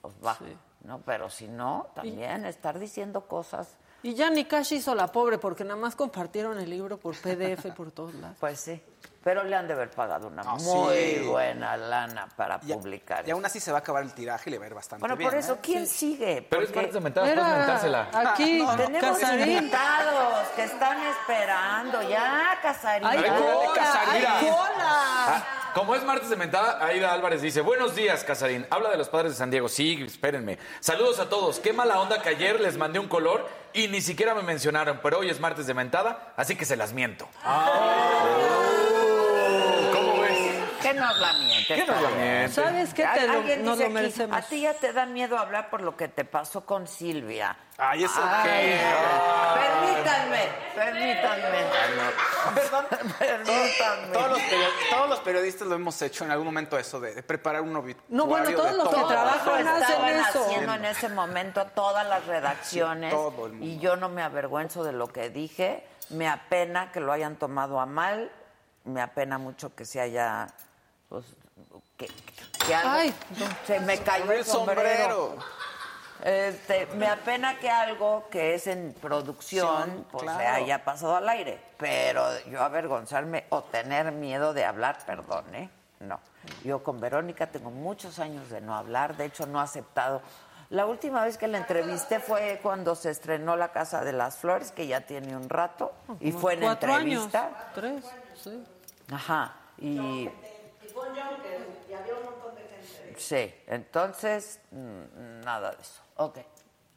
Pues va. ¿No? Pero si no, también estar diciendo cosas. Y ya ni Cash hizo la pobre porque nada más compartieron el libro por PDF por todos lados. Pues sí. Pero le han de haber pagado una No, muy sí. buena lana para Y, publicar. y aún así se va a acabar el tiraje y le va a ir bastante Bueno, bien. por eso, ¿eh? ¿quién sigue? Pero es martes de mentadas, puedes mentársela. aquí, Tenemos Casarín. invitados que están esperando. Ya, Casarín. ¡Ay, Ay, cola! Casarín. ¡Ay, cola! Ah, como es martes de mentada, Aida Álvarez dice, buenos días, Casarín. Habla de los padres de San Diego. Sí, espérenme. Saludos a todos. Qué mala onda que ayer les mandé un color y ni siquiera me mencionaron, pero hoy es martes de mentada, así que se las miento. ¿Cómo ves? ¿Qué nos la miente? ¿Qué nos la miente? ¿Sabes qué? Te lo, nos dice aquí. A ti ya te da miedo hablar por lo que te pasó con Silvia. Ay, eso Ay, qué. Permítanme, permítanme. Perdón. Permítanme. Todos los, periodistas, todos los periodistas lo hemos hecho en algún momento eso de, de preparar un obituario. No, bueno, todos los que trabajan hacen eso. haciendo en ese momento todas las redacciones Sí, todo el mundo. y yo no me avergüenzo de lo que dije. Me apena que lo hayan tomado a mal. Me apena mucho que se haya... pues, algo- Ay, se me cayó el El sombrero. sombrero. Este, me apena que algo que es en producción Sí, pues claro. se haya pasado al aire, pero yo avergonzarme o tener miedo de hablar, perdón, ¿eh? No. Yo con Verónica tengo muchos años de no hablar, de hecho no he aceptado. La última vez que la entrevisté fue cuando se estrenó La Casa de las Flores, que ya tiene un rato, y fue en Cuatro entrevista. años. Tres, sí. Ajá, y... Sí, entonces, mm, nada de eso. Ok.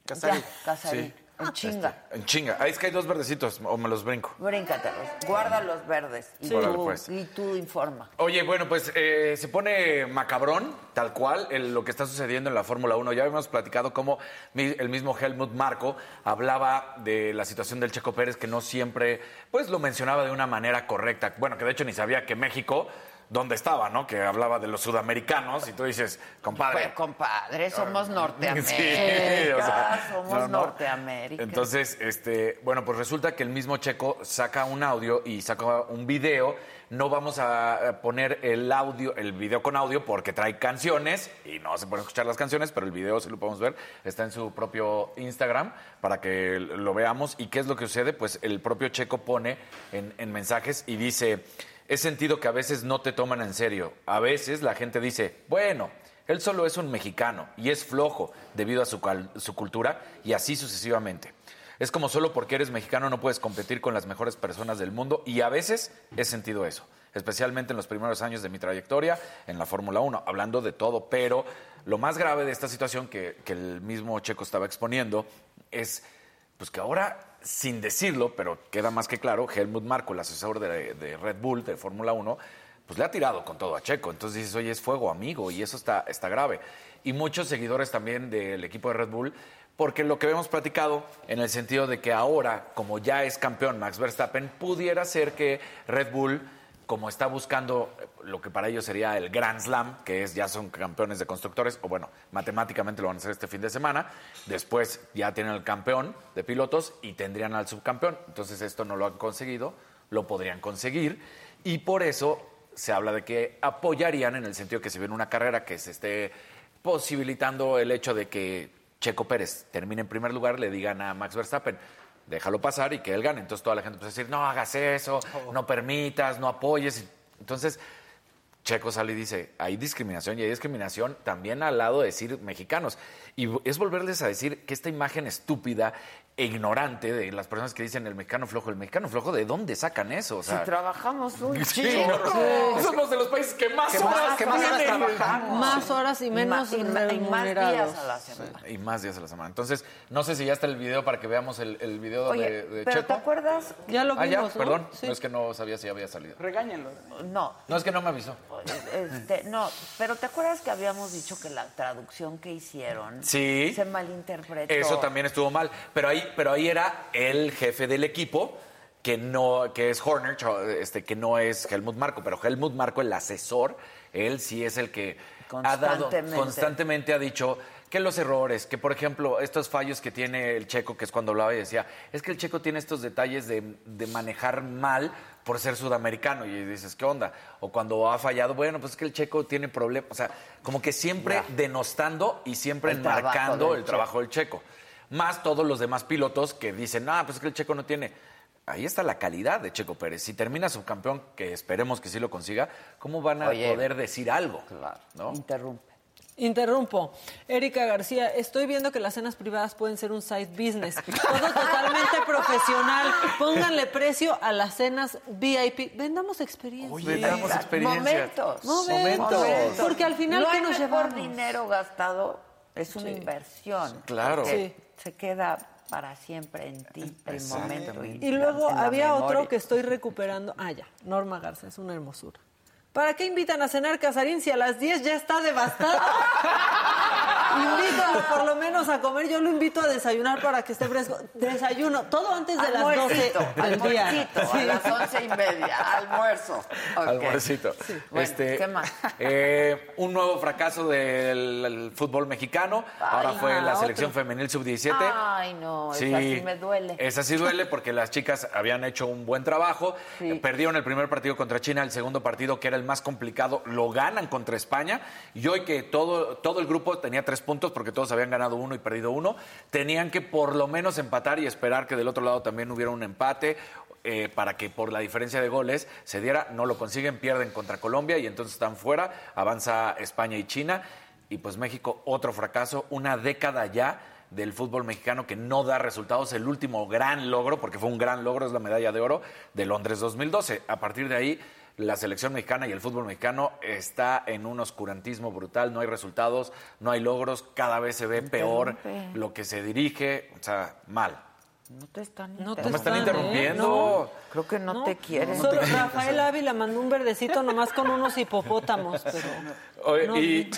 Casarín. Ya, Casarín. Sí. En chinga. En chinga. Ahí es que hay dos verdecitos, o me los brinco. Bríncatelos. Guarda los verdes. Y, Órale, tú, pues. y tú informa. Oye, bueno, pues eh, se pone macabrón, tal cual, el- lo que está sucediendo en la Fórmula 1. Ya habíamos platicado cómo mi- el mismo Helmut Marco hablaba de la situación del Checo Pérez, que no siempre, pues lo mencionaba de una manera correcta. Bueno, que de hecho ni sabía que México, ¿dónde estaba, no? Que hablaba de los sudamericanos y tú dices, compadre. Pues, compadre, somos Norteamérica. Sí, o sea, somos no, no. Norteamérica. Entonces, este, bueno, pues resulta que el mismo Checo saca un audio y saca un video. No vamos a poner el audio, el video con audio porque trae canciones y no se pueden escuchar las canciones, pero el video sí lo podemos ver. Está en su propio Instagram para que lo veamos. ¿Y qué es lo que sucede? Pues el propio Checo pone en, en mensajes y dice, he sentido que a veces no te toman en serio. A veces la gente dice, bueno, él solo es un mexicano y es flojo debido a su, su cultura y así sucesivamente. Es como solo porque eres mexicano no puedes competir con las mejores personas del mundo y a veces he sentido eso, especialmente en los primeros años de mi trayectoria en la Fórmula 1, hablando de todo, pero lo más grave de esta situación que, que el mismo Checo estaba exponiendo es pues que ahora, sin decirlo, pero queda más que claro, Helmut Marko, el asesor de, Red Bull, de Fórmula 1, pues le ha tirado con todo a Checo. Entonces dices, oye, es fuego amigo y eso está, está grave. Y muchos seguidores también del equipo de Red Bull, porque lo que hemos platicado en el sentido de que ahora, como ya es campeón Max Verstappen, pudiera ser que Red Bull como está buscando lo que para ellos sería el Grand Slam, que es ya son campeones de constructores, o bueno, matemáticamente lo van a hacer este fin de semana, después ya tienen el campeón de pilotos y tendrían al subcampeón. Entonces esto no lo han conseguido, lo podrían conseguir y por eso se habla de que apoyarían en el sentido que si ven una carrera que se esté posibilitando el hecho de que Checo Pérez termine en primer lugar, le digan a Max Verstappen, déjalo pasar y que él gane. Entonces toda la gente a decir, no hagas eso, no permitas, no apoyes. Entonces Checo sale y dice, hay discriminación y hay discriminación también al lado de decir mexicanos. Y es volverles a decir que esta imagen estúpida e ignorante de las personas que dicen el mexicano flojo, el mexicano flojo, ¿de dónde sacan eso? O si trabajamos un sí, chingo. no, somos de los países que más Que horas que más horas tienen. trabajamos. Más horas y menos y, más días a la semana. Y más días a la semana. Entonces, no sé si ya está el video para que veamos el, el video Oye, de, de pero ¿te Checo. acuerdas? Ya lo Ah, ya, vimos, ¿no? perdón. Sí. No es que no sabía si había salido. Regáñenlo. No, No, es que no me avisó. Este, no, pero ¿te acuerdas que habíamos dicho que la traducción que hicieron Sí. se malinterpretó? Eso también estuvo mal. Pero ahí, pero ahí era el jefe del equipo, que no, que es Horner, este, que no es Helmut Marco, pero Helmut Marco, el asesor, él sí es el que ha dado constantemente ha dicho que los errores, que por ejemplo, estos fallos que tiene el checo, que es cuando hablaba y decía, es que el checo tiene estos detalles de, de manejar mal por ser sudamericano. Y dices, ¿qué onda? O cuando ha fallado, bueno, pues es que el checo tiene problemas. O sea, como que siempre denostando y siempre El enmarcando el Checo. trabajo del checo. Más todos los demás pilotos que dicen, ah, pues es que el checo no tiene. Ahí está la calidad de Checo Pérez. Si termina subcampeón, que esperemos que sí lo consiga, ¿cómo van a Oye, poder decir algo? Claro, ¿no? interrumpe. Interrumpo. Erika García, estoy viendo que las cenas privadas pueden ser un side business. Todo totalmente profesional. Pónganle precio a las cenas VIP. Vendamos experiencia. Vendamos experiencias. Momentos. Momentos. Porque al final, no ¿qué nos llevamos? dinero gastado es una inversión. Claro. Se queda para siempre en ti el momento. Y, Y luego había memoria. otro que estoy recuperando. Ah, ya. Norma Garza, es una hermosura. ¿Para qué invitan a cenar Casarín si a las 10 ya está devastada? Invítalo por lo menos a comer. Yo lo invito a desayunar para que esté fresco. Desayuno, todo antes de las 12 del día. Almuercito, a las once y media, almuerzo. Ok. Almuercito. Bueno, Este, ¿qué más? eh, un nuevo fracaso del el fútbol mexicano. Ahora Ay, fue ah, la selección otro. femenil sub-17. Ay, no, esa sí me duele. Esa sí duele porque las chicas habían hecho un buen trabajo. Sí. Perdieron el primer partido contra China, el segundo partido, que era el más complicado, lo ganan contra España. Y hoy que todo, todo el grupo tenía tres puntos porque todos habían ganado uno y perdido uno, tenían que por lo menos empatar y esperar que del otro lado también hubiera un empate. eh, para que por la diferencia de goles se diera, no lo consiguen, pierden contra Colombia y entonces están fuera, avanza España y China y pues México otro fracaso, una década ya del fútbol mexicano que no da resultados. El último gran logro, porque fue un gran logro, es la medalla de oro de Londres 2012. A partir de ahí, la selección mexicana y el fútbol mexicano está en un oscurantismo brutal, no hay resultados, no hay logros, cada vez se ve peor lo que se dirige, o sea, mal. No te están No te No me están ¿eh? interrumpiendo. Creo que no, te quieren. Solo Rafael Ávila mandó un verdecito nomás con unos hipopótamos, pero... Oye, No, y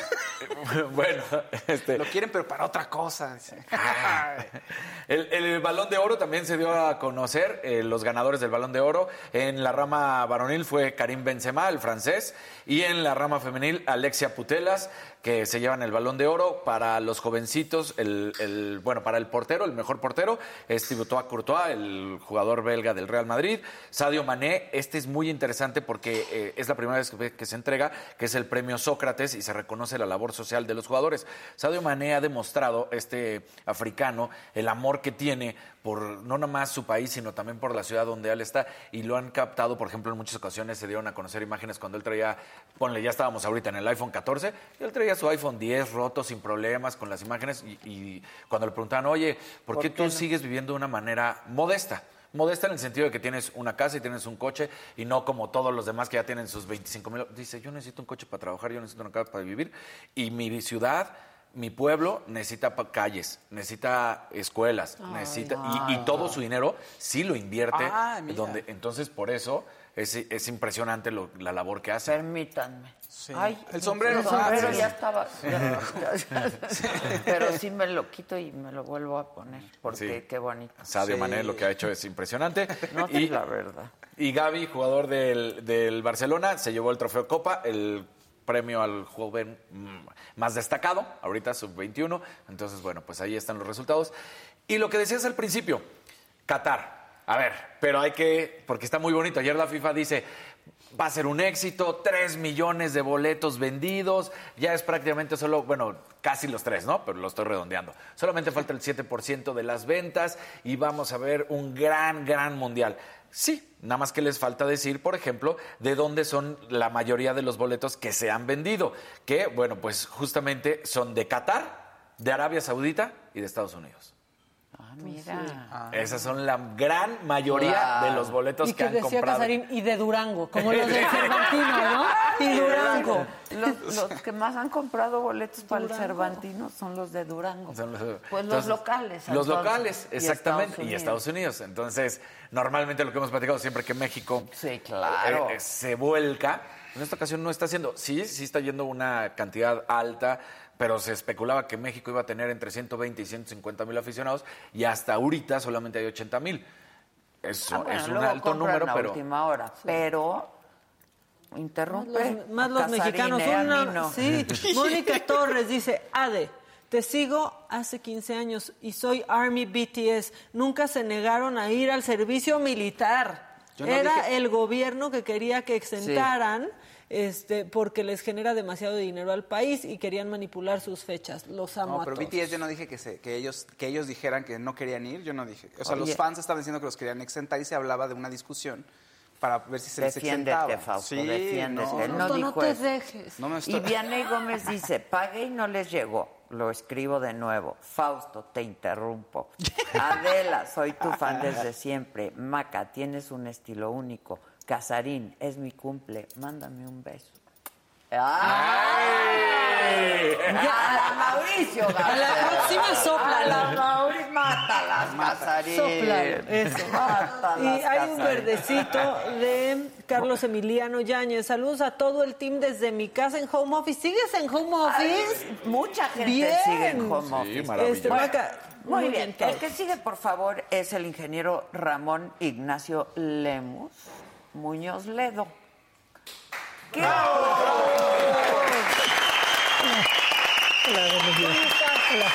bueno, este, Lo quieren, pero para otra cosa. dice. El, el balón de oro también se dio a conocer, eh, los ganadores del balón de oro. En la rama varonil fue Karim Benzema, el francés, y en la rama femenil Alexia Putelas, que se llevan el balón de oro. Para los jovencitos, el, el- bueno, para el portero, el mejor portero, es Thibaut Courtois, el jugador belga del Real Madrid. Sadio Mané, este es muy interesante porque eh, es la primera vez que, que se entrega, que es el premio Sócrates y se reconoce la labor social de los jugadores. Sadio Mané ha demostrado, este africano, el amor que tiene por no nada más su país, sino también por la ciudad donde él está. Y lo han captado, por ejemplo, en muchas ocasiones se dieron a conocer imágenes cuando él traía, ponle, ya estábamos ahorita en el iPhone 14, y él traía su iPhone 10 roto sin problemas con las imágenes. Y, y cuando le preguntaban, oye, ¿por, qué, tú sigues viviendo de una manera modesta? Modesta en el sentido de que tienes una casa y tienes un coche y no como todos los demás que ya tienen sus 25 mil. Dice, yo necesito un coche para trabajar, yo necesito una casa para vivir. Y mi ciudad, mi pueblo necesita pa- calles, necesita escuelas, necesita y, y todo su dinero sí lo invierte. Donde, entonces, por eso es, es impresionante lo- la labor que hace. Permítanme. Sí. Ay, El sombrero. El sombrero Ah, sí. ya estaba. ya- ya- Pero sí me lo quito y me lo vuelvo a poner. Porque Sí. qué bonito. Sadio Sí. Mané lo que ha hecho es impresionante. No y, es la verdad. y Gaby, jugador del, del Barcelona, se llevó el trofeo Copa, el premio al joven mm, más destacado, ahorita sub-21. Entonces, bueno, pues ahí están los resultados. Y lo que decías al principio, Qatar. A ver, pero hay que, porque está muy bonito. Ayer la FIFA dice, va a ser un éxito, 3 millones de boletos vendidos, ya es prácticamente solo, bueno, casi los tres, ¿no? Pero lo estoy redondeando. Solamente falta el 7% de las ventas y vamos a ver un gran, gran mundial. Sí, nada más que les falta decir, por ejemplo, de dónde son la mayoría de los boletos que se han vendido, que, bueno, pues justamente son de Qatar, de Arabia Saudita y de Estados Unidos. Ah, mira. Esas son la gran mayoría Claro. de los boletos Y que que han decía comprado. Casarín, y de Durango, como los del Cervantino, ¿no? Y Durango. Los, los que más han comprado boletos para el Cervantino son los de Durango. Son los- pues entonces, los locales. Los locales, Y exactamente. Y Estados Unidos. Entonces, normalmente lo que hemos platicado siempre que México Sí, claro. eh, eh, se vuelca. En esta ocasión no está haciendo, sí, sí está yendo una cantidad alta, pero se especulaba que México iba a tener entre 120 y 150 mil aficionados y hasta ahorita solamente hay 80 mil. Eso Ah, bueno, es un alto número, pero última hora. Pero interrumpe. Los- más los mexicanos. eh, a Una- mí no. Sí, Mónica Torres dice, Ade, te sigo hace 15 años y soy Army BTS. Nunca se negaron a ir al servicio militar. No Era dije- el gobierno que quería que exentaran este, porque les genera demasiado dinero al país y querían manipular sus fechas. Los amo No, a pero todos. BTS yo no dije que, se, que, ellos, que ellos dijeran que no querían ir, yo no dije. O sea, Oye. los fans estaban diciendo que los querían exentar y se hablaba de una discusión para ver si se les exentaba. Fausto, Sí, defiéndete. no, no, no No, te eso. dejes. no me Y. Vianney Gómez dice, pagué y no les llegó. Lo escribo de nuevo. Fausto, te interrumpo. Adela, soy tu fan desde siempre. Maca, tienes un estilo único. Casarín, es mi cumple. Mándame un beso. ¡Ay! A la Mauricio A la próxima sopla. A la Mauricio. mátalas, Casarín. Soplan, eso. Mátalas, Y hay un verdecito de Carlos Emiliano Yáñez. Saludos a todo el team desde mi casa en home office. ¿Sigues en home office? Ay, mucha gente Bien. sigue en home Sí, office. maravilloso. Este, Bueno, Maca, muy bien. bien. El que sigue, por favor, es el ingeniero Ramón Ignacio Lemus Muñoz Ledo. ¿Qué? Hola, buenos días. Hola.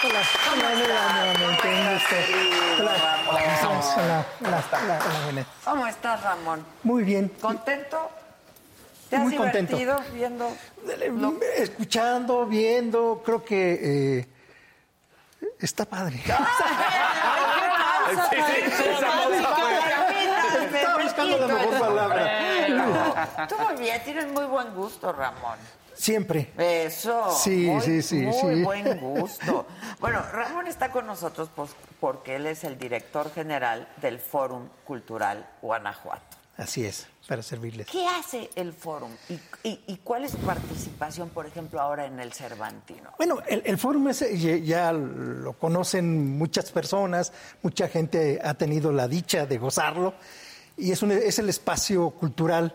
Hola, hola, hola, nuevamente, un gusto. Hola, hola, hola, hola, hola. ¿Cómo estás, Ramón? Muy bien. ¿Contento? ¿Te has Muy contento. divertido viendo? lo- Escuchando, viendo, creo que eh, está padre. Estaba buscando la mejor palabra. Tú muy bien, tienes muy buen gusto, Ramón. Siempre. Eso. Sí, muy, sí, sí, Muy sí. buen gusto. Bueno, Ramón está con nosotros porque él es el director general del Fórum Cultural Guanajuato. Así es, para servirles. ¿Qué hace el Fórum y, y- y cuál es su participación, por ejemplo, ahora en el Cervantino? Bueno, el, el fórum ya lo conocen muchas personas, mucha gente ha tenido la dicha de gozarlo y es, un- es el espacio cultural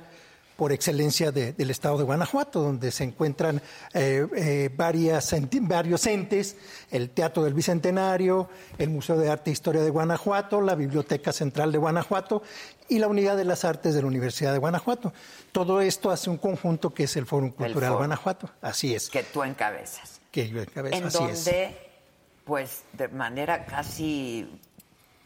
por excelencia de- del estado de Guanajuato, donde se encuentran eh, eh, varias, varios entes, el Teatro del Bicentenario, el Museo de Arte e Historia de Guanajuato, la Biblioteca Central de Guanajuato y la Unidad de las Artes de la Universidad de Guanajuato. Todo esto hace un conjunto que es el Fórum Cultural. Guanajuato. Así es. Que tú encabezas. Que yo encabezo, en así donde, es. pues, de manera casi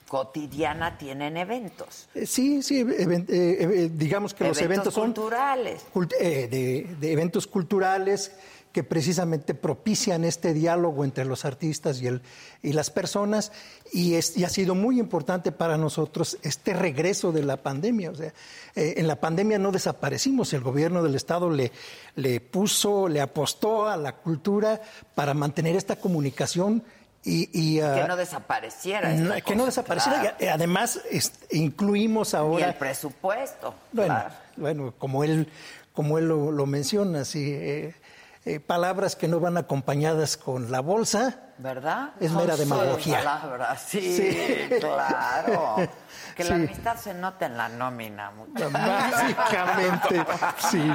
cotidiana tienen eventos. Eh, Sí, sí, eh, eh, digamos que los Eventos son culturales. cult- de, de eventos culturales que precisamente propician este diálogo entre los artistas y, el, y las personas y, es, y ha sido muy importante para nosotros este regreso de la pandemia. O sea, eh, en la pandemia no desaparecimos, el gobierno del Estado le, le puso, le apostó a la cultura para mantener esta comunicación y... y, ah, que no desapareciera. no, esta que no cosa, desapareciera. claro. Y, además, incluimos Y ahora. el presupuesto. Bueno, claro. bueno, como él, como él lo, lo menciona, sí, eh, eh, palabras que no van acompañadas con la bolsa. ¿Verdad? Es Son mera demagogia. palabras, sí, Sí. claro. Que la amistad se nota en la nómina. muchachos. Básicamente, sí.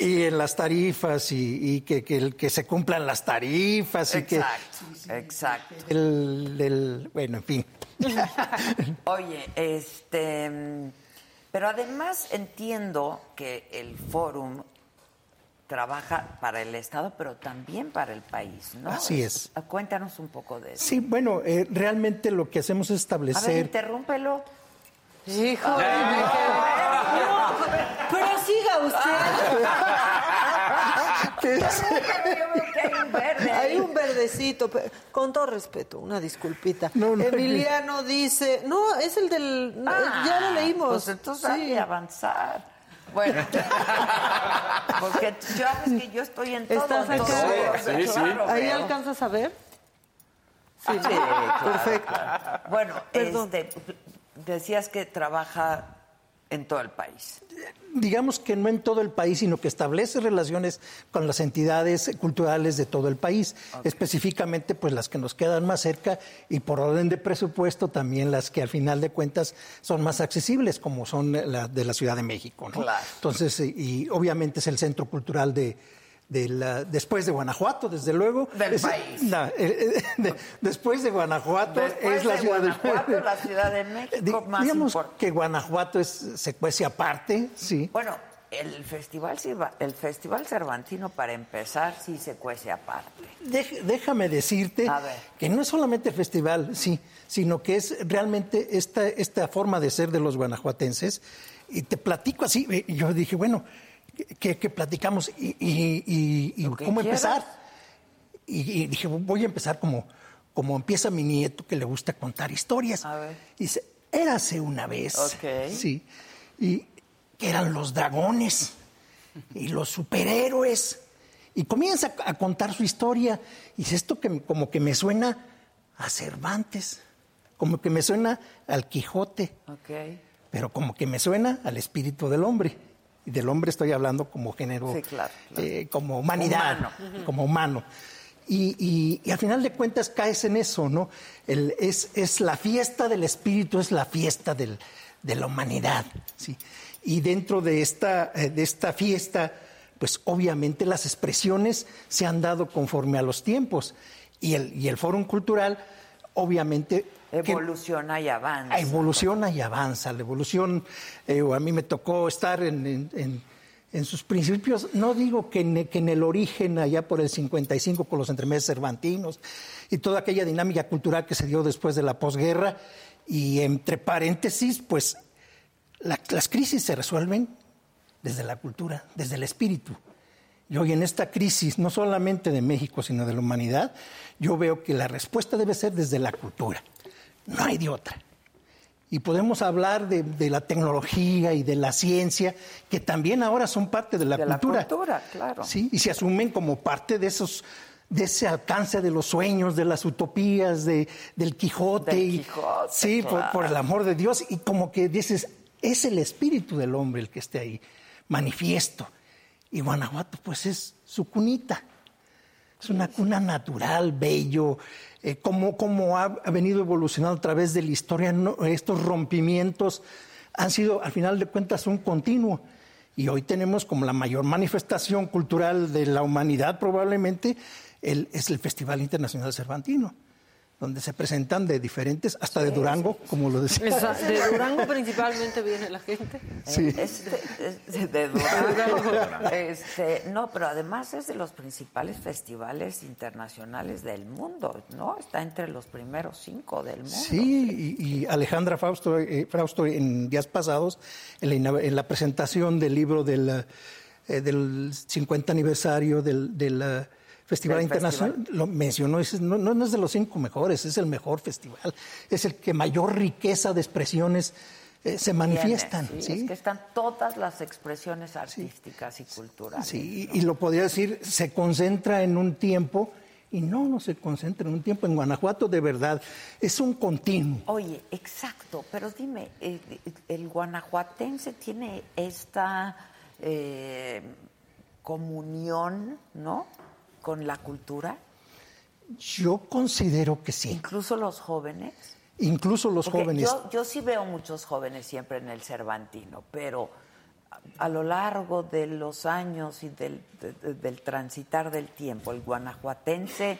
Y, y en las tarifas y, y que, que, el- que se cumplan las tarifas y Exacto, exacto. que el, el- bueno, en fin. Oye, este, pero además entiendo que el fórum trabaja para el Estado, pero también para el país, ¿no? Así es. Cuéntanos un poco de eso. Sí, bueno, eh, realmente lo que hacemos es A ver, establecer. interrúmpelo. Hijo, no, pero siga usted. Hay un verde ahí. Hay un verdecito, con todo respeto, una disculpita. No, no, Emiliano dice, no, es el del, Ah, ya lo leímos. Pues entonces hay que avanzar. Bueno, porque tú sabes que yo estoy en todo. ¿Estás Sí, sí. claro, ¿Ahí alcanzas a ver? Sí, claro. Perfecto. Bueno, Perdón. este, decías que trabaja en todo el país. digamos que no en todo el país, sino que establece relaciones con las entidades culturales de todo el país, específicamente pues las que nos quedan más cerca y por orden de presupuesto también las que al final de cuentas son más accesibles, como son la de la Ciudad de México. ¿no? Claro. Entonces, y, y obviamente es el centro cultural de... de la- después de Guanajuato, desde luego. Del Es- país. no, eh, eh, de- después de Guanajuato Después es la de Ciudad Guanajuato, de la Ciudad de México más digamos importante. que Guanajuato es, se cuece aparte, sí. Bueno, el festival, el festival Cervantino, para empezar, sí se cuece aparte. Dej- déjame decirte que no es solamente el festival, sí, sino que es realmente esta, esta forma de ser de los guanajuatenses. Y te platico así, eh, yo dije, bueno, que, que platicamos y, y- y- y cómo quieras. empezar. Y, y dije, voy a empezar como, como empieza mi nieto que le gusta contar historias. A ver. Dice, érase una vez. Sí. Y que eran los dragones y los superhéroes. Y comienza a contar su historia. Y dice, esto que, como que me suena a Cervantes, como que me suena al Quijote, pero como que me suena al espíritu del hombre. Y del hombre estoy hablando como género, Sí, claro, claro. eh, como humanidad, como humano. Y, y, al final de cuentas caes en eso, ¿no? El, es, es, la fiesta del espíritu, es la fiesta del, de la humanidad, ¿sí? Y dentro de esta, eh, de esta fiesta, pues obviamente las expresiones se han dado conforme a los tiempos. Y el, y el Fórum Cultural, obviamente... Evoluciona y avanza. Evoluciona y avanza. La evolución, eh, a mí me tocó estar en, en, en, sus principios, no digo que en, que en, el origen, allá por el 55, con los entremeses cervantinos y toda aquella dinámica cultural que se dio después de la posguerra, y entre paréntesis, pues la, las crisis se resuelven desde la cultura, desde el espíritu. Y hoy en esta crisis, no solamente de México, sino de la humanidad, yo veo que la respuesta debe ser desde la cultura. No hay de otra. Y podemos hablar de, de la tecnología y de la ciencia, que también ahora son parte de la de cultura. La cultura, claro. Sí, y se asumen como parte de esos de ese alcance de los sueños, de las utopías, de, del Quijote. Del y, Quijote sí, claro. por, por, el amor de Dios. Y como que dices, es el espíritu del hombre el que esté ahí, manifiesto. Y Guanajuato, pues es su cunita. Es una cuna natural, bello, eh, como ha, venido evolucionando a través de la historia. Estos rompimientos han sido, al final de cuentas, un continuo. Y hoy tenemos como la mayor manifestación cultural de la humanidad, probablemente, el, es el Festival Internacional Cervantino donde se presentan de diferentes, hasta de Durango, como lo decía. Esa, de Durango principalmente viene la gente. Sí. Este, es de Durango. Este, no, pero además es de los principales festivales internacionales del mundo, ¿no? Está entre los primeros cinco del mundo. Sí, y, y Alejandra Fausto, eh, Fausto, en días pasados, en la, en la presentación del libro del, eh, del 50 aniversario del, del Festival Internacional, festival. lo mencionó, es, no, no es de los cinco mejores, es el mejor festival, es el que mayor riqueza de expresiones eh, se manifiestan. Tiene, ¿sí? Es que están todas las expresiones artísticas y culturales. Sí, ¿no? y lo podría decir, se concentra en un tiempo, y no, no se concentra en un tiempo. En Guanajuato, de verdad, es un continuo. Oye, exacto, pero dime, ¿el, el guanajuatense tiene esta eh, comunión, ¿no? Con la cultura? Yo considero que sí. Incluso los jóvenes. Incluso los Porque jóvenes. Yo, yo, sí veo muchos jóvenes siempre en el Cervantino, pero a, lo largo de los años y del, de, del transitar del tiempo, el guanajuatense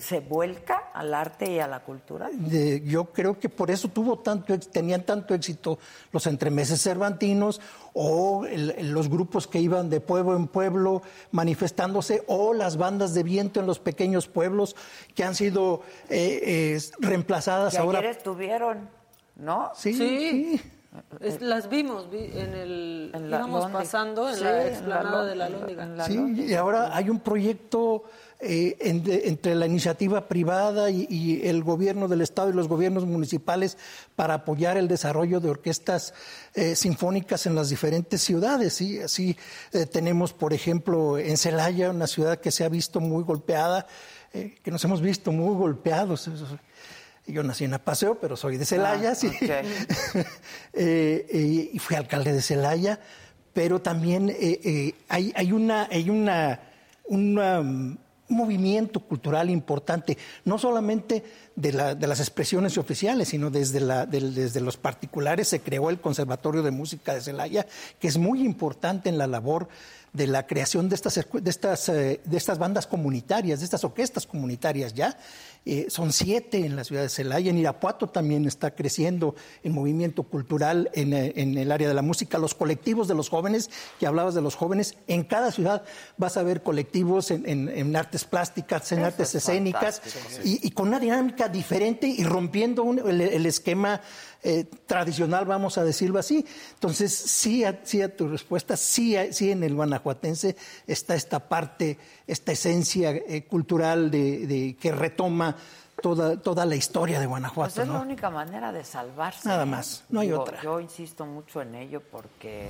se vuelca al arte y a la cultura. De, yo creo que por eso tuvo tanto, tenían tanto éxito los entremeses cervantinos o el, los grupos que iban de pueblo en pueblo manifestándose o las bandas de viento en los pequeños pueblos que han sido eh, eh, reemplazadas que ahora. Ayer estuvieron, ¿no? Sí. sí. sí. Es, las vimos vi, en el en la íbamos pasando en sí, la explanada de la Lóndiga. Sí, y ahora hay un proyecto eh, en, de, entre la iniciativa privada y, y, el gobierno del Estado y los gobiernos municipales para apoyar el desarrollo de orquestas eh, sinfónicas en las diferentes ciudades. ¿sí? Así eh, tenemos, por ejemplo, en Celaya, una ciudad que se ha visto muy golpeada, que nos hemos visto muy golpeados. Yo nací en Apaseo, pero soy de Celaya, ah, sí. Okay. y fui alcalde de Celaya, pero también hay, hay, una, hay una, una un movimiento cultural importante, no solamente de, la, de, las expresiones oficiales, sino desde, la, de, desde los particulares se creó el Conservatorio de Música de Celaya, que es muy importante en la labor de la creación de estas, de estas, eh, de estas bandas comunitarias, de estas orquestas comunitarias ya. Eh, son siete en la ciudad de Celaya. En Irapuato también está creciendo el movimiento cultural en, eh, en, el área de la música. Los colectivos de los jóvenes, que hablabas de los jóvenes, en cada ciudad vas a ver colectivos en, en, en artes plásticas, en Eso artes es escénicas, y, y, con una dinámica diferente y rompiendo un, el, el, esquema eh, tradicional, vamos a decirlo así. Entonces, sí a, sí a tu respuesta, sí, a, sí en el guanajuatense está esta parte, esta esencia eh, cultural de, de, que retoma toda, toda la historia de Guanajuato. Pues es ¿no? la única manera de salvarse. Nada más, no hay Digo, otra. Yo insisto mucho en ello porque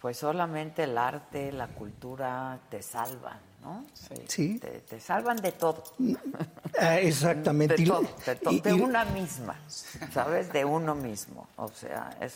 pues solamente el arte, la cultura te salvan, ¿no? Sí. Te, te salvan de todo. Ah, exactamente. De todo, de, to y, de una misma, ¿sabes? De uno mismo. O sea, es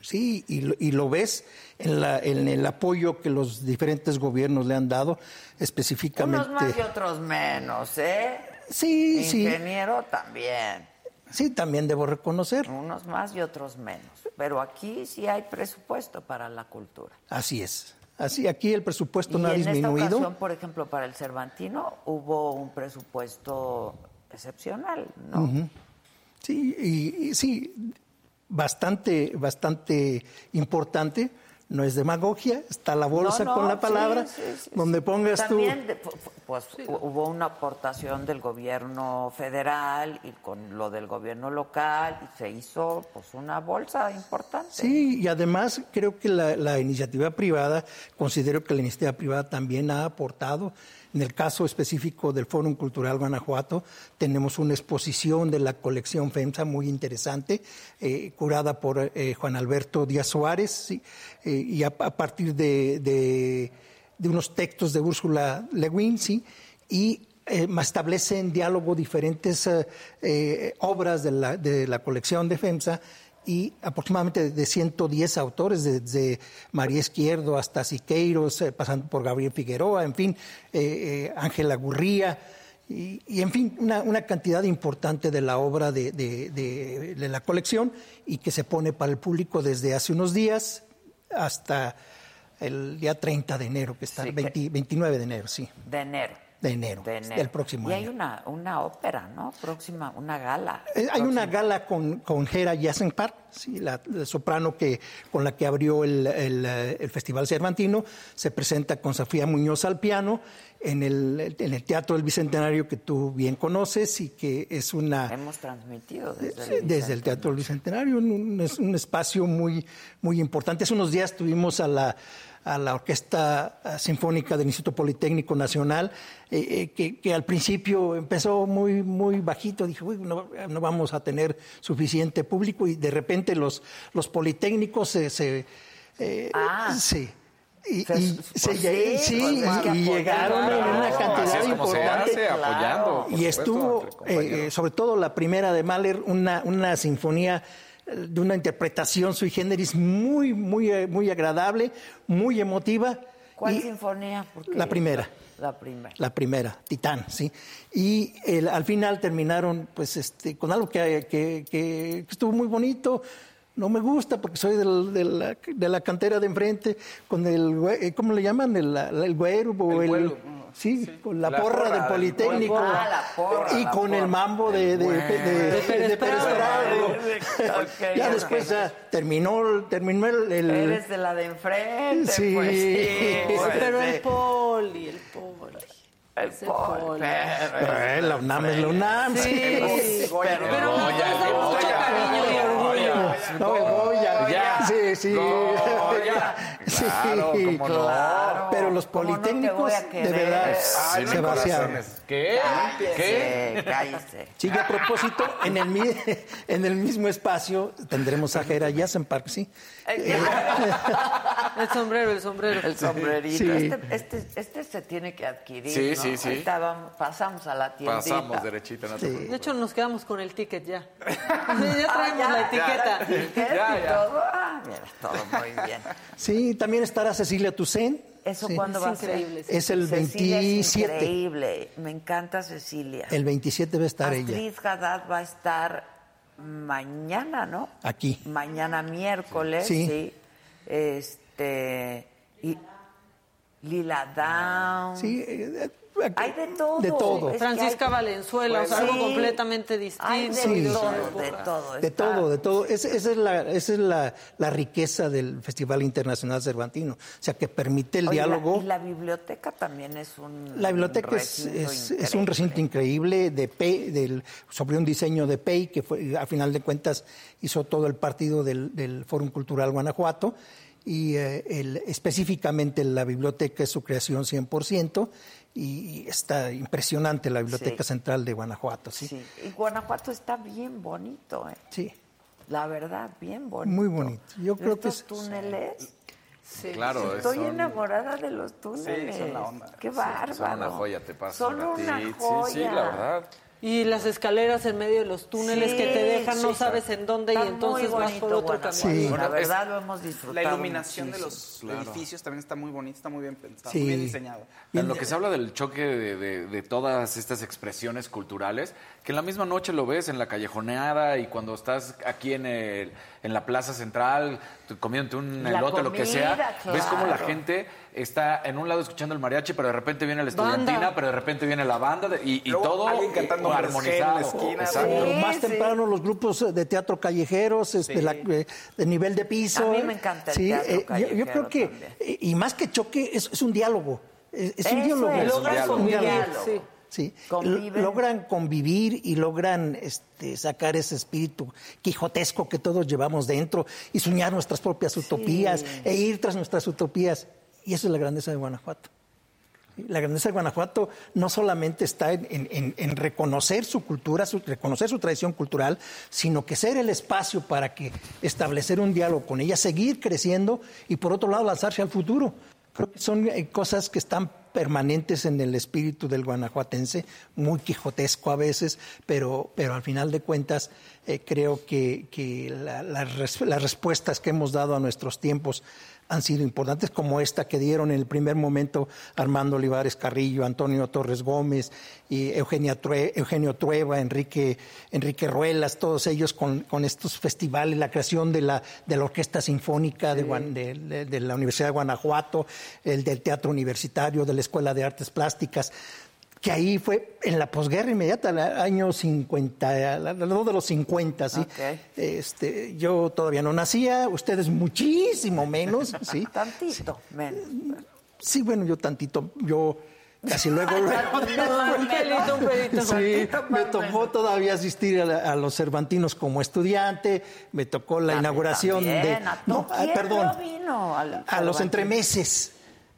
sí, y, lo- y lo ves en, la- en el apoyo que los diferentes gobiernos le han dado, específicamente. Unos más y otros menos, ¿eh? Sí, sí. Ingeniero también. Sí, también debo reconocer. Unos más y otros menos. Pero aquí sí hay presupuesto para la cultura. Así es. Así, aquí el presupuesto y no ha en esta ocasión, por ejemplo, para el Cervantino hubo un presupuesto excepcional, ¿no? Sí, y, y sí, bastante, bastante importante. No es demagogia, está la bolsa No, no, con la palabra, sí, sí, donde pongas También tú. de- pues hubo una aportación del gobierno federal y con lo del gobierno local y se hizo pues una bolsa importante. Sí, y además creo que la, la iniciativa privada, considero que la iniciativa privada también ha aportado. En el caso específico del Fórum Cultural Guanajuato, tenemos una exposición de la colección FEMSA muy interesante, eh, curada por eh, Juan Alberto Díaz Suárez, eh, y a, partir de, unos textos de Úrsula Le Guin, sí, y establece en diálogo diferentes obras de la, de la colección de FEMSA y aproximadamente de 110 autores, desde María Izquierdo hasta Siqueiros, eh, pasando por Gabriel Figueroa, en fin, eh, eh, Ángela Gurría, y, y, en fin, una, una cantidad importante de la obra de, de- de- de la colección y que se pone para el público desde hace unos días hasta el día 30 de enero, que está Sí, el que- 20 29 de enero, sí, De enero. De enero, De enero. del próximo y año. hay una, una ópera, ¿no? Próxima, una gala. Eh, Hay una gala con, con Hera Park, sí, la, la soprano que, con la que abrió el, el, eh, el Festival Cervantino. Se presenta con Sofía Muñoz al piano en el, en el Teatro del Bicentenario que tú bien conoces y que es una... Hemos transmitido desde Sí, desde el Teatro del Bicentenario, un, un- es un espacio muy, muy importante. Hace unos días tuvimos a la, a la Orquesta Sinfónica del Instituto Politécnico Nacional, eh, eh, que, que al principio empezó muy, muy bajito, dije, "Uy, no, no vamos a tener suficiente público, y de repente los, los politécnicos se... se eh, Ah. sí. Y, pues se sí, lle- sí, pues y llegaron en una cantidad así es como se importante. hace, apoyando. por Y supuesto, estuvo, eh, sobre todo la primera de Mahler, una, una sinfonía eh, de una interpretación sui generis muy, muy, eh, muy agradable, muy emotiva. ¿Cuál y- sinfonía? Porque- La primera. La primera. La primera, Titán, sí. Y el- al final terminaron, pues, este, con algo que, que- que estuvo muy bonito. No me gusta porque soy del- de, la, de la cantera de enfrente, con el, eh, ¿cómo le llaman? El, el güero o el, sí, con la, La porra, porra del del Politécnico. Ah, la porra, y la con el mambo de, de, de- de- Pérez de Pérez Prado. Prado. Ok, ya después ya terminó, terminó el... el- Eres de la de enfrente, Sí. pues sí. pues Pero el poli, el poli. El poli, pero- Eh, la UNAM es la UNAM. Sí, Pero- mucho cariño y orgullo. No, Goya. Ya. Sí, sí. Goya. Sí, Claro, no. Claro. Pero los ¿Cómo no politécnicos, voy a de verdad, Ay, se mi vaciaron. corazones. ¿Qué? ¿Qué? Cállese, cállese. Sí, a propósito, en el, mi- en el mismo espacio tendremos a Jera Park, sí. El sombrero, el sombrero. El sombrerito. Sí. Este, este, este se tiene que adquirir. Sí, ¿no? sí, sí. Ahorita vamos- pasamos a la tiendita. Pasamos derechito. No Sí. De hecho, nos quedamos con el ticket ya. ya traemos la etiqueta. Etiqueta Ya, y ya. todo. Ah, mira, todo muy bien. Sí, también estará Cecilia Toussaint. ¿Eso Sí. cuándo Es va a ser? Es el Cecilia es 27. increíble. Me encanta Cecilia. El 27 va a estar ella. Astrid Haddad va a estar mañana, ¿no? Aquí. Mañana miércoles, Sí. sí. Este. Y Lila Down. Sí, eh, eh, Hay de todo. De todo. Es Francisca hay- Valenzuela, o sea, Sí. algo completamente distinto. Hay de Sí. todo, de todo. De todo, de todo. Es- esa es, la, esa es la, la riqueza del Festival Internacional Cervantino. O sea, que permite el Oye, la- diálogo. y la biblioteca también es un. La biblioteca es, recinto es- es un recinto increíble de Pei, del, sobre un diseño de Pei, que fue, a final de cuentas hizo todo el partido del, del Fórum Cultural Guanajuato. Y eh, el- específicamente la biblioteca es su creación 100%. Y está impresionante la Biblioteca Sí. Central de Guanajuato. Sí, Sí. Y Guanajuato está bien bonito, ¿eh? sí. La verdad, bien bonito. Muy bonito. Yo creo Estos que es- túneles. Sí. Claro, Estoy son- enamorada de los túneles. son la onda. Qué Sí, bárbaro. Son una joya, te paso Son una Sí, joya. sí, la verdad. Y las escaleras en medio de los túneles Sí, que te dejan, no sí. sabes en dónde y entonces muy vas por bonito otro camino. La verdad lo hemos disfrutado. La iluminación de los edificios también está muy bonita, está muy bien pensado, Sí. muy bien diseñado. En lo que se habla del choque de, de- de todas estas expresiones culturales, que en la misma noche lo ves en la callejoneada y cuando estás aquí en, el, en la plaza central, comiéndote un La elote, lo que sea, ves cómo la gente está en un lado escuchando el mariachi, pero de repente viene la estudiantina, Banda. pero de repente viene la banda de- y, y Luego todo alguien cantando en la armonizado. esquina, Exacto. O Sí, más sí. temprano los grupos de teatro callejeros, este, la- eh, de nivel de piso. A mí me encanta el Sí, teatro eh, yo- creo que, también. y más que choque, es, es un diálogo. Es, es un diálogo. es, Logran diálogo. Un diálogo. sí. Sí, Conviven. logran convivir y logran este, sacar ese espíritu quijotesco que todos llevamos dentro y soñar nuestras propias utopías e ir tras nuestras utopías. Y eso es la grandeza de Guanajuato. La grandeza de Guanajuato no solamente está en, en- en- en reconocer su cultura, su- reconocer su tradición cultural, sino que ser el espacio para que establecer un diálogo con ella, seguir creciendo y por otro lado lanzarse al futuro. Creo que son eh, cosas que están permanentes en el espíritu del guanajuatense, muy quijotesco a veces, pero, pero al final de cuentas eh, creo que, que la- las res- las respuestas que hemos dado a nuestros tiempos han sido importantes, como esta que dieron en el primer momento Armando Olivares Carrillo, Antonio Torres Gómez, y Eugenia True- Eugenio Trueba, Enrique, Enrique Ruelas, todos ellos con, con estos festivales, la creación de la, de la Orquesta Sinfónica de, de- de- de la Universidad de Guanajuato, el del Teatro Universitario, de la Escuela de Artes Plásticas que ahí fue en la posguerra inmediata, el año 50, alrededor de los 50, ¿sí? Este, yo todavía no nacía, ustedes muchísimo menos, ¿sí? Tantito, menos. Sí, bueno, yo tantito, yo casi luego, luego. Un pelito, un pelito. Sí, me tocó todavía asistir a, la- a los Cervantinos como estudiante, me tocó la inauguración de... también, No, ah, ¿quién perdón, no vino a los entremeses.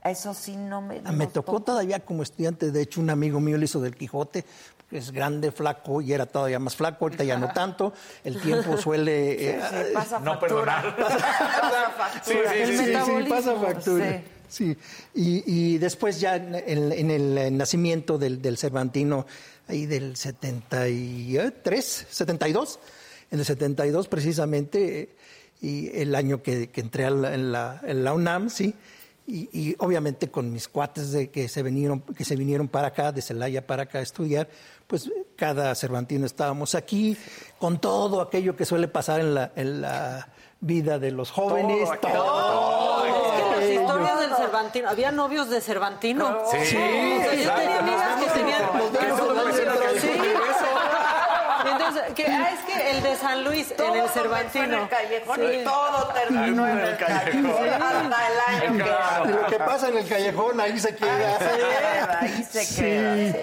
Eso sí no me... Ah, Me tocó todavía como estudiante, de hecho un amigo mío le hizo del Quijote, que es grande, flaco, y era todavía más flaco, ahorita ya no tanto, el tiempo suele... eh, Sí, pasa No factura. perdonar. Pasa factura. Sí, El sí, sí, sí, pasa factura. sí. Sí. Y, y después ya en, en- en el eh, nacimiento del, del Cervantino, ahí del 73, 72, en el 72 precisamente, eh, y el año que, que entré a la- en, la, en la UNAM, sí, y, y obviamente con mis cuates de que se vinieron, que se vinieron para acá, de Celaya para acá a estudiar, pues cada Cervantino estábamos aquí, con todo aquello que suele pasar en la, en la vida de los jóvenes, todo. Es que las historias del Cervantino, había novios de Cervantino. Sí, O sea, yo tenía amigas que tenían. Sí. Entonces, que, ah, es que el de San Luis, Todo en el Cervantino. En el callejón Sí. y todo terminó en el callejón. Hasta el año que Y lo que pasa en el callejón, ahí se queda. se queda, ahí se queda. sí.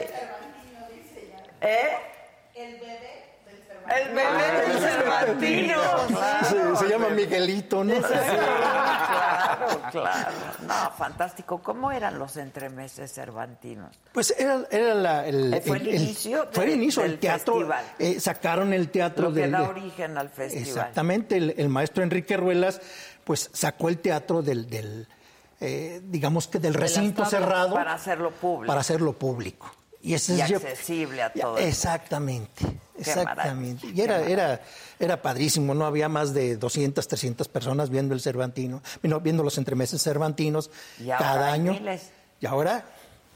¿Eh? El bebé del Cervantino. Se, se llama Miguelito, ¿no? Claro, claro. No, fantástico. ¿Cómo eran los entremeses cervantinos? Pues era, era la, el, Eh, fue el inicio fue el inicio, del el teatro. eh, sacaron el teatro Lo que del- da origen al festival. Exactamente, el, el maestro Enrique Ruelas, pues sacó el teatro del, del, eh, digamos que del recinto cerrado para hacerlo público. para hacerlo público. Y, ese Y es yo- accesible a Ya, todo el- Exactamente, exactamente. Y era, era, era padrísimo, no había más de 200, 300 personas viendo el Cervantino, viendo, los entremeses cervantinos Y ahora cada año. miles. Y ahora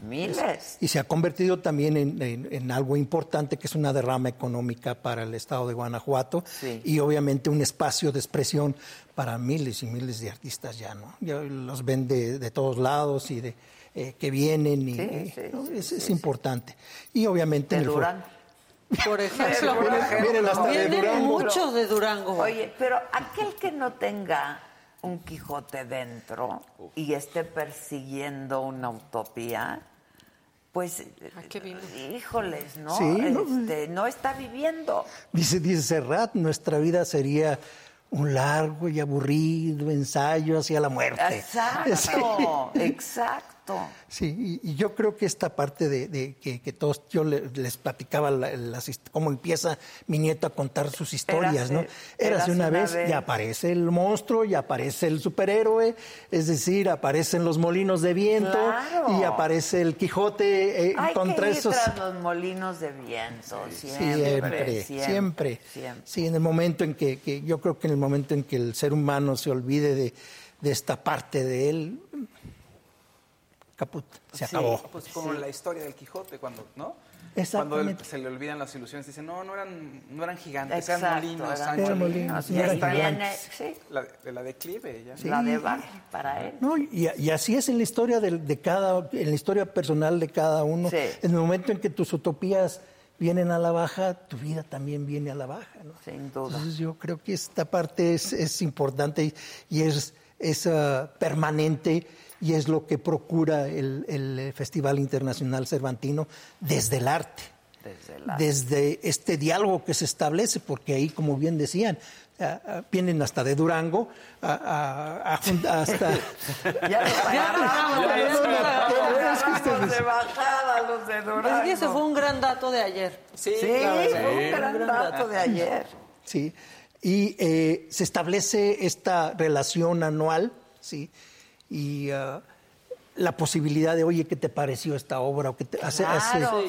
Miles. y se ha convertido también en, en- en algo importante que es una derrama económica para el estado de Guanajuato Sí. y obviamente un espacio de expresión para miles y miles de artistas ya, ¿no? Ya los ven de, de todos lados y de eh, que vienen y Sí, sí, ¿no? sí, es, sí, es sí. importante. Y obviamente el Durango. Por ejemplo. Vienen- vienen hasta de Durango. muchos de Durango. Oye, pero aquel que no tenga un Quijote dentro y esté persiguiendo una utopía, pues, híjoles, ¿no? Sí, no. Este, no está viviendo. Dice, dice Serrat, nuestra vida sería un largo y aburrido ensayo hacia la muerte. Exacto, exacto. Sí, y, yo creo que esta parte de, que, todos, yo les platicaba cómo empieza mi nieto a contar sus historias, ¿no? Era una, vez, y aparece el monstruo, y aparece el superhéroe, es decir, aparecen los molinos de viento, y aparece el Quijote eh, contra esos... los molinos de viento, siempre siempre, Sí, en el momento en que, yo creo que en el momento en que el ser humano se olvide de, de esta parte de él, caput, se acabó. Pues como la historia del Quijote, cuando, ¿no? Cuando se le olvidan las ilusiones, dice, no, no eran, no eran gigantes, eran molinos, eran molinos. Ya está sí. la, de la declive, ya. La de para él. No, y, y, así es en la historia de, de, cada, en la historia personal de cada uno. En el momento en que tus utopías vienen a la baja, tu vida también viene a la baja. ¿no? Sin duda. Entonces yo creo que esta parte es, es importante y es, es uh, permanente y es lo que procura el, el, Festival Internacional Cervantino desde el arte. Desde, este diálogo que se establece, porque ahí, como bien decían, vienen hasta de Durango, a, hasta... ya de bajada los de Durango. Es que ese fue un gran dato de ayer. Sí, fue un gran dato de ayer. Sí, y eh, se establece esta relación anual, ¿sí? Y... Uh, la posibilidad de, oye, ¿qué te pareció esta obra? O que te, claro,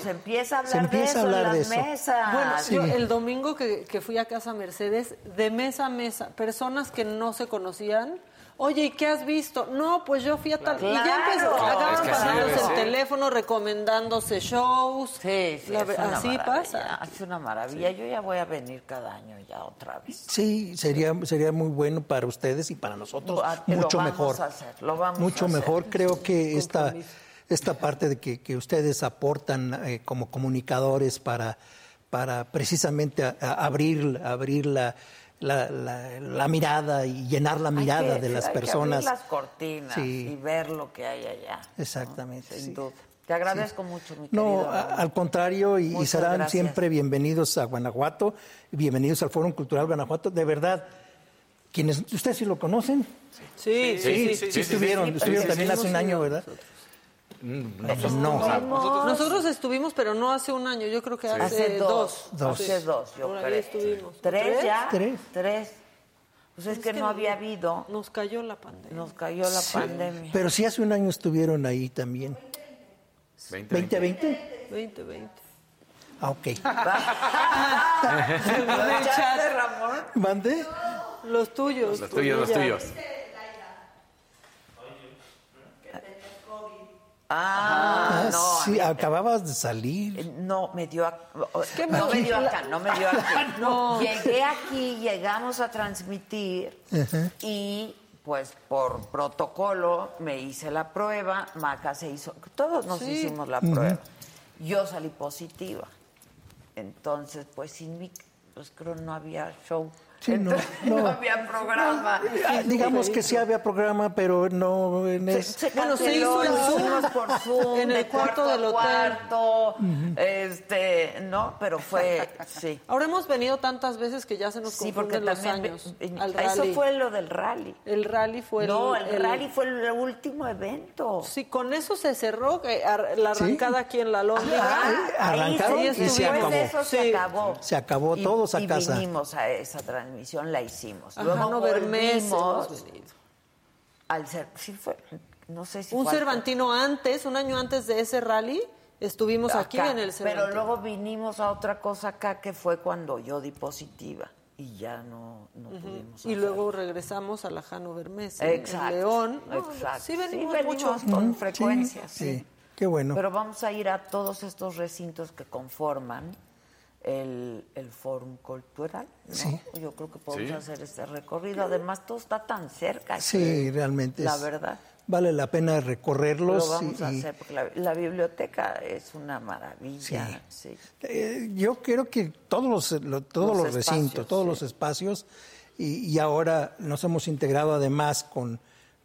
se empieza a hablar, se empieza de, eso en las mesas. Bueno, yo el domingo que, que, fui a Casa Mercedes, de mesa a mesa, personas que no se conocían, Oye, ¿y qué has visto? No, pues yo fui a tal. Y ya empezó, es el teléfono recomendándose shows. Sí, sí así pasa. Es una maravilla. Yo ya voy a venir cada año ya otra vez. Sí, sería, sería muy bueno para ustedes y para nosotros. mucho lo vamos mejor. A hacer, lo vamos mucho a hacer. mejor. Creo que esta, esta parte de que, que ustedes aportan eh, como comunicadores para, para precisamente abrir, abrir la la, la, mirada y llenar la mirada de las personas. las cortinas y ver lo que hay allá. Exactamente. Sin duda. Te agradezco mucho, mi No, al contrario, y, serán siempre bienvenidos a Guanajuato, bienvenidos al Foro Cultural Guanajuato. De verdad, quienes, ¿ustedes sí lo conocen? Sí, sí, sí. Sí, estuvieron, estuvieron también hace un año, ¿verdad? Mm, no, Nosotros estuvimos, pero no hace un año, yo creo que hace, dos. Hace dos, yo creo. estuvimos. ¿Tres, ya? Tres. Tres. Pues es, que, no había habido. Nos cayó la pandemia. Nos cayó la pandemia. Pero sí hace un año estuvieron ahí también. ¿2020? 2020. Ah, ok. Ramón? ¿Mande? Los tuyos. Los tuyos, los tuyos. Ah, no. Sí, acababas de salir. Eh, no, me dio, no me dio acá, no me dio acá. no. Llegué aquí, llegamos a transmitir y pues por protocolo me hice la prueba, Maca se hizo, todos nos hicimos la prueba. Yo salí positiva. Entonces, pues sin mí, pues creo no había show. Sí, no, no, había programa. digamos que sí había programa, pero no en ese. bueno, se hizo en Zoom, por Zoom, en el cuarto, del hotel. Cuarto, este, no, pero fue, sí. Ahora hemos venido tantas veces que ya se nos sí, porque los años. Eso fue lo del rally. El rally fue no, el, el, rally fue el último evento. Sí, con eso se cerró la arrancada aquí en la Londra. Arrancaron y se acabó. Eso se acabó. Se acabó todos a casa. Y vinimos a esa transmisión transmisión la hicimos. Luego no volvimos al ser, sí fue, no sé si un Cervantino antes, un año antes de ese rally, estuvimos aquí en el Cervantino. Pero luego vinimos a otra cosa acá que fue cuando yo di positiva y ya no, no pudimos. Y luego regresamos a la Hanover Messe en León. exacto. Sí venimos, mucho. con frecuencia, sí. Qué bueno. Pero vamos a ir a todos estos recintos que conforman el, el Fórum Cultural. Yo creo que podemos hacer este recorrido. Además, todo está tan cerca. Sí, realmente. La verdad. Vale la pena recorrerlos. Lo vamos a hacer porque la, biblioteca es una maravilla. Eh, yo creo que todos los, todos los, recintos, todos los espacios, y, y, ahora nos hemos integrado además con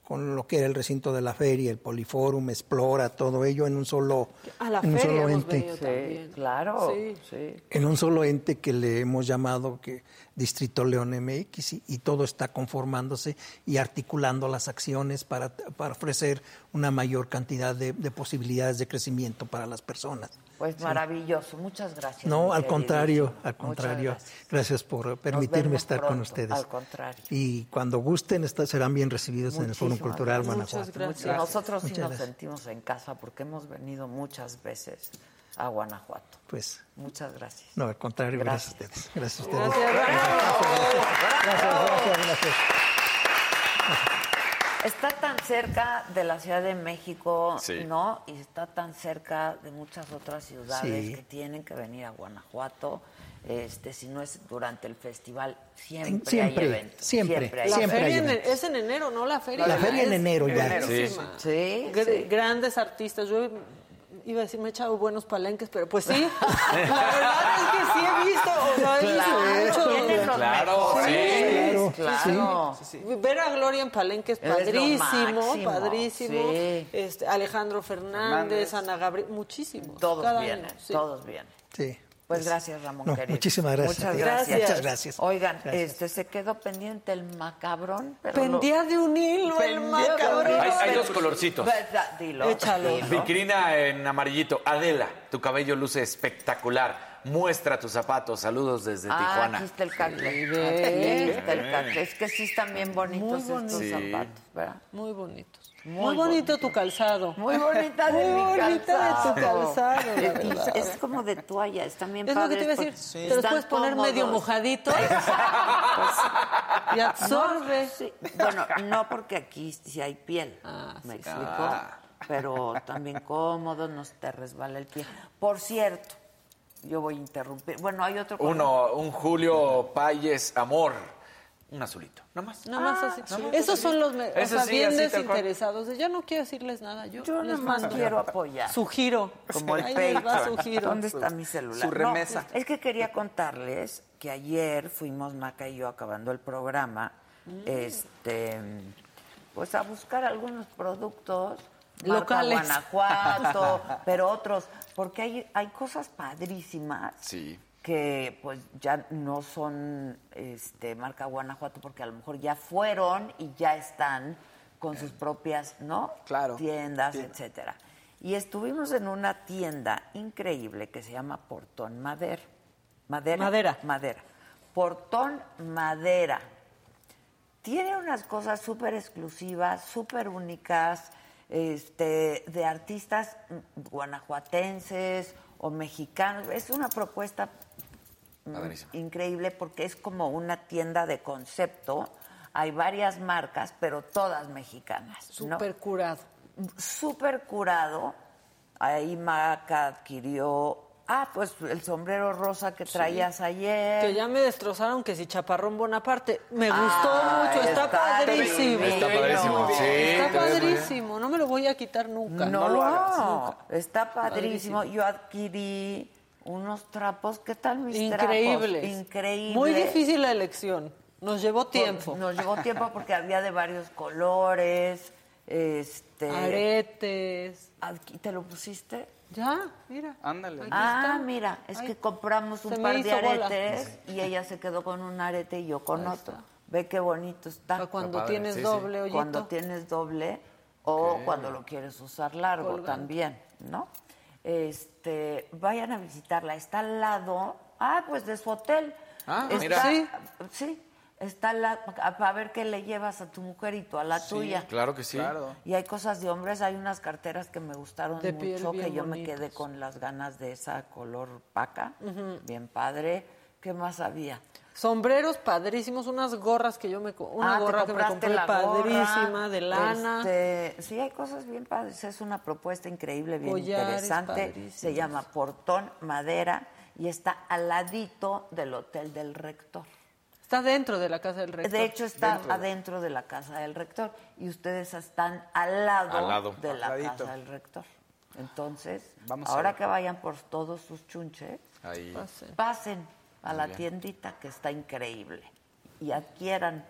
con lo que era el recinto de la feria, el Poliforum, Explora, todo ello en un solo, A la en un feria solo hemos ente. también. Claro, Sí. sí. En un solo ente que le hemos llamado que Distrito León MX y, y todo está conformándose y articulando las acciones para, para ofrecer una mayor cantidad de, de posibilidades de crecimiento para las personas. Pues maravilloso, muchas gracias. No, al contrario, al contrario. gracias. Gracias. por permitirme estar con ustedes. al contrario. Y cuando gusten, esta- serán bien recibidos en el Foro Cultural gracias. Guanajuato. Muchas gracias. Nosotros sí nos gracias. sentimos en casa porque hemos venido muchas veces a Guanajuato. Pues, Muchas gracias. no, al contrario, gracias, Gracias. a ustedes. Gracias a ustedes. Gracias. Gracias, gracias, gracias. Está tan cerca de la Ciudad de México, Sí. ¿no? Y está tan cerca de muchas otras ciudades Sí. que tienen que venir a Guanajuato. Este, si no es durante el festival, siempre, Siempre, hay eventos. siempre, hay La Siempre feria hay en- es en enero, ¿no? La feria. La feria en enero ya. Sí, sí. Grandes artistas. Yo iba a decir, me he echado buenos palenques, pero pues sí. La verdad es que sí he visto. O sea, he visto mucho. Los Claro, mejores, Claro, claro. Ver a Gloria en Palenque es padrísimo, padrísimo. sí. Este, Alejandro Fernández, Fernández. Ana Gabriel, muchísimos. Todos vienen, sí. todos vienen. Sí. Pues gracias, Ramón No, querido. muchísimas gracias. Muchas gracias. Muchas gracias. Oigan, Gracias. este se quedó pendiente el macabrón. Pero Pendía de un hilo el Pendía macabrón. Hay, dos colorcitos. ¿Verdad? Dilo. Échalo. dilo. Viquirina en amarillito. Adela, tu cabello luce espectacular. Muestra tus zapatos. Saludos desde Ah, Tijuana. aquí está el cacle. Mire. Aquí está el cacle. Es que sí están bien bonitos Muy estos Sí. zapatos, ¿verdad? Muy bonitos. Muy Muy, bonito tu calzado. Muy bonita de Muy mi bonita de tu calzado, Es-. Es como de toalla, están bien Es lo que te iba a decir. Te los puedes poner cómodos. medio mojaditos y absorbe. No, sí. Bueno, no porque aquí sí hay piel. Ah, ¿Me sí. explico? Pero también cómodo, no se te resbala el pie. Por cierto, yo voy a interrumpir. Bueno, hay otro. Uno, un Julio Payes Amor. Un azulito. No más. Nada más así. sí. Esos son los me- o sea, sí, bien así, desinteresados. de, Ya no quiero decirles nada. Yo, Yo les nada más mando quiero apoyar. su giro. Como el Ahí va su giro. ¿Dónde está mi celular? su remesa. No, es que quería contarles que ayer fuimos Maca y yo acabando el programa, Mm. este, pues a buscar algunos productos marca Locales. Guanajuato, pero otros, porque hay hay cosas padrísimas. Sí. Que pues ya no son este marca Guanajuato porque a lo mejor ya fueron y ya están con sus propias, ¿no? Claro. Tiendas, Tienda. etcétera. Y estuvimos en una tienda increíble que se llama Portón Madera. Madera. Madera. Madera. Portón Madera. Tiene unas cosas súper exclusivas, súper únicas, este, de artistas guanajuatenses o mexicanos. Es una propuesta mm, Padrísimo. increíble porque es como una tienda de concepto. Hay varias marcas, pero todas mexicanas. ¿no? Súper curado. súper curado. Ahí Maca adquirió, ah, pues el sombrero rosa que traías ayer. Que ya me destrozaron que si Chaparrón Bonaparte. Me gustó Ah, mucho, está, padrísimo. Está padrísimo, sí, Está padrísimo, no me lo voy a quitar nunca. No, lo hagas nunca. está padrísimo. Yo adquirí unos trapos. ¿Qué tal mis Increíbles. trapos? Increíble. Muy difícil la elección. Nos llevó tiempo. Nos llevó tiempo porque había de varios colores. Este. Aretes. ¿Te lo pusiste? Ya, mira. Ándale. Aquí Ah, está. mira, es Ay, que compramos un par de bola. aretes y ella se quedó con un arete y yo con Ahí otro. está. Ve qué bonito está. Para cuando padre, tienes sí, sí. doble, ollito. Cuando tienes doble o cuando lo quieres usar largo Colgante. también, ¿no? Este, vayan a visitarla. Está al lado, ah, pues de su hotel. Ah, Está- mira. Sí. Sí, está lado, para ver qué le llevas a tu mujerito, a la tuya. Claro que sí. Claro. Y hay cosas de hombres, hay unas carteras que me gustaron De mucho, que yo me quedé con las ganas de esa color paca, bien padre. ¿Qué más había? Sombreros padrísimos, unas gorras que yo me... Una Ah, gorra que me compré la gorra, padrísima, de lana. Este, sí, hay cosas bien padres. Es una propuesta increíble, bien Collares interesante. padrísimos. Se llama Portón Madera y está al ladito del Hotel del Rector. Está dentro de la casa del rector. De hecho, está adentro de la casa del rector y ustedes están al lado, Al lado. de la casa del rector. Entonces, Vamos ahora que vayan por todos sus chunches, Ahí. Pase. pasen a la tiendita que está increíble y adquieran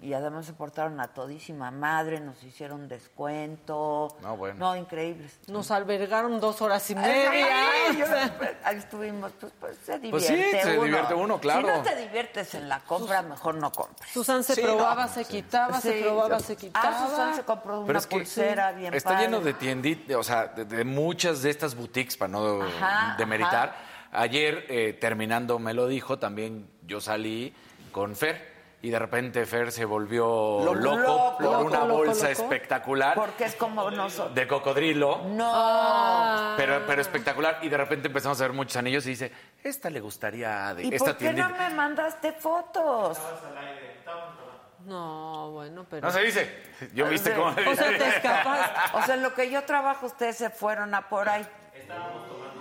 Y además se portaron a todísima madre, nos hicieron descuento. No, bueno. No, increíbles. Nos albergaron dos horas y Ay, media. yo- ahí estuvimos, pues, pues se divierte Pues sí, se uno. divierte uno, claro. Si no te diviertes en la compra, mejor no compres. Susan se Sí, probaba, no, se quitaba, se Sí. probaba, se Ah, quitaba. Susan se compró una Pero es que pulsera bien está padre. lleno de tienditas, o sea, de, de muchas de estas boutiques, para no Ajá, demeritar. Ayer, eh, terminando, me lo dijo, también yo salí con Fer. Y de repente Fer se volvió Loco, loco, loco, por loco, una loco, bolsa loco. espectacular Porque es como nosotros. de cocodrilo. No. Pero, pero espectacular. Y de repente empezamos a ver muchos anillos y dice, esta le gustaría de ¿Y esta por qué tiendita. no me mandaste fotos? No, bueno, pero. No se dice. Yo viste cómo O sea, te escapas. O sea, en lo que yo trabajo, ustedes se fueron a por ahí.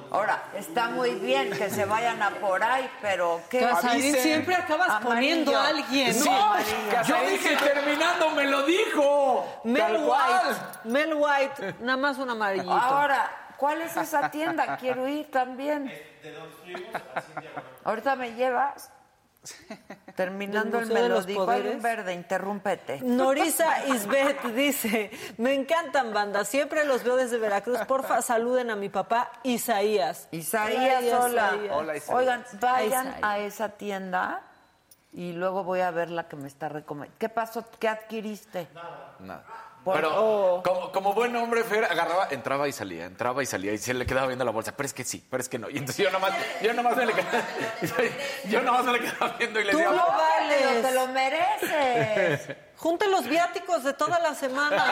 Ahora, está muy bien que se vayan a por ahí, pero ¿qué? Casarín, Avisen. siempre acabas Amarillo. poniendo a alguien. Sí, No. Yo dije terminando, me lo dijo. Mel Tal cual. White. Mel White, nada más un amarillito. Ahora, ¿cuál es esa tienda? Quiero ir también. Ahorita me llevas. Terminando el Museo de me lo los dijo. Hay un verde, interrúmpete. Norisa Isbeth dice, me encantan bandas, siempre los veo desde Veracruz, porfa saluden a mi papá Isaías. Isaías, Isaías, hola. Isaías. Hola, Isaías. Oigan, vayan Isaías. a esa tienda y luego voy a ver la que me está recomendando. ¿Qué pasó? ¿Qué adquiriste? Nada. Por- Pero oh. como, como buen hombre, Fer agarraba, entraba y salía, entraba y salía, y se le quedaba viendo la bolsa. Pero es que sí, pero es que no. Y entonces yo nomás, yo nomás me le quedaba, yo nomás me le quedaba viendo y le Tú decía, lo vales. Te lo mereces. Junte los viáticos de toda la semana.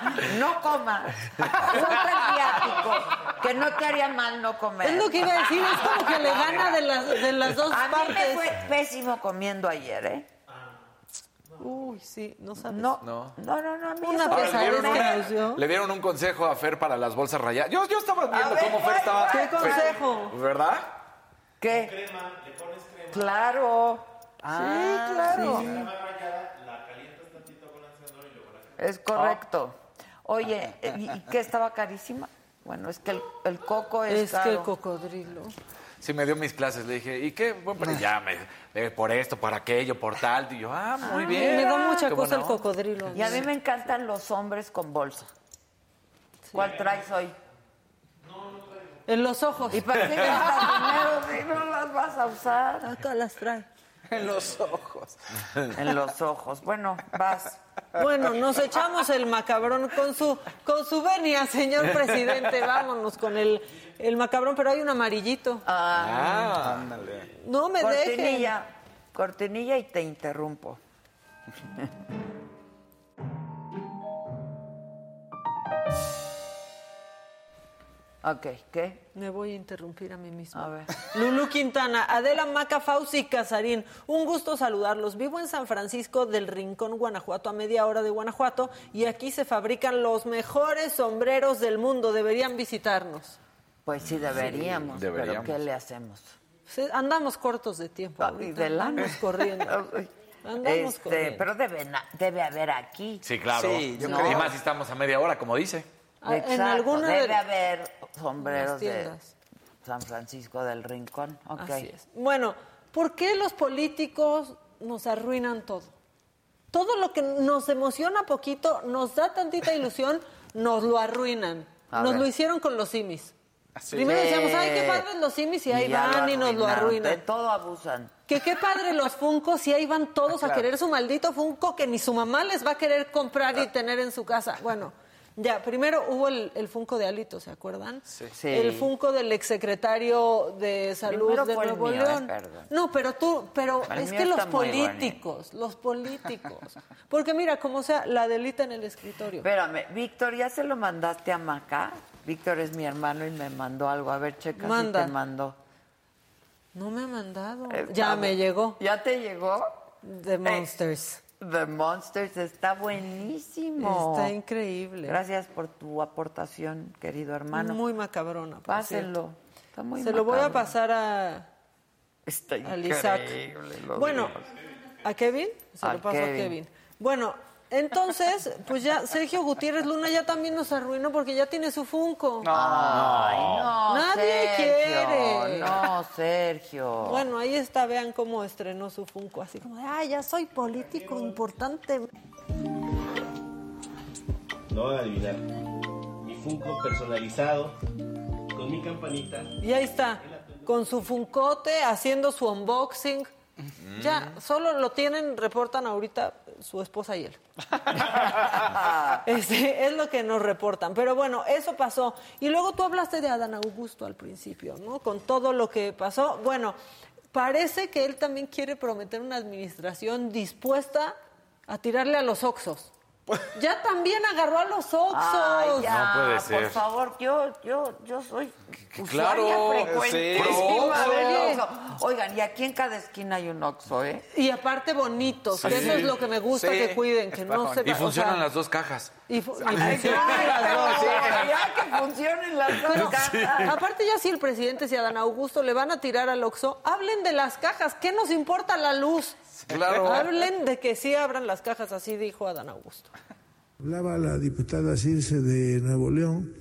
No comas. Junta el viático, que no te haría mal no comer. Es lo que iba a decir, es como que le gana de las, de las dos A mí me partes. fue pésimo comiendo ayer, ¿eh? Uy, sí, no sabes. No, No. no, no, no. a mí Una me Ahora, le, dieron que nos le dieron un consejo a Fer para las bolsas rayadas. Yo, yo estaba viendo ver, cómo Fer ¿cuál, estaba. ¿Qué Fer- consejo? ¿Verdad? ¿Qué? Claro. Ah, sí, claro. Es correcto. Oye, ¿y y qué estaba carísima? Bueno, es que el, el coco es, Es que el cocodrilo. Sí, me dio mis clases. Le dije, ¿y qué? Bueno, pero ya, me, eh, por esto, por aquello, por tal. Y yo, ah, muy bien. Me da mucha Qué cosa el cocodrilo. Y a mí me encantan los hombres con bolsa. ¿Cuál traes hoy? En los ojos. ¿Y para qué gastas dinero si no las vas a usar? Acá las trae. En los ojos. En los ojos. Bueno, vas. Bueno, nos echamos el macabrón con su con su venia, señor presidente. Vámonos con el, el macabrón, pero hay un amarillito. Ah, Ándale. No me dejen. Cortinilla. Cortinilla y te interrumpo. ok, ¿qué? Me voy a interrumpir a mí misma. A ver. Lulú Quintana, Adela Maca, Fauci Casarín, un gusto saludarlos. Vivo en San Francisco del Rincón, Guanajuato, a media hora de Guanajuato, y aquí se fabrican los mejores sombreros del mundo. Deberían visitarnos. Pues sí, deberíamos, deberíamos. pero ¿qué le hacemos? Andamos cortos de tiempo. Y ahorita. de. Andamos corriendo. Andamos Este, corriendo. pero debe, debe haber aquí. Sí, claro. Sí, yo y creo. más si estamos a media hora, como dice. Ah, en Exacto, alguna de- debe haber sombreros las de tiendas. San Francisco del Rincón. Ok. Así es. Bueno, ¿por qué los políticos nos arruinan todo? Todo lo que nos emociona poquito, nos da tantita ilusión, nos lo arruinan. A nos ver. lo hicieron con los simis. Así. Primero decíamos, ay, qué padres los simis, y ahí van y nos lo arruinaron. De arruinan. todo abusan. Que qué padre los Funcos, y ahí van todos a claro. querer su maldito Funko que ni su mamá les va a querer comprar y tener en su casa. Bueno, ya, primero hubo el, el Funko de Alito, ¿se acuerdan? Sí. El Funko del exsecretario de Salud Primero de Nuevo mío, eh, León. perdón. No, pero tú, pero El es que los políticos, los políticos. Porque mira, como sea, la delita en el escritorio. Espérame, Víctor, ¿ya se lo mandaste a Maca? Víctor es mi hermano y me mandó algo. A ver, checa Manda. si te mandó. No me ha mandado. Eh, ya vamos. me llegó. ¿Ya te llegó? The Monsters. The Monsters está buenísimo. Está increíble. Gracias por tu aportación, querido hermano. Muy macabrona. por Pásenlo. Está muy. Se lo voy a pasar a, Está al Isaac. increíble. Bueno, digo. ¿a Kevin? Se A lo paso a Kevin. Kevin. Bueno, Entonces, pues ya Sergio Gutiérrez Luna ya también nos arruinó porque ya tiene su Funko. Ay, no, Nadie Sergio, quiere. No, Sergio. Bueno, ahí está, vean cómo estrenó su Funko, así como de, ay, ya soy político importante. No van a adivinar. Mi Funko personalizado con mi campanita. Y ahí está, con su Funcote, haciendo su unboxing. Ya, solo lo tienen, reportan ahorita su esposa y él. Este, es lo que nos reportan. Pero bueno, eso pasó. Y luego tú hablaste de Adán Augusto al principio, ¿no? Con todo lo que pasó. Bueno, parece que él también quiere prometer una administración dispuesta a tirarle a los Oxos. Ya también agarró a los Oxos. Ay, ya, No puede ser. Por favor, yo, yo, yo soy claro, usuaria frecuentísima del Oxxo. Oigan, y aquí en cada esquina hay un Oxxo, ¿eh? Y aparte bonitos, que eso es lo que me gusta Sí. que cuiden, que no se Y o funcionan sea, las dos cajas. y fu- y Ay, funcionan las dos. Ya que funcionen las dos Pero, cajas. aparte ya si el presidente, si a Dan Augusto le van a tirar al Oxxo, hablen de las cajas, ¿qué nos importa la luz? Claro. Hablen de que sí abran las cajas, así dijo Adán Augusto. Hablaba la diputada Circe de Nuevo León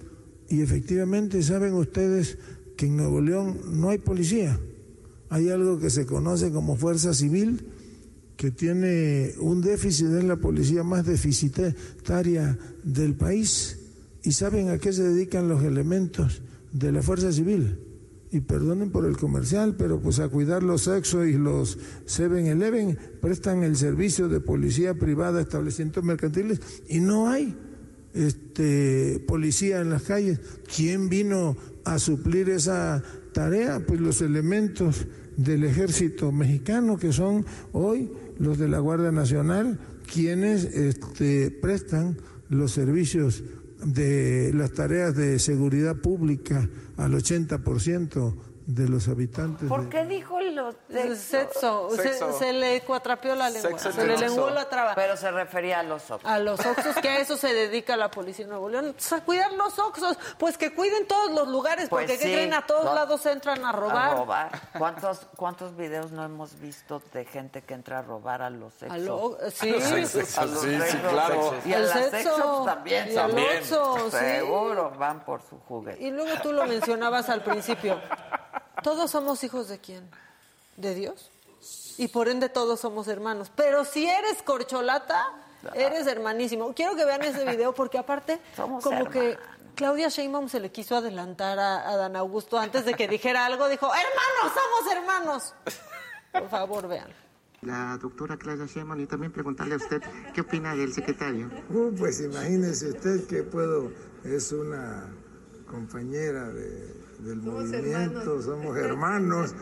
y efectivamente saben ustedes que en Nuevo León no hay policía. Hay algo que se conoce como fuerza civil que tiene un déficit, es la policía más deficitaria del país. ¿Y saben a qué se dedican los elementos de la fuerza civil? Y perdonen por el comercial, pero pues a cuidar los sexos y los 7-Eleven prestan el servicio de policía privada establecimientos mercantiles y no hay este, policía en las calles. ¿Quién vino a suplir esa tarea? Pues los elementos del ejército mexicano, que son hoy los de la Guardia Nacional, quienes este, prestan los servicios de las tareas de seguridad pública al 80% de los habitantes. ¿Por de- qué dijo los de Sexo, se, Sexo. se le cuatrapeó la lengua, Sexo se le lenguó la traba. Pero se refería a los Oxxos. A los Oxxos, que a eso se dedica la policía de Nuevo León. A cuidar los Oxxos, pues que cuiden todos los lugares, Pues porque ¿qué sí, creen? A todos no- lados entran a robar. A robar. ¿Cuántos, ¿Cuántos videos no hemos visto de gente que entra a robar a los sexos? A lo- sí. A los Sí, sí, sexos. claro. Y a sexo. sexos también. Y al también. Oxxo, sí. Seguro, van por su juguete. Y luego tú lo mencionabas al principio. Todos somos hijos de quién? ¿De Dios? Y por ende todos somos hermanos. Pero si eres corcholata, eres hermanísimo. Quiero que vean ese video porque aparte, Somos como que. Claudia Sheinbaum se le quiso adelantar a, a Dan Augusto antes de que dijera algo. Dijo, hermanos, somos hermanos. Por favor, vean. La doctora Claudia Sheinbaum y también preguntarle a usted qué opina del secretario. Uh, pues imagínese usted que puedo, es una compañera de- del movimiento, somos hermanos.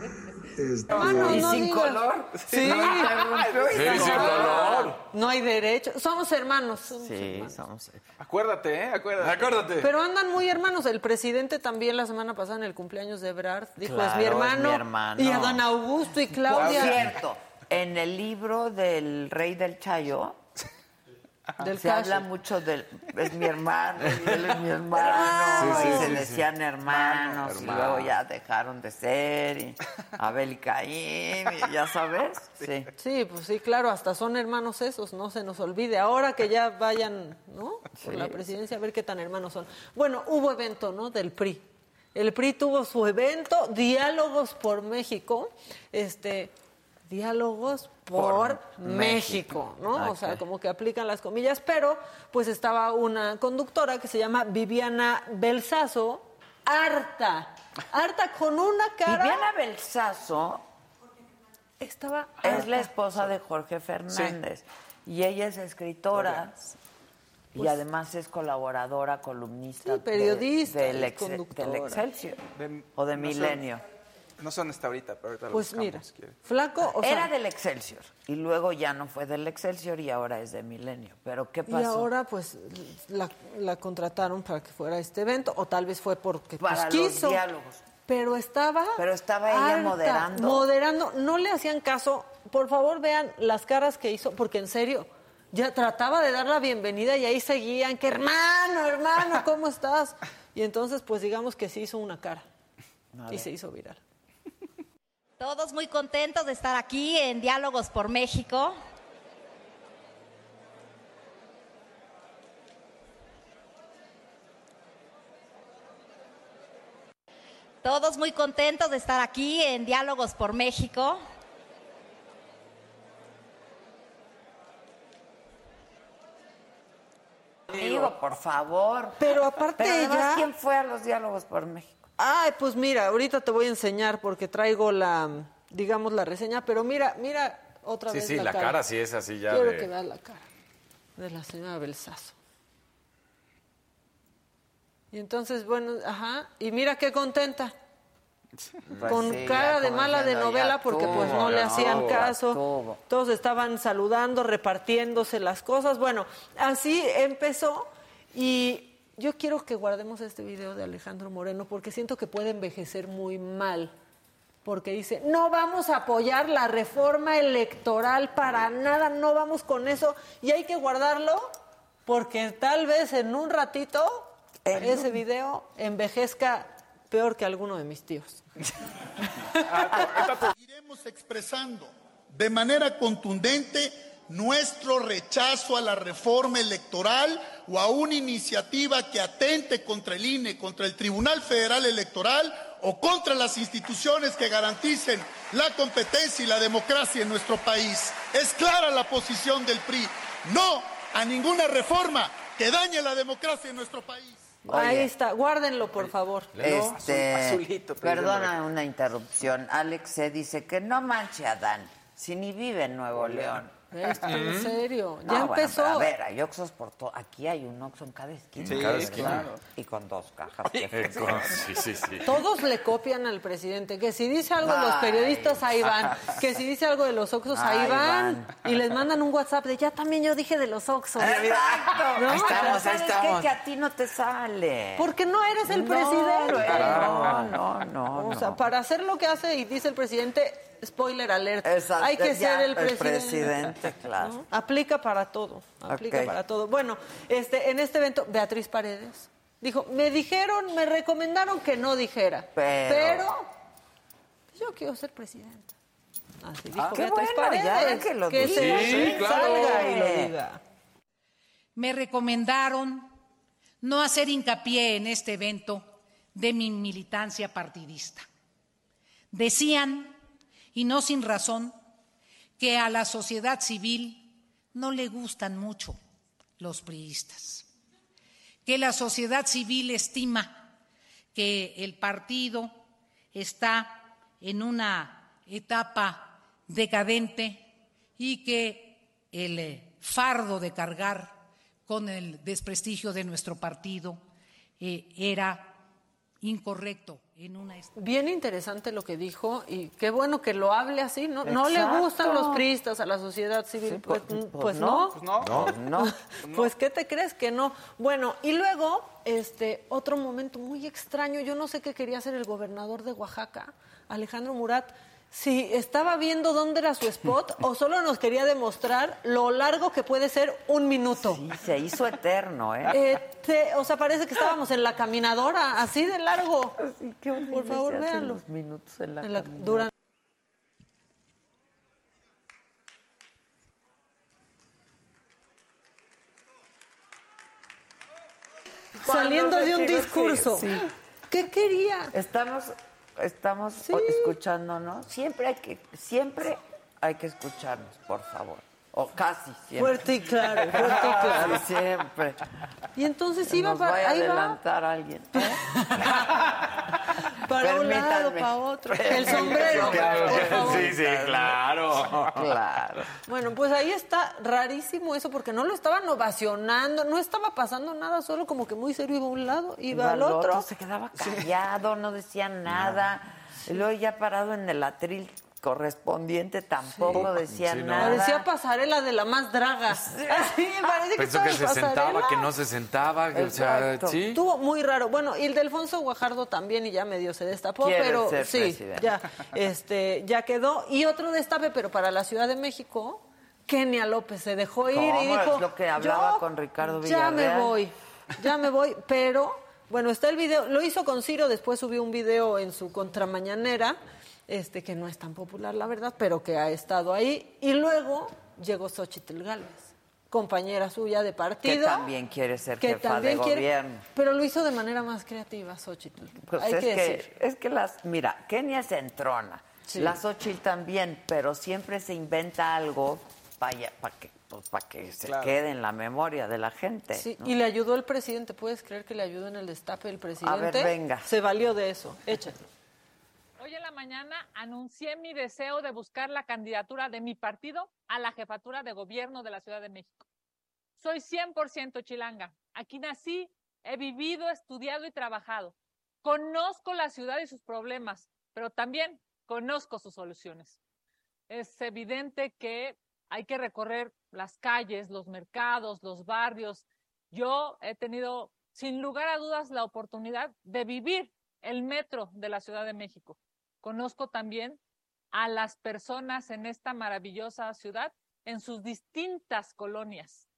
este, Hermanos, ¿Y no sin digas. color? Sí. Sí, sin color. No hay derecho. Somos hermanos. somos Sí, hermanos. somos. Acuérdate, ¿eh? Acuérdate. Acuérdate. Pero andan muy hermanos. El presidente también la semana pasada en el cumpleaños de Ebrard dijo, Claro, es, mi es hermano, mi hermano. Y a Don Augusto y Por Claudia. cierto, en el libro del Rey del Chayo Del se caso. habla mucho del es mi hermano y él es mi hermano Sí, sí, y sí, se sí. decían hermanos y luego ya dejaron de ser y Abel y Caín y ya sabes sí Sí, pues sí, claro, hasta son hermanos esos, no se nos olvide. Ahora que ya vayan, ¿no? Por Sí. la presidencia, a ver qué tan hermanos son. Bueno, hubo evento, ¿no? Del PRI. El PRI tuvo su evento, Diálogos por México, este, Diálogos por, Por México, México. ¿no? O sea, como que aplican las comillas, pero pues estaba una conductora que se llama Viviana Belsazo, harta, harta con una cara... Viviana Belsazo estaba es la esposa de Jorge Fernández y ella es escritora y además es colaboradora, columnista Sí, periodista, de- del, del Excelsior De- o de. Milenio. No son hasta ahorita, pero ahorita lo Pues buscamos, mira, si flaco, o sea, Era del Excelsior y luego ya no fue del Excelsior y ahora es de Milenio. Pero ¿qué y pasó? ahora pues la, la contrataron para que fuera a este evento, o tal vez fue porque pues, Para los quiso. diálogos. Pero estaba. Pero estaba ella moderando. Moderando, no le hacían caso. Por favor, vean las caras que hizo, porque en serio, ya trataba de dar la bienvenida y ahí seguían, que hermano, hermano, ¿cómo estás? Y entonces, pues digamos que se hizo una cara y se hizo viral. Todos muy contentos de estar aquí en Diálogos por México. Todos muy contentos de estar aquí en Diálogos por México. Digo, por favor. Pero aparte Pero además, ella... ¿quién fue a los diálogos por México? Ay, pues mira, ahorita te voy a enseñar porque traigo la, digamos, la reseña, pero mira, mira otra Sí, vez sí, la, la cara sí es así ya Quiero de- que veas la cara de la señora Belsazo. Y entonces, bueno, ajá, y mira qué contenta. Pues con sí, cara de mala de novela porque pues no le hacían caso. Todos estaban saludando, repartiéndose las cosas. Bueno, así empezó y yo quiero que guardemos este video de Alejandro Moreno porque siento que puede envejecer muy mal. Porque dice, no vamos a apoyar la reforma electoral para nada, no vamos con eso y hay que guardarlo porque tal vez en un ratito ese video envejezca peor que alguno de mis tíos. Iremos expresando de manera contundente nuestro rechazo a la reforma electoral o a una iniciativa que atente contra el INE, contra el Tribunal Federal Electoral o contra las instituciones que garanticen la competencia y la democracia en nuestro país. Es clara la posición del PRI. No a ninguna reforma que dañe la democracia en nuestro país. Ahí está, guárdenlo por favor. Este, perdona una interrupción. Alex se dice que no manche a Dan, si ni vive en Nuevo León. Esto, en serio, ya No, empezó. a ver, hay Oxxos por todo. Aquí hay un Oxxo en cada esquina. Sí, en cada esquina. Y con dos cajas. Con- sí, sí, sí. Todos le copian al presidente, que si dice algo de los periodistas, ahí van. Que si dice algo de los Oxxos, ahí, van. van. Y les mandan un WhatsApp de, ya también yo dije de los Oxxos. Exacto. ¿No? Ahí estamos, ahí ¿sabes estamos. qué? que a ti no te sale. Porque no eres el No, presidente. No, no, no. O sea, no. para hacer lo que hace y dice el presidente, spoiler alert, Exacto, hay que ya, ser el el presidente. presidente, claro. ¿No? Aplica para todo, aplica para todo. Bueno, este, en este evento, Beatriz Paredes dijo, me dijeron, me recomendaron que no dijera, Pero- pero, yo quiero ser presidenta. Así dijo Ah, qué Beatriz bueno, ya Paredes. que lo se diga. Sí, claro. salga y lo diga. me recomendaron no hacer hincapié en este evento de mi militancia partidista. Decían, y no sin razón, que a la sociedad civil no le gustan mucho los priistas, que la sociedad civil estima que el partido está en una etapa decadente y que el eh, fardo de cargar con el desprestigio de nuestro partido eh, era incorrecto en una Bien interesante lo que dijo y qué bueno que lo hable así, ¿no? No le gustan los priistas a la sociedad civil. Sí, pues, pues- pues pues no. no. Pues no. No, no. Pues ¿qué te crees que no? Bueno, y luego, este, otro momento muy extraño, yo no sé qué quería hacer el gobernador de Oaxaca, Alejandro Murat, si estaba viendo dónde era su spot o solo nos quería demostrar lo largo que puede ser un minuto. Sí, se hizo eterno, ¿eh? Eh, te- o sea, parece que estábamos en la caminadora, así de largo. Por favor, se hacen véanlo. los minutos en la, En la- Saliendo de un discurso. sí, sí. ¿Qué quería? Estamos, estamos escuchándonos. Siempre hay que, siempre hay que escucharnos, por favor. O casi siempre. Fuerte y claro, fuerte y claro. Sí, siempre. Y entonces iba nos para, vaya a ahí va, adelantar alguien. para un lado, para otro. El sombrero, por favor. Sí, sí, claro. Claro. Bueno, pues ahí está rarísimo eso, porque no lo estaban ovacionando, no estaba pasando nada, solo como que muy serio iba a un lado, iba al otro. Se quedaba callado, no decía nada. Y luego ya parado en el atril correspondiente tampoco decía Sí, no. nada. Parecía pasarela de la más draga. Así, parece que Pensó que se pasarela. sentaba, que no se sentaba. que, o sea, sí. Estuvo muy raro. Bueno, y el de Alfonso Guajardo también, y ya medio se destapó, Quiere pero ser sí, presidente. ya, este, ya quedó. Y otro destape, pero para la Ciudad de México, Kenia López se dejó ir ¿Cómo? y dijo. Es lo que hablaba "Yo con Ricardo Ya me Villarreal". voy, ya me voy, pero. Bueno, está el video, lo hizo con Ciro, después subió un video en su contramañanera, este que no es tan popular, la verdad, pero que ha estado ahí. Y luego llegó Xochitl Gálvez. compañera suya de partido. Que también quiere ser que jefa también de quiere- gobierno. pero lo hizo de manera más creativa, Xochitl. Pues Hay es, que, que, decir. es que las, mira, Kenia se entrona, Sí. la Xochitl también, pero siempre se inventa algo para que, pues, pa' que se Claro. quede en la memoria de la gente. Sí, ¿no? y le ayudó el presidente. ¿Puedes creer que le ayudó en el destape el presidente? ver, venga. Se valió de eso. Échate. Hoy en la mañana anuncié mi deseo de buscar la candidatura de mi partido a la jefatura de gobierno de la Ciudad de México. Soy 100% chilanga. Aquí nací, he vivido, estudiado y trabajado. Conozco la ciudad y sus problemas, pero también conozco sus soluciones. Es evidente que hay que recorrer las calles, los mercados, los barrios. Yo he tenido, sin lugar a dudas, la oportunidad de vivir el metro de la Ciudad de México. Conozco también a las personas en esta maravillosa ciudad en sus distintas colonias.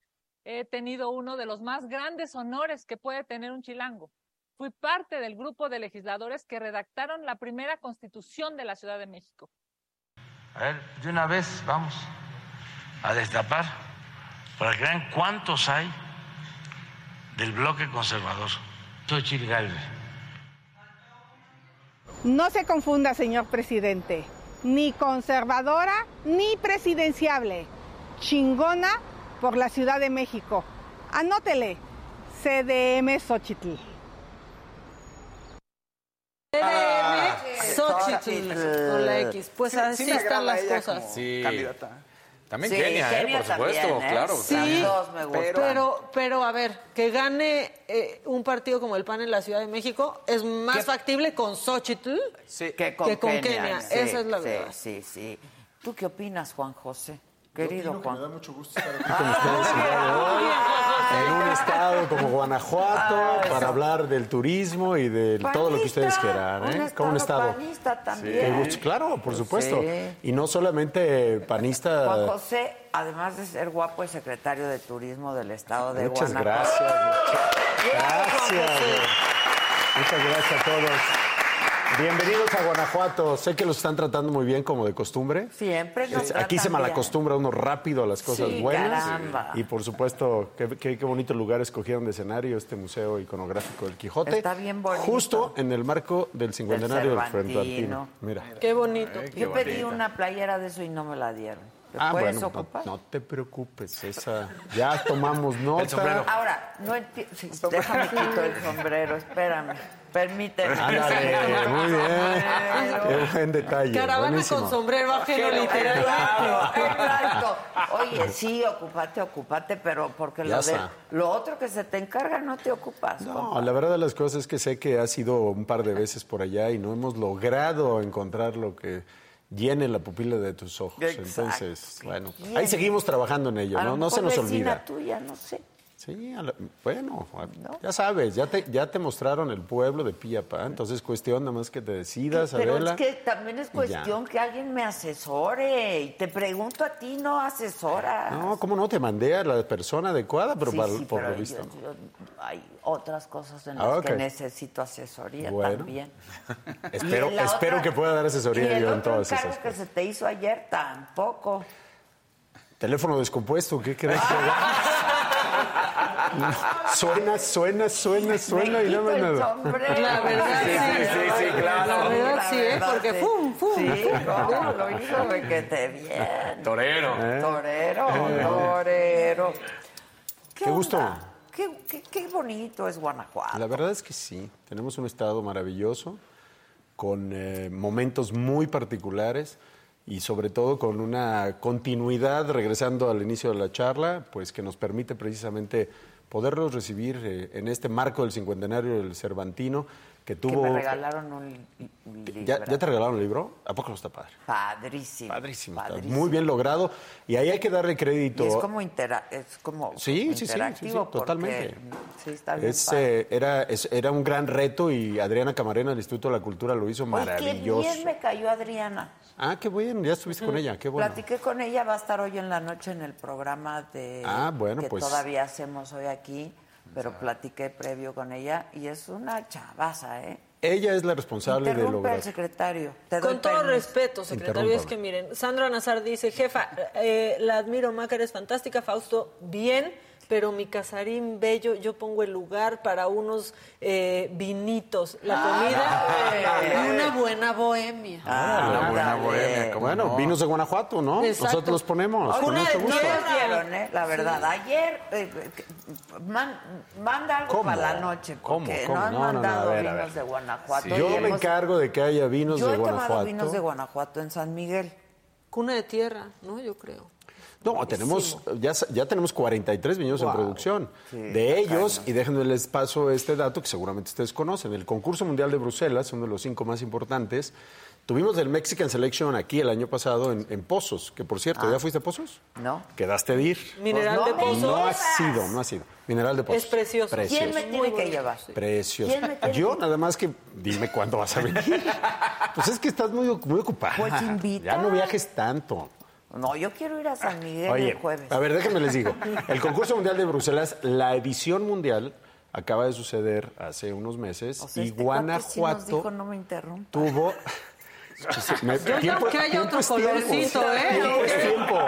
He tenido uno de los más grandes honores que puede tener un chilango. Fui parte del grupo de legisladores que redactaron la primera constitución de la Ciudad de México. A ver, de una vez vamos a destapar para que vean cuántos hay del bloque conservador. Soy Galvez. No se confunda, señor presidente. Ni conservadora ni presidenciable. Chingona por la Ciudad de México. Anótele. CDM Xochitl. CDM Xochitl, Xochitl. con la X. Pues así están las cosas. Sí. candidata. También Sí, Kenia, ¿eh? Kenia Por supuesto, también, ¿eh? claro. Sí, me gustan. pero, pero a ver, que gane eh, un partido como el PAN en la Ciudad de México es más ¿Qué? factible con Xochitl que con, que con Kenia. Kenia. Sí, Esa es la sí, verdad. Sí, sí. ¿Tú qué opinas, Juan José? Querido que Juan. me da mucho gusto estar aquí con ustedes en un estado como Guanajuato, Ah, para hablar del turismo y de todo lo que ustedes quieran. Un ¿eh? Como un estado panista también. Claro, por supuesto. Sí. Y no solamente panista. Juan José, además de ser guapo, es secretario de Turismo del Estado de Muchas Guanajuato. gracias. Gracias. Muchas gracias a todos. Bienvenidos a Guanajuato. Sé que los están tratando muy bien como de costumbre. Siempre nos Es- Aquí se malacostumbra uno rápido a las cosas Sí, buenas. caramba. Y por supuesto, qué, qué- qué bonito lugar escogieron de escenario este Museo Iconográfico del Quijote. Está bien bonito. Justo en el marco del cincuentenario del Cervantino. Mira. Qué bonito. Ay, qué Yo pedí una playera de eso y no me la dieron. ¿Te Ah, puedes bueno, no, ocupar? no te preocupes, esa ya tomamos nota. Ahora, no entiendo. déjame quito el sombrero, espérame. Permíteme. Ándale, muy bien. Qué buen detalle. Caravana buenísimo. con sombrero ajeno literal. Exacto, exacto. Oye, sí, ocúpate, ocúpate, pero porque lo, de, lo otro que se te encarga no te ocupas. No, la verdad de las cosas es que sé que ha sido un par de veces por allá y no hemos logrado encontrar lo que llene la pupila de tus ojos. Exacto. Entonces, bueno, ahí seguimos trabajando en ello, ¿no? No se nos olvida. tuya, no sé. Sí, la- bueno, ya sabes, ya te, ya te mostraron el pueblo de Pillapa, entonces cuestión nada más que te decidas, Pero Adela. es que también es cuestión que alguien me asesore. Y te pregunto a ti, no asesoras. No, ¿cómo no? Te mandé a la persona adecuada, pero Sí, para- sí, por pero lo visto. yo- yo- hay otras cosas en las Ah, ok. que necesito asesoría Bueno. también. Espero, espero otra- que pueda dar asesoría yo en todas esas que cosas. se te hizo ayer tampoco. Teléfono descompuesto, ¿qué crees que? Suena, suena, suena, suena y no me nada. La verdad, Sí, sí. sí, sí, sí, claro. La verdad, La sí, ¿eh? Porque sí. fum, fum, Sí, lo hizo requete bien. Torero. ¿Eh? Torero, Eh. torero. ¿Qué, Qué gusto. onda? Qué, qué- qué bonito es Guanajuato. La verdad es que sí, tenemos un estado maravilloso, con eh, momentos muy particulares y sobre todo con una continuidad, regresando al inicio de la charla, pues que nos permite precisamente poderlos recibir eh, en este marco del cincuentenario del Cervantino, que Que tuvo... me regalaron un, li- un libro. ¿Ya, ya te regalaron el libro? ¿A poco no está padre? Padrísimo. Padrísimo, está muy bien logrado y ahí hay que darle crédito. Y es como, intera es como Sí, sí, sí, sí, sí, interactivo. porque- totalmente. Sí, está bien. Es, padre. eh, era, es- era un gran reto y Adriana Camarena del Instituto de la Cultura lo hizo Oye, qué maravilloso. bien me cayó Adriana. Ah, qué bueno, ya estuviste con ella, qué bueno. Platiqué con ella, va a estar hoy en la noche en el programa de Ah, bueno, que pues. todavía hacemos hoy aquí, pero platiqué previo con ella y es una chavaza, ¿eh? Ella es la responsable de lograr. al secretario. Te Con todo permiso. respeto, secretario, es que miren, Sandra Nazar dice, jefa, eh, la admiro, Maca, es fantástica, Fausto, bien, pero mi casarín bello, yo pongo el lugar para unos eh, vinitos, la comida y una buena bohemia. Ah, Ah, buena dale. bohemia. Bueno, vinos de Guanajuato, ¿no? Exacto. Nosotros los ponemos. con Una gusto. vieron, ¿eh? La verdad. Ayer, eh, eh, man- manda algo ¿Cómo? para la noche. ¿Cómo? Porque ¿Cómo? no han No, no, no, mandado ver, vinos de Guanajuato. Yo me hemos- encargo de que haya vinos Yo de he tomado Guanajuato. vinos de Guanajuato en San Miguel. Cuna de tierra, ¿no? Yo creo. No, tenemos, ya, ya tenemos 43 viñedos en producción. Sí, de ellos, y déjenme les paso este dato que seguramente ustedes conocen, el concurso mundial de Bruselas, uno de los cinco más importantes, tuvimos el Mexican Selection aquí el año pasado en, en Pozos, que por cierto, Ah. ¿ya fuiste a Pozos? No. Quedaste de ir. Mineral Pues de Pozos. No ha sido, no ha sido. Mineral de Pozos. Es precioso. ¿Quién me tiene que llevar? Precioso. ¿Quién me tiene Yo nada más que dime cuándo vas a venir. pues es que estás muy, muy ocupada. Pues invita. Ya no viajes tanto. No, yo quiero ir a San Miguel Oye, el jueves. a ver, déjenme les digo. El concurso mundial de Bruselas, la edición mundial acaba de suceder hace unos meses O sea, y este cuate sí nos Guanajuato dijo, no me interrumpa. tuvo me- Yo creo que hay otro colorcito, ¿eh? Tiempo es tiempo.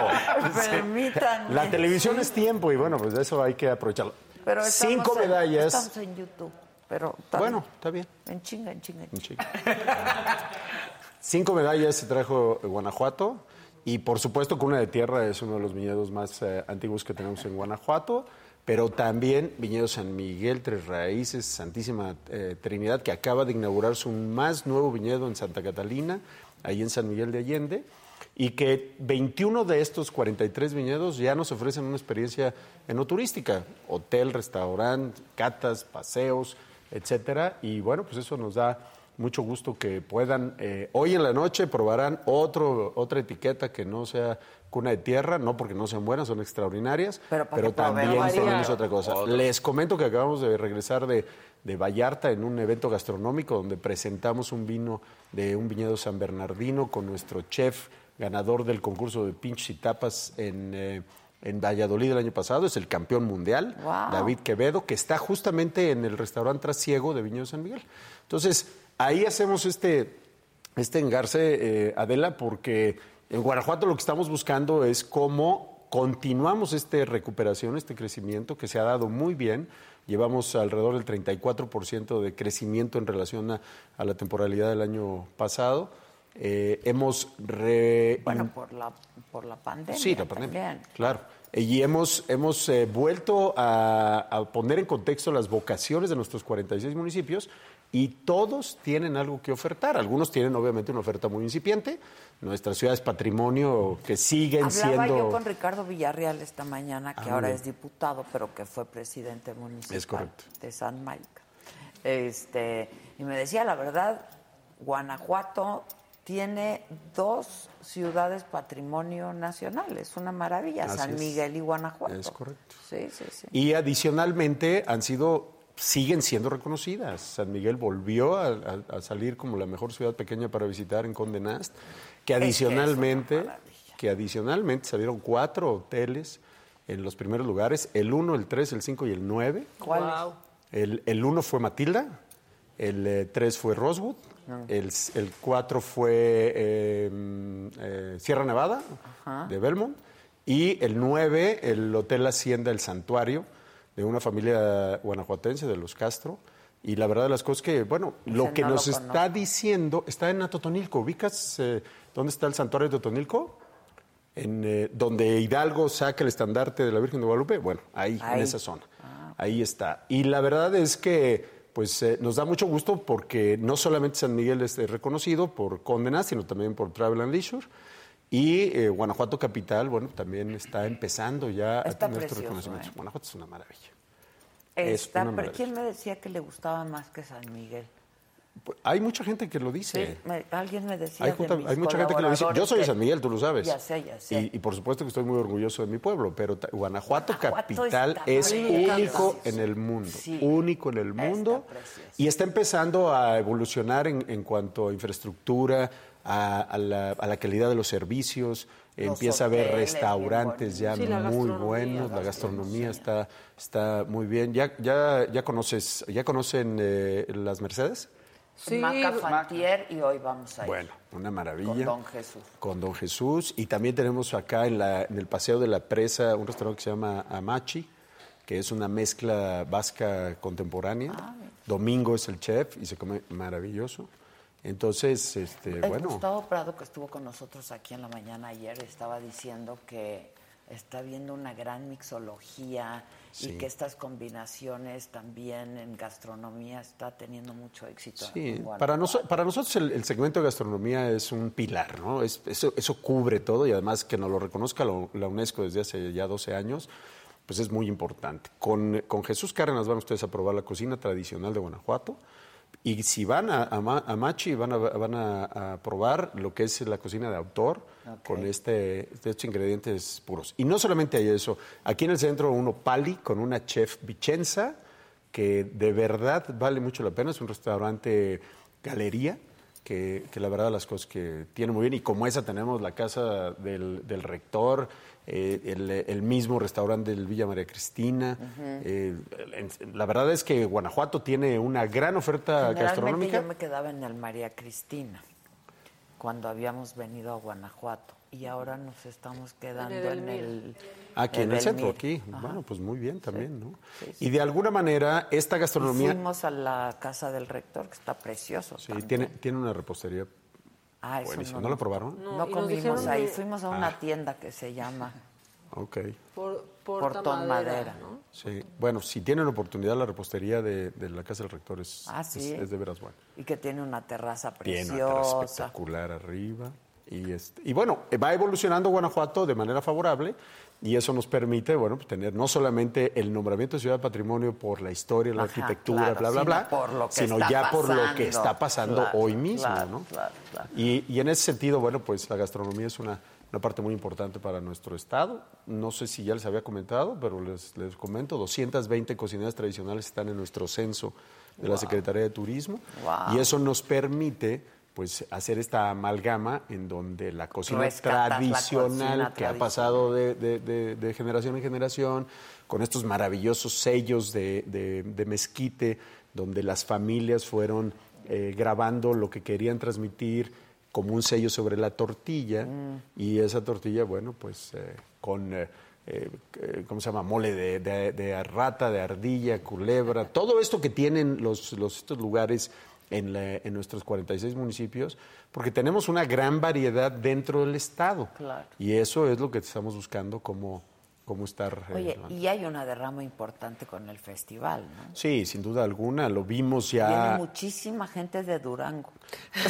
Permítanme. La televisión es tiempo y bueno, pues de eso hay que aprovecharlo. Pero Cinco en- medallas. Estamos en YouTube. Pero está Bueno, bien. está bien. En chinga, en chinga. En chinga. Cinco medallas se trajo Guanajuato y por supuesto Cuna de Tierra es uno de los viñedos más eh, antiguos que tenemos en Guanajuato, pero también Viñedo San Miguel, Tres Raíces, Santísima eh, Trinidad, que acaba de inaugurar su más nuevo viñedo en Santa Catalina, ahí en San Miguel de Allende, y que 21 de estos 43 viñedos ya nos ofrecen una experiencia enoturística, hotel, restaurante, catas, paseos, etcétera, y bueno, pues eso nos da mucho gusto que puedan, eh, hoy en la noche probarán otro, otra etiqueta que no sea cuna de tierra, no porque no sean buenas, son extraordinarias, Pero para que también tenemos otra cosa. Les comento que acabamos de regresar de, de Vallarta en un evento gastronómico donde presentamos un vino de un viñedo San Bernardino con nuestro chef ganador del concurso de pinches y tapas en... eh, en Valladolid el año pasado, es el campeón mundial, Wow. David Quevedo, que está justamente en el restaurante Trasiego de Viñedo San Miguel. Entonces, ahí hacemos este, este engarce, eh, Adela, porque en Guanajuato lo que estamos buscando es cómo continuamos esta recuperación, este crecimiento que se ha dado muy bien. Llevamos alrededor del 34% de crecimiento en relación a, a la temporalidad del año pasado. Eh, hemos re- Bueno, por la, por la pandemia. Sí, la pandemia. también. Claro. Y hemos, hemos eh, vuelto a, a poner en contexto las vocaciones de nuestros 46 municipios y todos tienen algo que ofertar. Algunos tienen obviamente una oferta muy incipiente. Nuestra ciudad es patrimonio que siguen Hablaba siendo... yo con Ricardo Villarreal esta mañana, que Ah, ahora es diputado, pero que fue presidente municipal Es correcto. de San Maica. Este, y me decía, la verdad, Guanajuato tiene dos ciudades patrimonio nacional. Es una maravilla, Así San es. Miguel y Guanajuato. Es correcto. Sí, sí, sí. Y adicionalmente han sido, siguen siendo reconocidas. San Miguel volvió a, a- a salir como la mejor ciudad pequeña para visitar en Condé Nast, que Es que es adicionalmente, una que adicionalmente salieron cuatro hoteles en los primeros lugares, el 1, el 3, el 5 y el 9. ¿Cuál Wow. El, el 1 fue Matilda, el 3 fue Rosewood, Ah. el, el 4 fue eh, eh, Sierra Nevada, Ajá. de Belmont, y el 9, el Hotel Hacienda El Santuario, de una familia guanajuatense, de los Castro. Y la verdad de las cosas que, bueno, lo que no nos lo está diciendo, está en Atotonilco. ¿Ubicas eh, dónde está el santuario de Atotonilco? En, eh, donde Hidalgo saca el estandarte de la Virgen de Guadalupe. Bueno, ahí, Ahí. en esa zona. Ahí está. Y la verdad es que pues eh, nos da mucho gusto porque no solamente San Miguel es reconocido por Condenas, sino también por Travel and Leisure. Y eh, Guanajuato Capital, bueno, también está empezando ya Está a tener estos reconocimientos. ¿eh? Guanajuato es una maravilla. Es Está, una pero maravilla. ¿quién me decía que le gustaba más que San Miguel? Pues, Hay mucha gente que lo dice. Sí, me- alguien me decía Hay, de junta- mis hay mucha gente que lo dice. Yo soy de San Miguel, tú lo sabes. Ya sé, ya sé. Y, y por supuesto que estoy muy orgulloso de mi pueblo, pero Guanajuato, Guanajuato capital está es único en el mundo. Sí. único en el mundo. Y está empezando a evolucionar en, en cuanto a infraestructura, a, a la, a la calidad de los servicios. Los Empieza a haber restaurantes ya Sí, la muy gastronomía, buenos, la gastronomía está, está muy bien. ¿Ya, ya, ya conoces, ya conocen eh, las Mercedes? Sí, Maca Fantier y hoy vamos a ir. Bueno, una maravilla. Con Don Jesús. Con Don Jesús. Y también tenemos acá en, la, en el Paseo de la Presa un restaurante que se llama Amachi, que es una mezcla vasca contemporánea. Ah, Domingo es el chef y se come maravilloso. Entonces, este, El bueno. Gustavo Prado, que estuvo con nosotros aquí en la mañana ayer, estaba diciendo que está viendo una gran mixología Sí. y que estas combinaciones también en gastronomía está teniendo mucho éxito. Sí, para, noso- para nosotros el, el segmento de gastronomía es un pilar, ¿no? Es- eso, eso cubre todo y además que nos lo reconozca la, la UNESCO desde hace ya 12 años, pues es muy importante. Con, con Jesús Cárdenas van ustedes a probar la cocina tradicional de Guanajuato y si van a, a Ma- a Machi van, a, van a, a probar lo que es la cocina de autor con este, estos ingredientes puros. Y no solamente hay eso, aquí en el centro uno Pali con una chef Vicenza, que de verdad vale mucho la pena. Es un restaurante galería, que, que la verdad las cosas que tiene muy bien. Y como esa tenemos la casa del, del rector, eh, el, el mismo restaurante del Villa María Cristina. Eh, en- la verdad es que Guanajuato tiene una gran oferta gastronómica. yo me quedaba en el María Cristina cuando habíamos venido a Guanajuato y ahora nos estamos quedando en el... Aquí en el centro, aquí. Ajá. Bueno, pues muy bien también, ¿no? Sí, sí. Y de alguna manera esta Y gastronomía fuimos a la casa del rector, que está precioso. sí, también. tiene, tiene una repostería Ah, eso buenísima. no ¿No, lo- probaron? No, No, y nos comimos dijeron ahí, que- fuimos a una Ah. tienda que se llama Ok. Por, Portón Madera. ¿no? Sí, bueno, si tienen oportunidad, la repostería de, de la Casa del Rector es, Ah, sí. es, es de veras bueno. y que tiene una terraza Tiene una terraza preciosa. espectacular arriba. Y, este, y bueno, va evolucionando Guanajuato de manera favorable y eso nos permite, bueno, pues tener no solamente el nombramiento de Ciudad de Patrimonio por la historia, la Ajá, arquitectura, claro, bla, bla, bla, por lo que sino ya por lo que está pasando Claro, hoy mismo, claro, ¿no? Y, y en ese sentido, bueno, pues la gastronomía es una, una parte muy importante para nuestro estado. No sé si ya les había comentado, pero les, les comento, 220 cocineras tradicionales están en nuestro censo de la Wow. Secretaría de Turismo Wow. y eso nos permite pues hacer esta amalgama en donde la cocina Rescatas la tradicional cocina que ha pasado de, de- de- de generación en generación, con estos maravillosos sellos de, mezquite, donde las familias fueron eh, grabando lo que querían transmitir como un sello sobre la tortilla, Mm. y esa tortilla, bueno, pues eh, con... eh, ¿cómo se llama? Mole de, de- de rata, de ardilla, culebra, todo esto que tienen los, los- estos lugares en, la- en nuestros 46 municipios, porque tenemos una gran variedad dentro del Estado. Claro. Y eso es lo que estamos buscando, cómo, cómo estar. eh, Oye, y hay una derrama importante con el festival, ¿no? Sí, sin duda alguna, lo vimos Viene ya. muchísima gente de Durango.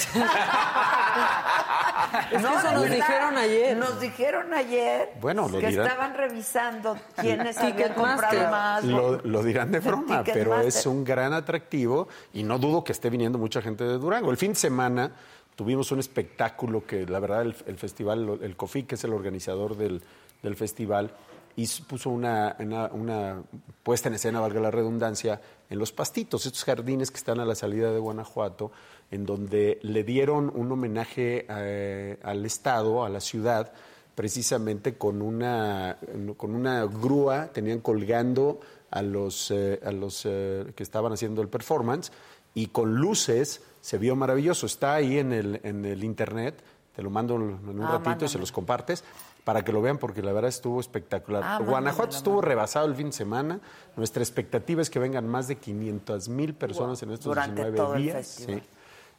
Es que eso nos dijeron ayer. Nos dijeron ayer Bueno, lo que dirán. estaban revisando quiénes habían comprado más. Lo, lo dirán de broma, pero es un gran atractivo y no dudo que esté viniendo mucha gente de Durango. El fin de semana tuvimos un espectáculo que la verdad el, el festival, el COFI, que es el organizador del, del festival, hizo- puso una, una- una puesta en escena, valga la redundancia, en los pastitos, estos jardines que están a la salida de Guanajuato, en donde le dieron un homenaje eh, al Estado, a la ciudad, precisamente con una, con una grúa, tenían colgando a los, eh, a los eh, que estaban haciendo el performance y con luces se vio maravilloso. Está ahí en el, en el internet, te lo mando en un Ah, ratito y se los compartes para que lo vean porque la verdad estuvo espectacular. Ah, Guanajuato estuvo rebasado el fin de semana. Nuestra expectativa es que vengan más de 500 mil personas en estos Durante 19 todo el días. sí.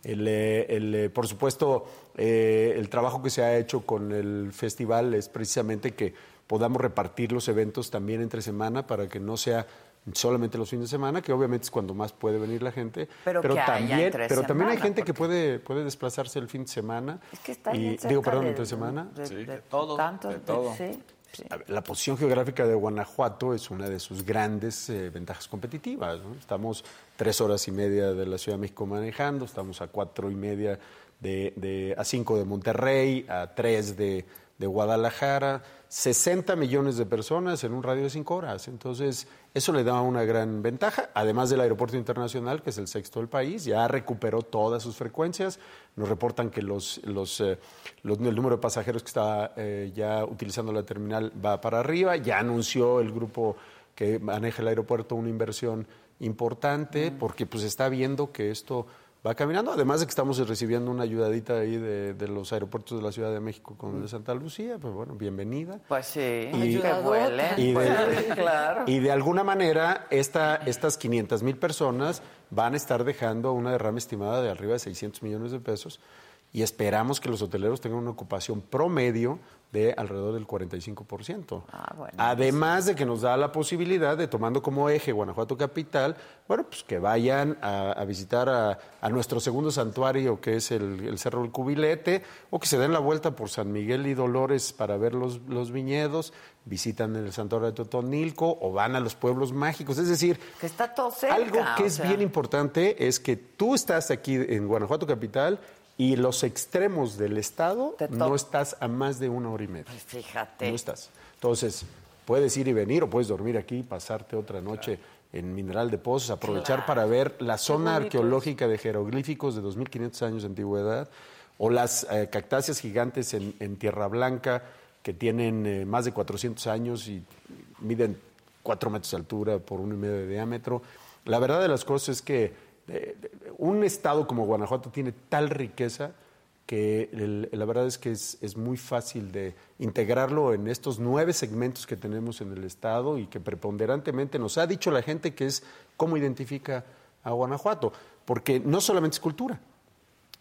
El, eh, el, eh, por supuesto, eh, el trabajo que se ha hecho con el festival es precisamente que podamos repartir los eventos también entre semana para que no sea solamente los fines de semana, que obviamente es cuando más puede venir la gente, Pero que haya también, entre pero también hay gente que puede, puede desplazarse el fin de semana. Es que está y, cerca digo, perdón, de- entre semana. de- Sí, de de todo, tantos- de todo. sí, sí. La posición geográfica de Guanajuato es una de sus grandes eh, ventajas competitivas. ¿no? Estamos tres horas y media de la Ciudad de México manejando, estamos a cuatro y media de, de- a cinco de Monterrey, a tres de, de Guadalajara, 60 millones de personas en un radio de cinco horas. Entonces, eso le da una gran ventaja, además del aeropuerto internacional, que es el sexto del país, ya recuperó todas sus frecuencias. Nos reportan que los, los, eh, los- el número de pasajeros que está eh, ya utilizando la terminal va para arriba. Ya anunció el grupo que maneja el aeropuerto una inversión importante, porque pues está viendo que esto va caminando. Además de que estamos recibiendo una ayudadita ahí de, de los aeropuertos de la Ciudad de México con el de Santa Lucía, pues bueno, bienvenida. Pues sí, Y- vuelen. y de, claro. y de alguna manera, esta, estas 500 mil personas van a estar dejando una derrama estimada de arriba de 600 millones de pesos y esperamos que los hoteleros tengan una ocupación promedio de alrededor del 45%. Además de que nos da la posibilidad de, tomando como eje Guanajuato Capital, bueno, pues que vayan a, a visitar a, a nuestro segundo santuario, que es el, el Cerro del Cubilete, o que se den la vuelta por San Miguel y Dolores para ver los, los viñedos, visitan el santuario de Totonilco o van a los pueblos mágicos. Es decir, Que está todo cerca. algo que es sea. bien importante es que tú estás aquí en Guanajuato Capital y los extremos del estado no estás a más de una hora y media. Pues Fíjate. No estás. Entonces, puedes ir y venir o puedes dormir aquí, pasarte otra noche en Mineral de Pozos, aprovechar Claro. para ver la zona arqueológica de jeroglíficos de 2.500 años de antigüedad o las eh, cactáceas gigantes en, en Tierra Blanca que tienen eh, más de 400 años y miden 4 metros de altura por uno y medio de diámetro. La verdad de las cosas es que un estado como Guanajuato tiene tal riqueza que la verdad es que es, es muy fácil de integrarlo en estos nueve segmentos que tenemos en el Estado y que preponderantemente nos ha dicho la gente que es cómo identifica a Guanajuato, porque no solamente es cultura.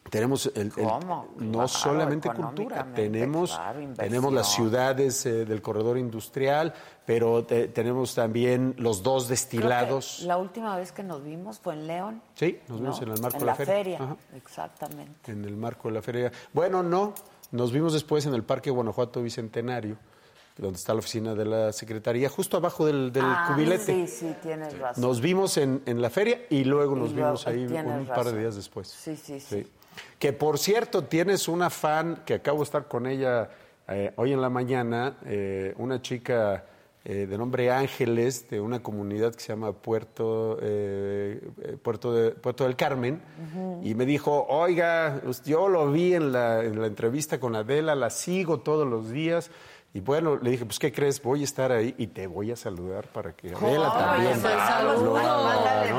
Tenemos el, no Claro, solamente cultura, tenemos, claro, tenemos las ciudades eh, del corredor industrial, pero te- tenemos también los dos destilados. La última vez que nos vimos fue en León. Sí, nos vimos ¿no? en el marco En de la, feria. Ajá. Exactamente. en el marco de la feria. Bueno, no, nos vimos después en el Parque Guanajuato Bicentenario, donde está la oficina de la Secretaría, justo abajo del, del Ah, cubilete. Sí, sí, tienes razón. Nos vimos en, en la feria y luego Y nos luego, vimos ahí un par de días después. Sí, sí, sí. Que por cierto, tienes una fan que acabo de estar con ella eh, hoy en la mañana, eh, una chica eh, de nombre Ángeles, de una comunidad que se llama Puerto, Puerto, de- Puerto del Carmen, y me dijo, oiga, pues, yo lo vi en la, en la entrevista con Adela, la sigo todos los días. Y bueno, le dije, pues, ¿qué crees? Voy a estar ahí y te voy a saludar para que Adela también. pues, saludos, lo haga, ¿no?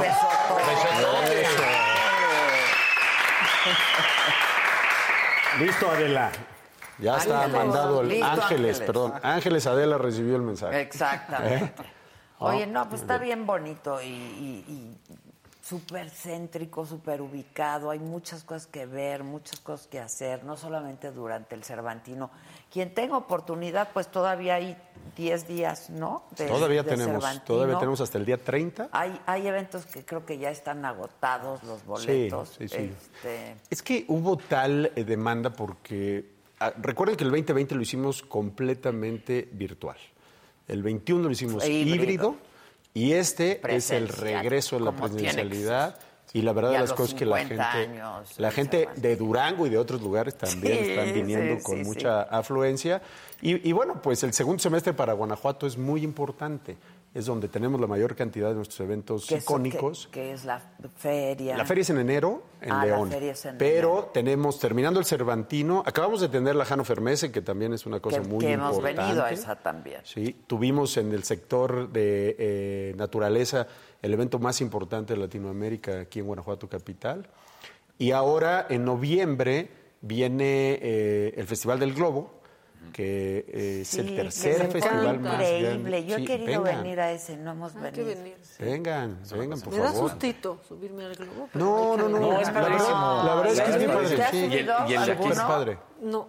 Listo, Adela. Ya está Ángeles. mandado el Listo, Ángeles, Ángeles. perdón. Ángeles Adela recibió el mensaje. Exactamente. ¿Eh? Oye, Ah, no, pues está bien bonito y, y- y súper céntrico, súper ubicado. Hay muchas cosas que ver, muchas cosas que hacer, no solamente durante el Cervantino. Quien tenga oportunidad, pues todavía hay 10 días, ¿no? De- Todavía de tenemos, Cervantino. todavía tenemos hasta el día 30. Hay, hay eventos que creo que ya están agotados los boletos. sí, sí. Este, Es que hubo tal eh, demanda porque ah, recuerden que el 2020 lo hicimos completamente virtual. El 21 lo hicimos híbrido. híbrido. y este es el regreso de la presencialidad. Y la verdad de las cosas que la gente, 50 años, la el gente de Durango y de otros lugares también Sí, están viniendo sí, con sí, mucha afluencia. Y, y bueno, pues el segundo semestre para Guanajuato es muy importante. Es donde tenemos la mayor cantidad de nuestros eventos icónicos. Que, es la feria. La feria es en enero en Ah, la León. feria es en pero tenemos, terminando el Cervantino, acabamos de tener la Jano Fermese, que también es una cosa que, muy que hemos importante. venido a esa también. Sí, tuvimos en el sector de eh, naturaleza el evento más importante de Latinoamérica aquí en Guanajuato Capital. Y ahora, en noviembre, viene eh, el Festival del Globo, que eh, es el Sí, tercer que festival más Increíble. grande. Yo he Sí, querido vengan, venir a ese, no hemos Hay que venido. venir. Vengan, vengan, por Me da favor. sustito subirme al globo. No, que no, no, no, es padrísimo. La verdad es que es bien padre. ¿Te has Sí. Y el- y el de aquí es padre. No.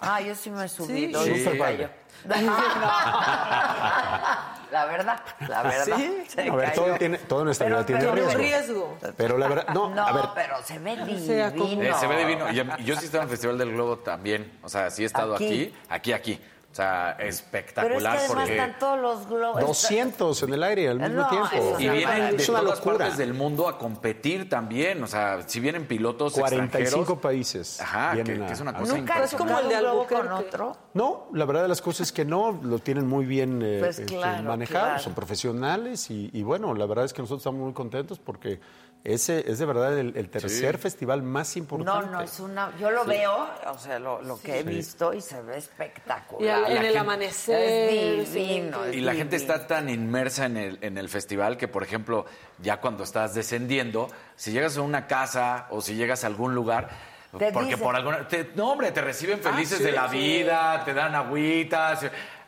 Ah, yo sí me he subido. Sí. se padre. La verdad, la verdad. Sí. A ver, todo, tiene, toda nuestra Pero- vida tiene pero- riesgo. riesgo. Pero la verdad, no, No, a ver, pero se ve divino. Eh, se ve divino. Yo sí estaba en el Festival del Globo también. O sea, sí he estado Aquí. aquí, aquí, aquí. O sea, Pero es que espectacular porque... están todos los globos. 200 en el aire al mismo No, tiempo. Y vienen de es una todas locura. partes del mundo a competir también. O sea, si vienen pilotos 45 extranjeros... países. Ajá, que, a- es una cosa Nunca Es como el de globo con otro. No, la verdad de las cosas es que no, lo tienen muy bien eh, Pues claro, manejado, claro. son profesionales y, y bueno, la verdad es que nosotros estamos muy contentos porque Ese es de verdad el, el tercer festival más No, importante. no, es una. Yo lo Sí. veo, o sea, lo, lo que he Sí. visto y se ve espectacular. Y en el amanecer, Es divino. es Y la gente está tan inmersa en el, en el festival que, por ejemplo, ya cuando estás descendiendo, si llegas a una casa o si llegas a algún lugar, Te porque dicen- por alguna... te- no, hombre, te reciben felices sí, de la sí. vida, te dan agüitas.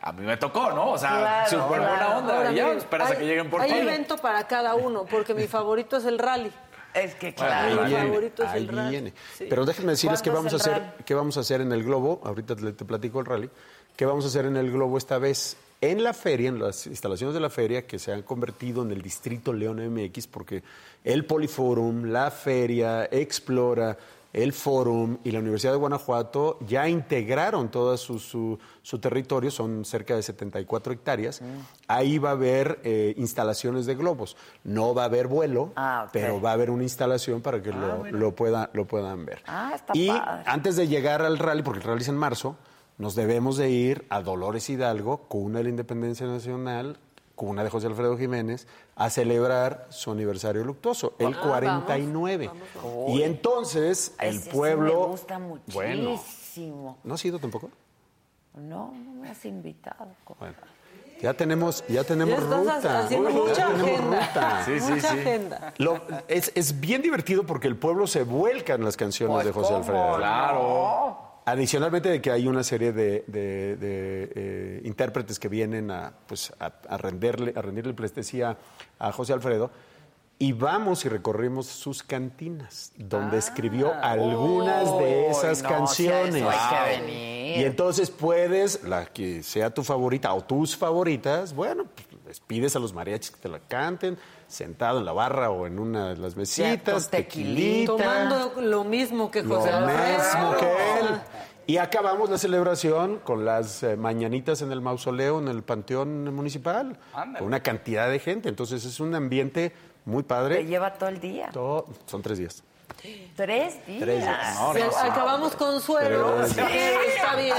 A mí me tocó, ¿no? O sea, Claro, súper buena claro. onda. Ahora, y ya a hay- que lleguen por Hay ti. evento para cada uno, porque mi favorito es el rally. Es que Bueno, ahí mi viene, favorito es ahí el rally. viene. Sí. Pero déjenme decirles qué ¿Cuándo vamos a hacer, qué vamos a hacer en el globo. Ahorita te, te platico el rally. ¿Qué vamos a hacer en el globo esta vez? En la feria, en las instalaciones de la feria, que se han convertido en el distrito León MX, porque el Poliforum, la feria, Explora, el Forum y la Universidad de Guanajuato ya integraron todo su, su, su territorio, son cerca de 74 hectáreas. Mm. Ahí va a haber eh, instalaciones de globos. No va a haber vuelo, Ah, pero va a haber una instalación para que lo, lo, pueda- lo puedan ver. Ah, está y padre. antes de llegar al rally, porque el rally es en marzo, nos debemos de ir a Dolores Hidalgo, cuna de la Independencia Nacional, cuna de José Alfredo Jiménez, a celebrar su aniversario luctuoso, el Ah, 49. Y entonces el Ese pueblo... me gusta Bueno, muchísimo. ¿no has ido tampoco? No, no me has invitado. Bueno, ya tenemos, ya tenemos Ya ruta. haciendo mucha tenemos agenda. ruta. Sí, sí, Mucha sí. agenda. Lo- es, es bien divertido porque el pueblo se vuelca en las canciones Pues, de José ¿cómo Alfredo. no? Adicionalmente de que hay una serie de, de- de, eh, intérpretes que vienen a, pues, a, a renderle, a rendirle pleitesía a José Alfredo. Y vamos y recorrimos sus cantinas, donde escribió algunas de esas no, canciones. sí, a eso hay que venir. Y entonces puedes, la que sea tu favorita o tus favoritas, bueno, pues, les pides a los mariachis que te la canten, sentado en la barra o en una de las mesitas, tequilita. Tomando lo mismo que Lo José Alfredo. mismo que él. Y acabamos la celebración con las eh, mañanitas en el mausoleo, en el panteón municipal, con una cantidad de gente. Entonces es un ambiente muy Te padre. lleva todo el día. Todo- son tres días. Tres días. Tres días. No, no, sí. acabamos con suero, sí, está bien.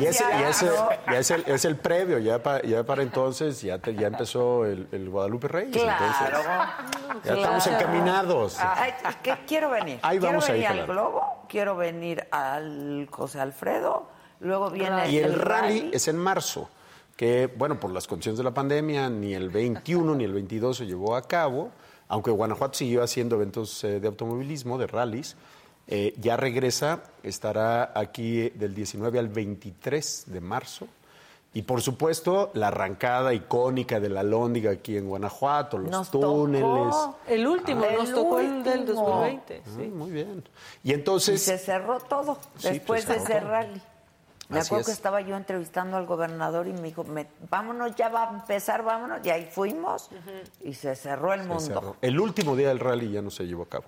Y ese, y ese- ya es, el, es el previo, ya, pa- ya para entonces ya, te- ya empezó el, el Guadalupe Reyes. Claro. entonces, ya estamos Claro. encaminados. Ay, ¿qué quiero venir? Ahí quiero vamos a ir, venir al Fernanda. Globo, quiero venir al José Alfredo, luego viene Y el rally es en marzo, que, bueno, por las condiciones de la pandemia, ni el 21 ni el 22 se llevó a cabo, aunque Guanajuato siguió haciendo eventos eh, de automovilismo, de rallies. eh, ya regresa, estará aquí del 19 al 23 de marzo. Y por supuesto, la arrancada icónica de la Lóndiga aquí en Guanajuato, los Nos túneles. tocó. El último, nos tocó el del último. 2020. Ah, sí. muy bien. Y Y entonces. se cerró todo Sí, después pues, de ese rally. Me Así acuerdo es. que estaba yo entrevistando al gobernador y me dijo, "Me- vámonos, ya va a empezar, vámonos. Y ahí fuimos y se cerró el Se mundo. cerró. El último día del rally ya no se llevó a cabo.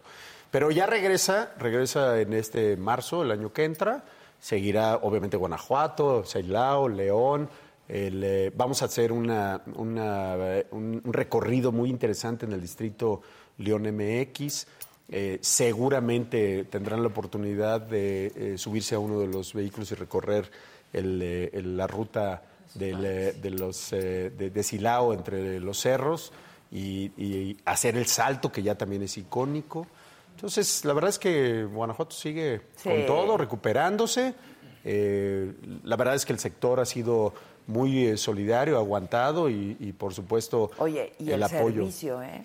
Pero ya regresa, regresa en este marzo, el año que entra. Seguirá, obviamente, Guanajuato, Ceilao, León. El, eh, vamos a hacer una, una, eh, un, un recorrido muy interesante en el distrito León MX. Eh, seguramente tendrán la oportunidad de eh, subirse a uno de los vehículos y recorrer el, eh, el- la ruta del, eh, de, los, de, de Silao entre los cerros y, y hacer el salto, que ya también es icónico. Entonces, la verdad es que Guanajuato sigue Sí. con todo, recuperándose. Eh, la verdad es que el sector ha sido muy eh, solidario, aguantado y, y, por supuesto, Oye, y el, apoyo. servicio, ¿eh?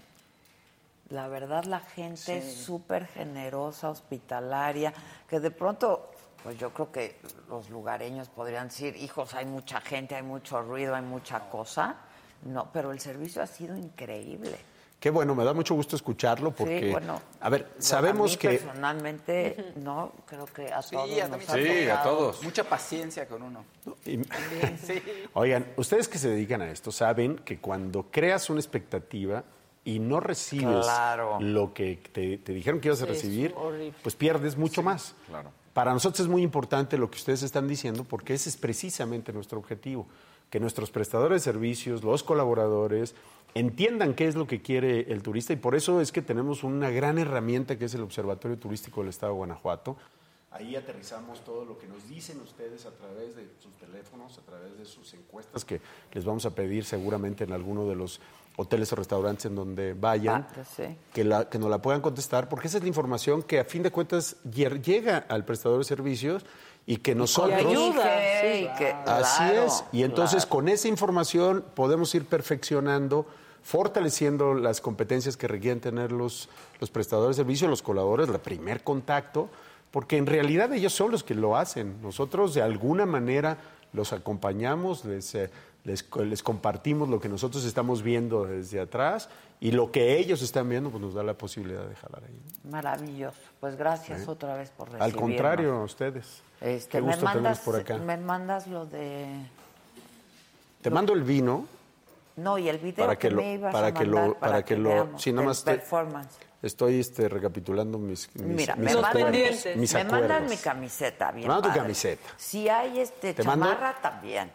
La verdad, la gente es súper generosa, hospitalaria, que de pronto, pues yo creo que los lugareños podrían decir, hijos, hay mucha gente, hay mucho ruido, hay mucha cosa. No, pero el servicio ha sido increíble. Qué bueno, me da mucho gusto escucharlo porque, sí, bueno. a ver, a sabemos mí que... personalmente, no, creo que a Sí, todos a nos ha tocado. Mucha paciencia con uno. Y- Sí. Oigan, ustedes que se dedican a esto saben que cuando creas una expectativa y no recibes Claro. lo que te, te dijeron que ibas a recibir, pues pierdes mucho más. Claro. Para nosotros es muy importante lo que ustedes están diciendo porque ese es precisamente nuestro objetivo, que nuestros prestadores de servicios, los colaboradores, entiendan qué es lo que quiere el turista y por eso es que tenemos una gran herramienta que es el Observatorio Turístico del Estado de Guanajuato. Ahí aterrizamos todo lo que nos dicen ustedes a través de sus teléfonos, a través de sus encuestas, que les vamos a pedir seguramente en alguno de los hoteles o restaurantes en donde vayan, Ah, sí. que, la, que nos la puedan contestar, porque esa es la información que a fin de cuentas lle- llega al prestador de servicios y que nosotros... ayuda, sí, que- Así claro, es. Y entonces claro. con esa información podemos ir perfeccionando, fortaleciendo las competencias que requieren tener los, los prestadores de servicios, los colaboradores, el primer contacto, porque en realidad ellos son los que lo hacen. Nosotros de alguna manera los acompañamos, les, eh, les, les compartimos lo que nosotros estamos viendo desde atrás y lo que ellos están viendo pues nos da la posibilidad de jalar ahí. Maravilloso. Pues gracias Sí. otra vez por Al recibirnos. contrario, a ustedes. Este, Qué me gusto mandas, tenerlos por acá. me mandas lo de Te mando el vino. no y el video para que, que, lo, me ibas para a que mandar lo para que lo nada del más te- performance. estoy este recapitulando mis mis, Mira, mis me mandan, acuerdos, mis me mandan mi camiseta bien. Me mandan tu camiseta. Si hay este Te mando- chamarra también.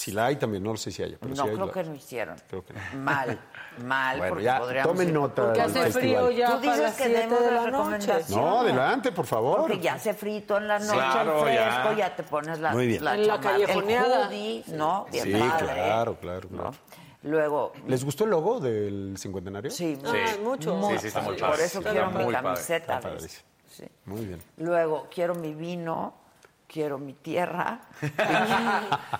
Si la hay también no sé si haya pero no si hay, creo la- que no hicieron. creo que no. Mal, mal Bueno, porque ya, podríamos tomen ir- nota Porque hace festival. frío ya Tú para dices las que siete demos de la noche. no adelante por favor Porque ya hace frito en la noche, Claro, el ya. fresco, ya. te pones la, Muy bien. la En la callejoneada. el hoodie, ¿no? Bien sí padre. claro claro claro Luego, les gustó el logo del cincuentenario sí, Ah, mucho. Sí, sí, está muy. Por eso quiero mi camiseta. Sí. muy bien Luego, quiero mi vino, quiero mi tierra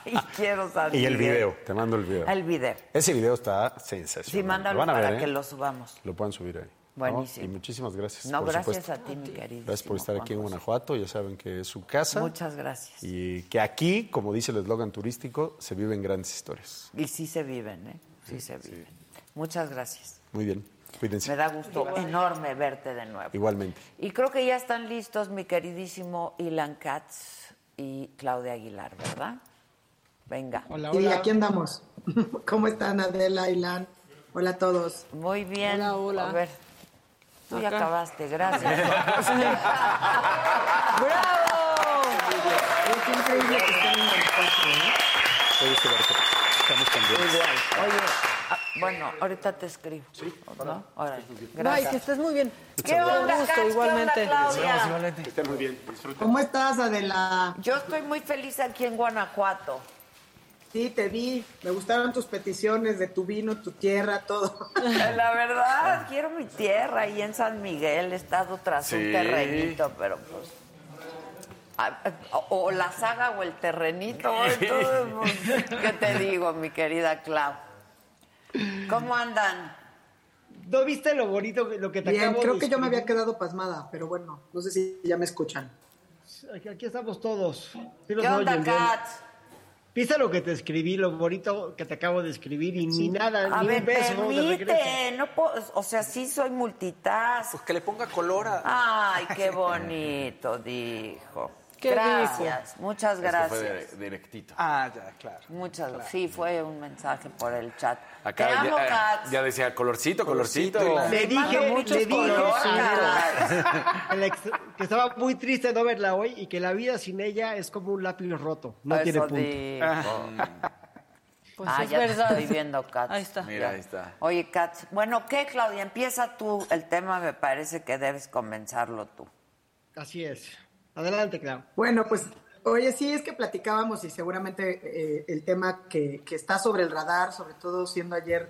y, y quiero San y el video te mando el video El video. ese video está sensacional Sí, mándalo lo van a para ver, que ¿eh? lo subamos. lo puedan subir ahí Buenísimo. ¿no? y muchísimas gracias No, por gracias supuesto. a ti, mi querido. Gracias por estar aquí en Guanajuato. Ya saben que es su casa. Muchas gracias. Y que aquí, como dice el eslogan turístico, se viven grandes historias. Y sí se viven, ¿eh? Sí se viven. Muchas gracias. Muy bien. Cuídense. Me da gusto enorme verte de nuevo. Igualmente. Y creo que ya están listos mi queridísimo Ilan Katz y Claudia Aguilar, ¿verdad? Venga. Y aquí andamos. ¿Cómo están Adela, Ilan? Hola a todos. Muy bien. Hola, hola. A ver. Tú ya acabaste, gracias. ¡Bravo! Es increíble que estén en el coche, ¿eh? Estamos Muy cambiando. bien. Oye, ah, bueno, ahorita te escribo. ¿no? Órale. Bye, Gracias. que estés muy bien. ¿Qué onda, gusto, igualmente. Claudia? Estén muy bien. Disfruten. ¿Cómo estás, Adela? Yo estoy muy feliz aquí en Guanajuato. Sí, te vi. Me gustaron tus peticiones de tu vino, tu tierra, todo. La verdad, quiero mi tierra ahí en San Miguel. He estado tras un Sí. terrenito, pero pues. ah, ah, O la saga o el terrenito. entonces, pues, ¿Qué te digo, mi querida Clau? ¿Cómo andan? ¿No viste lo bonito, que- lo que te Bien, acabo creo de que yo me había quedado pasmada, pero bueno, no sé si ya me escuchan. Aquí, aquí estamos todos. Sí ¿Qué onda. Katz? ¿Viste lo que te escribí, lo bonito que te acabo de escribir? Y ni nada, A ni ver, un beso permite, no puedo, o sea, sí soy multitask. Pues que le ponga color a... Ay, qué bonito, dijo. ¿Qué gracias, muchas Es que gracias. fue de- directito. Ah, ya, claro. Muchas Sí, fue un mensaje por el chat. Acá Te amo, ya, eh, ya decía colorcito, colorcito. Colorcito, Le dije, muchos le dije que estaba muy triste no verla hoy y que la vida sin ella es como un lápiz roto. No Eso tiene punto. dijo. Pues ah, es ya te verdad. estoy viendo, Katz. Ahí está. Mira, ahí está. Oye, Katz, bueno, ¿qué, Claudia? Empieza tú. El tema me parece que debes comenzarlo tú. Así es. Adelante, Clau. Bueno, pues, oye, sí, es que platicábamos y seguramente eh, el tema que, que está sobre el radar, sobre todo siendo ayer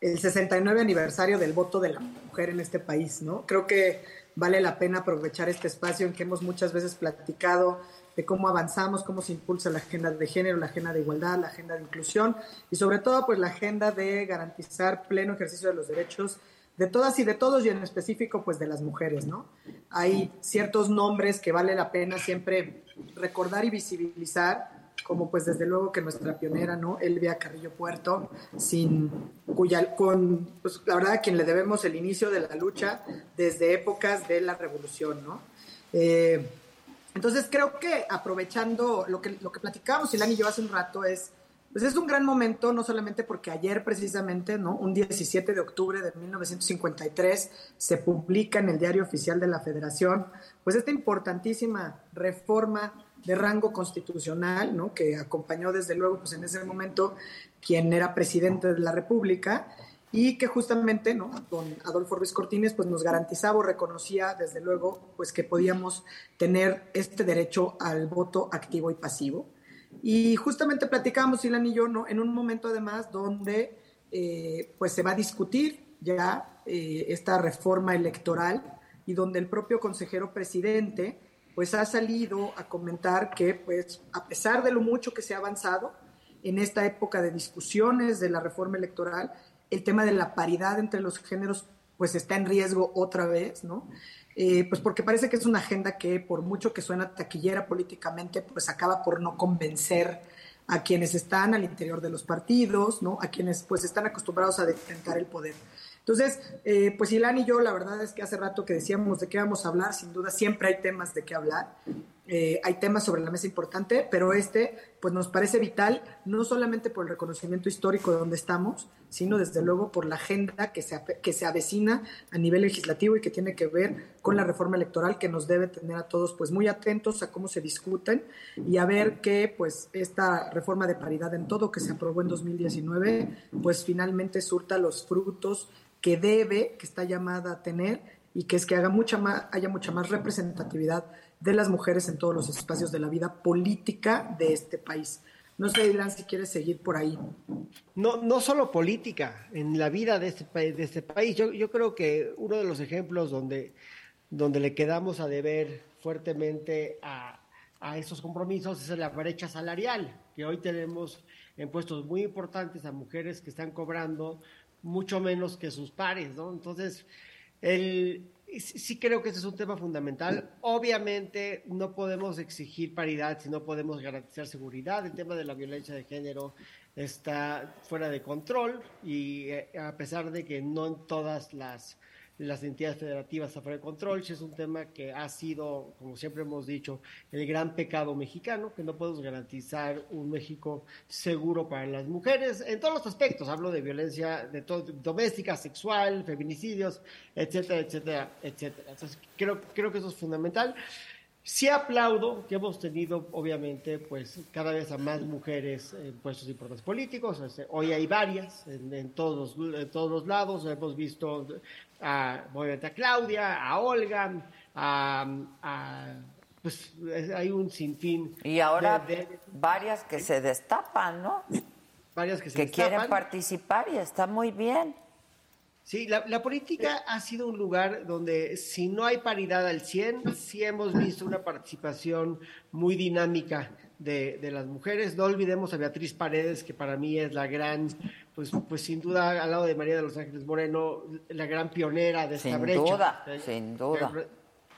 el 69 aniversario del voto de la mujer en este país, ¿no? Creo que vale la pena aprovechar este espacio en que hemos muchas veces platicado de cómo avanzamos, cómo se impulsa la agenda de género, la agenda de igualdad, la agenda de inclusión y sobre todo pues la agenda de garantizar pleno ejercicio de los derechos de todas y de todos y en específico pues de las mujeres, ¿no? Hay ciertos nombres que vale la pena siempre recordar y visibilizar, como pues desde luego que nuestra pionera, ¿no? Elvia Carrillo Puerto, sin cuya, con, pues la verdad a quien le debemos el inicio de la lucha desde épocas de la revolución, ¿no? Eh, entonces creo que aprovechando lo que, lo que platicábamos Ilan y yo hace un rato es, pues es un gran momento, no solamente porque ayer precisamente, ¿no? Un 17 de octubre de 1953 se publica en el Diario Oficial de la Federación, pues esta importantísima reforma de rango constitucional, ¿no? Que acompañó desde luego, pues en ese momento, quien era presidente de la República, y que justamente, ¿no? Don Adolfo Ruiz Cortines, pues nos garantizaba o reconocía, desde luego, pues que podíamos tener este derecho al voto activo y pasivo. Y justamente platicábamos, Ilan y yo, ¿no? En un momento además donde, eh, pues se va a discutir ya eh, esta reforma electoral y donde el propio consejero presidente, pues ha salido a comentar que, pues, a pesar de lo mucho que se ha avanzado en esta época de discusiones de la reforma electoral, el tema de la paridad entre los géneros pues está en riesgo otra vez, ¿no? Eh, pues porque parece que es una agenda que por mucho que suena taquillera políticamente, pues acaba por no convencer a quienes están al interior de los partidos, ¿no? A quienes pues están acostumbrados a detentar el poder. Entonces, eh, pues Ilan y yo, la verdad es que hace rato que decíamos de qué vamos a hablar, sin duda siempre hay temas de qué hablar. Eh, hay temas sobre la mesa importante, pero este pues nos parece vital, no solamente por el reconocimiento histórico de donde estamos, sino desde luego por la agenda que se, que se avecina a nivel legislativo y que tiene que ver con la reforma electoral que nos debe tener a todos pues muy atentos a cómo se discuten y a ver que pues esta reforma de paridad en todo que se aprobó en 2019 pues finalmente surta los frutos que debe, que está llamada a tener y que es que haga mucha más, haya mucha más representatividad de las mujeres en todos los espacios de la vida política de este país. No sé, Irán, si quieres seguir por ahí. No, no solo política, en la vida de este, de este país. Yo, yo creo que uno de los ejemplos donde, donde le quedamos a deber fuertemente a, a esos compromisos es la brecha salarial, que hoy tenemos en puestos muy importantes a mujeres que están cobrando mucho menos que sus pares, ¿no? Entonces, el, sí creo que ese es un tema fundamental. Obviamente no podemos exigir paridad si no podemos garantizar seguridad. El tema de la violencia de género está fuera de control y eh, a pesar de que no en todas las las entidades federativas a de control, es un tema que ha sido, como siempre hemos dicho, el gran pecado mexicano, que no podemos garantizar un México seguro para las mujeres en todos los aspectos, hablo de violencia de doméstica, sexual, feminicidios, etcétera, etcétera, etcétera. Entonces, creo, creo que eso es fundamental. Sí aplaudo que hemos tenido, obviamente, pues cada vez a más mujeres en puestos importantes políticos. Este, hoy hay varias en, todos, en todos los lados. Hemos visto a, a Claudia, a Olga, a, pues hay un sinfín. Y ahora varias que se destapan, ¿no? Varias que se que quieren participar y está muy bien. Sí, la, política ha sido un lugar donde si no hay paridad al 100, sí hemos visto una participación muy dinámica de, las mujeres. No olvidemos a Beatriz Paredes, que para mí es la gran, pues, pues sin duda, al lado de María de los Ángeles Moreno, la gran pionera de esta brecha. Sin duda, sin duda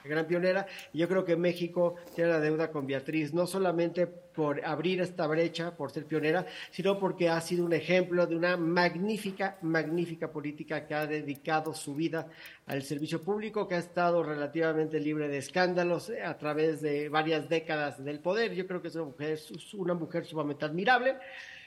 gran pionera. Y yo creo que México tiene la deuda con Beatriz, no solamente por abrir esta brecha, por ser pionera, sino porque ha sido un ejemplo de una magnífica, magnífica política que ha dedicado su vida al servicio público, que ha estado relativamente libre de escándalos a través de varias décadas del poder. Yo creo que es una mujer, una mujer sumamente admirable.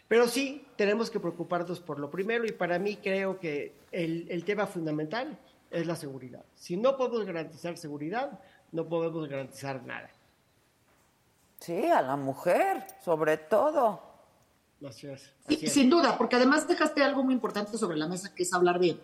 Pero sí, tenemos que preocuparnos por lo primero y para mí creo que el, el tema fundamental es la seguridad. Si no podemos garantizar seguridad, no podemos garantizar nada. Sí, a la mujer, sobre todo. Gracias. sin duda, porque además dejaste algo muy importante sobre la mesa, que es hablar de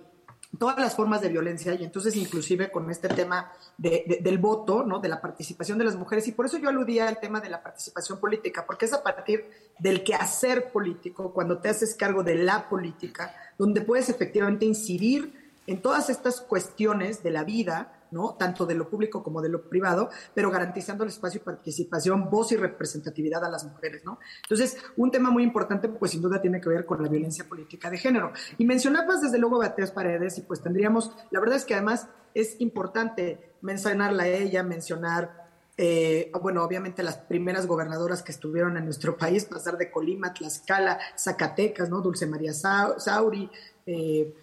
todas las formas de violencia y entonces inclusive con este tema del voto, ¿no? de la participación de las mujeres y por eso yo aludía al tema de la participación política, porque es a partir del quehacer político, cuando te haces cargo de la política, donde puedes efectivamente incidir en todas estas cuestiones de la vida, ¿no? Tanto de lo público como de lo privado, pero garantizando el espacio y participación, voz y representatividad a las mujeres, ¿no? Entonces, un tema muy importante, pues sin duda tiene que ver con la violencia política de género. Y mencionabas desde luego a Beatriz Paredes, y pues tendríamos, la verdad es que además es importante mencionarla a ella, mencionar eh, bueno, obviamente las primeras gobernadoras que estuvieron en nuestro país, pasar de Colima, Tlaxcala, Zacatecas, ¿no? Dulce María Sauri, eh,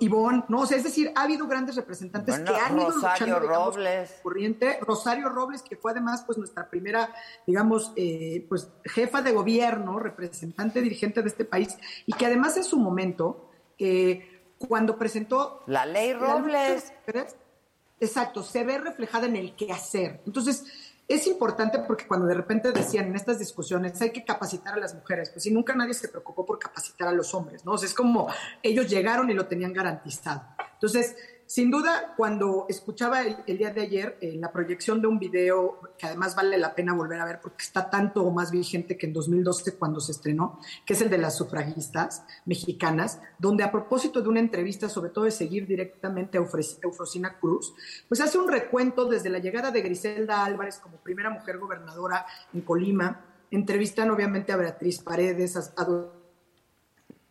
Ivonne, no, o sea, es decir, ha habido grandes representantes que han ido Rosario Robles. corriente. Rosario Robles, que fue además pues nuestra primera, digamos, eh, pues jefa de gobierno, representante, dirigente de este país, y que además en su momento, eh, cuando presentó... La ley Robles. exacto, se ve reflejada en el qué hacer. Entonces, es importante porque cuando de repente decían en estas discusiones hay que capacitar a las mujeres, pues si nunca nadie se preocupó por capacitar a los hombres, ¿no? O sea, es como ellos llegaron y lo tenían garantizado. Entonces, sin duda, cuando escuchaba el, día de ayer eh, la proyección de un video que además vale la pena volver a ver porque está tanto o más vigente que en 2012 cuando se estrenó, que es el de las sufragistas mexicanas, donde a propósito de una entrevista, sobre todo de seguir directamente a Eufrosina Cruz, pues hace un recuento desde la llegada de Griselda Álvarez como primera mujer gobernadora en Colima, entrevistan obviamente a Beatriz Paredes, a,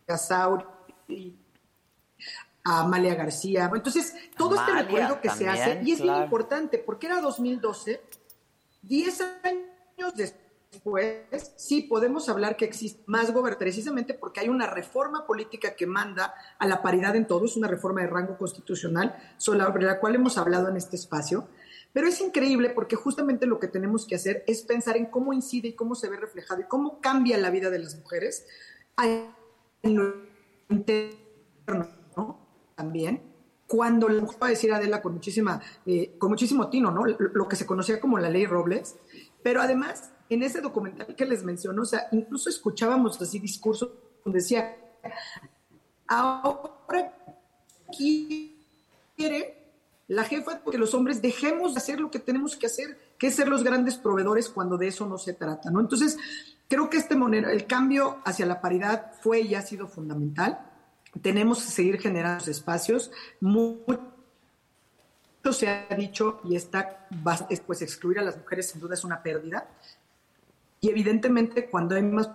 a Sauri, a Amalia García. Entonces, todo Amalia este recuerdo que también, se hace, y es claro. bien importante, porque era 2012, 10 años después, sí podemos hablar que existe más gobernanza, precisamente porque hay una reforma política que manda a la paridad en todo, es una reforma de rango constitucional sobre la cual hemos hablado en este espacio. Pero es increíble porque justamente lo que tenemos que hacer es pensar en cómo incide y cómo se ve reflejado y cómo cambia la vida de las mujeres en lo interno, ¿no? También. Cuando le voy a decir Adela con muchísima, eh, con muchísimo tino, ¿no? Lo, que se conocía como la ley Robles, pero además en ese documental que les menciono, o sea, incluso escuchábamos así discursos donde decía, ahora quiere la jefa que los hombres dejemos de hacer lo que tenemos que hacer, que es ser los grandes proveedores cuando de eso no se trata, ¿no? Entonces, creo que este moneda, el cambio hacia la paridad fue y ha sido fundamental. Tenemos que seguir generando espacios. Mucho se ha dicho y está, pues excluir a las mujeres sin duda es una pérdida. Y evidentemente cuando hay más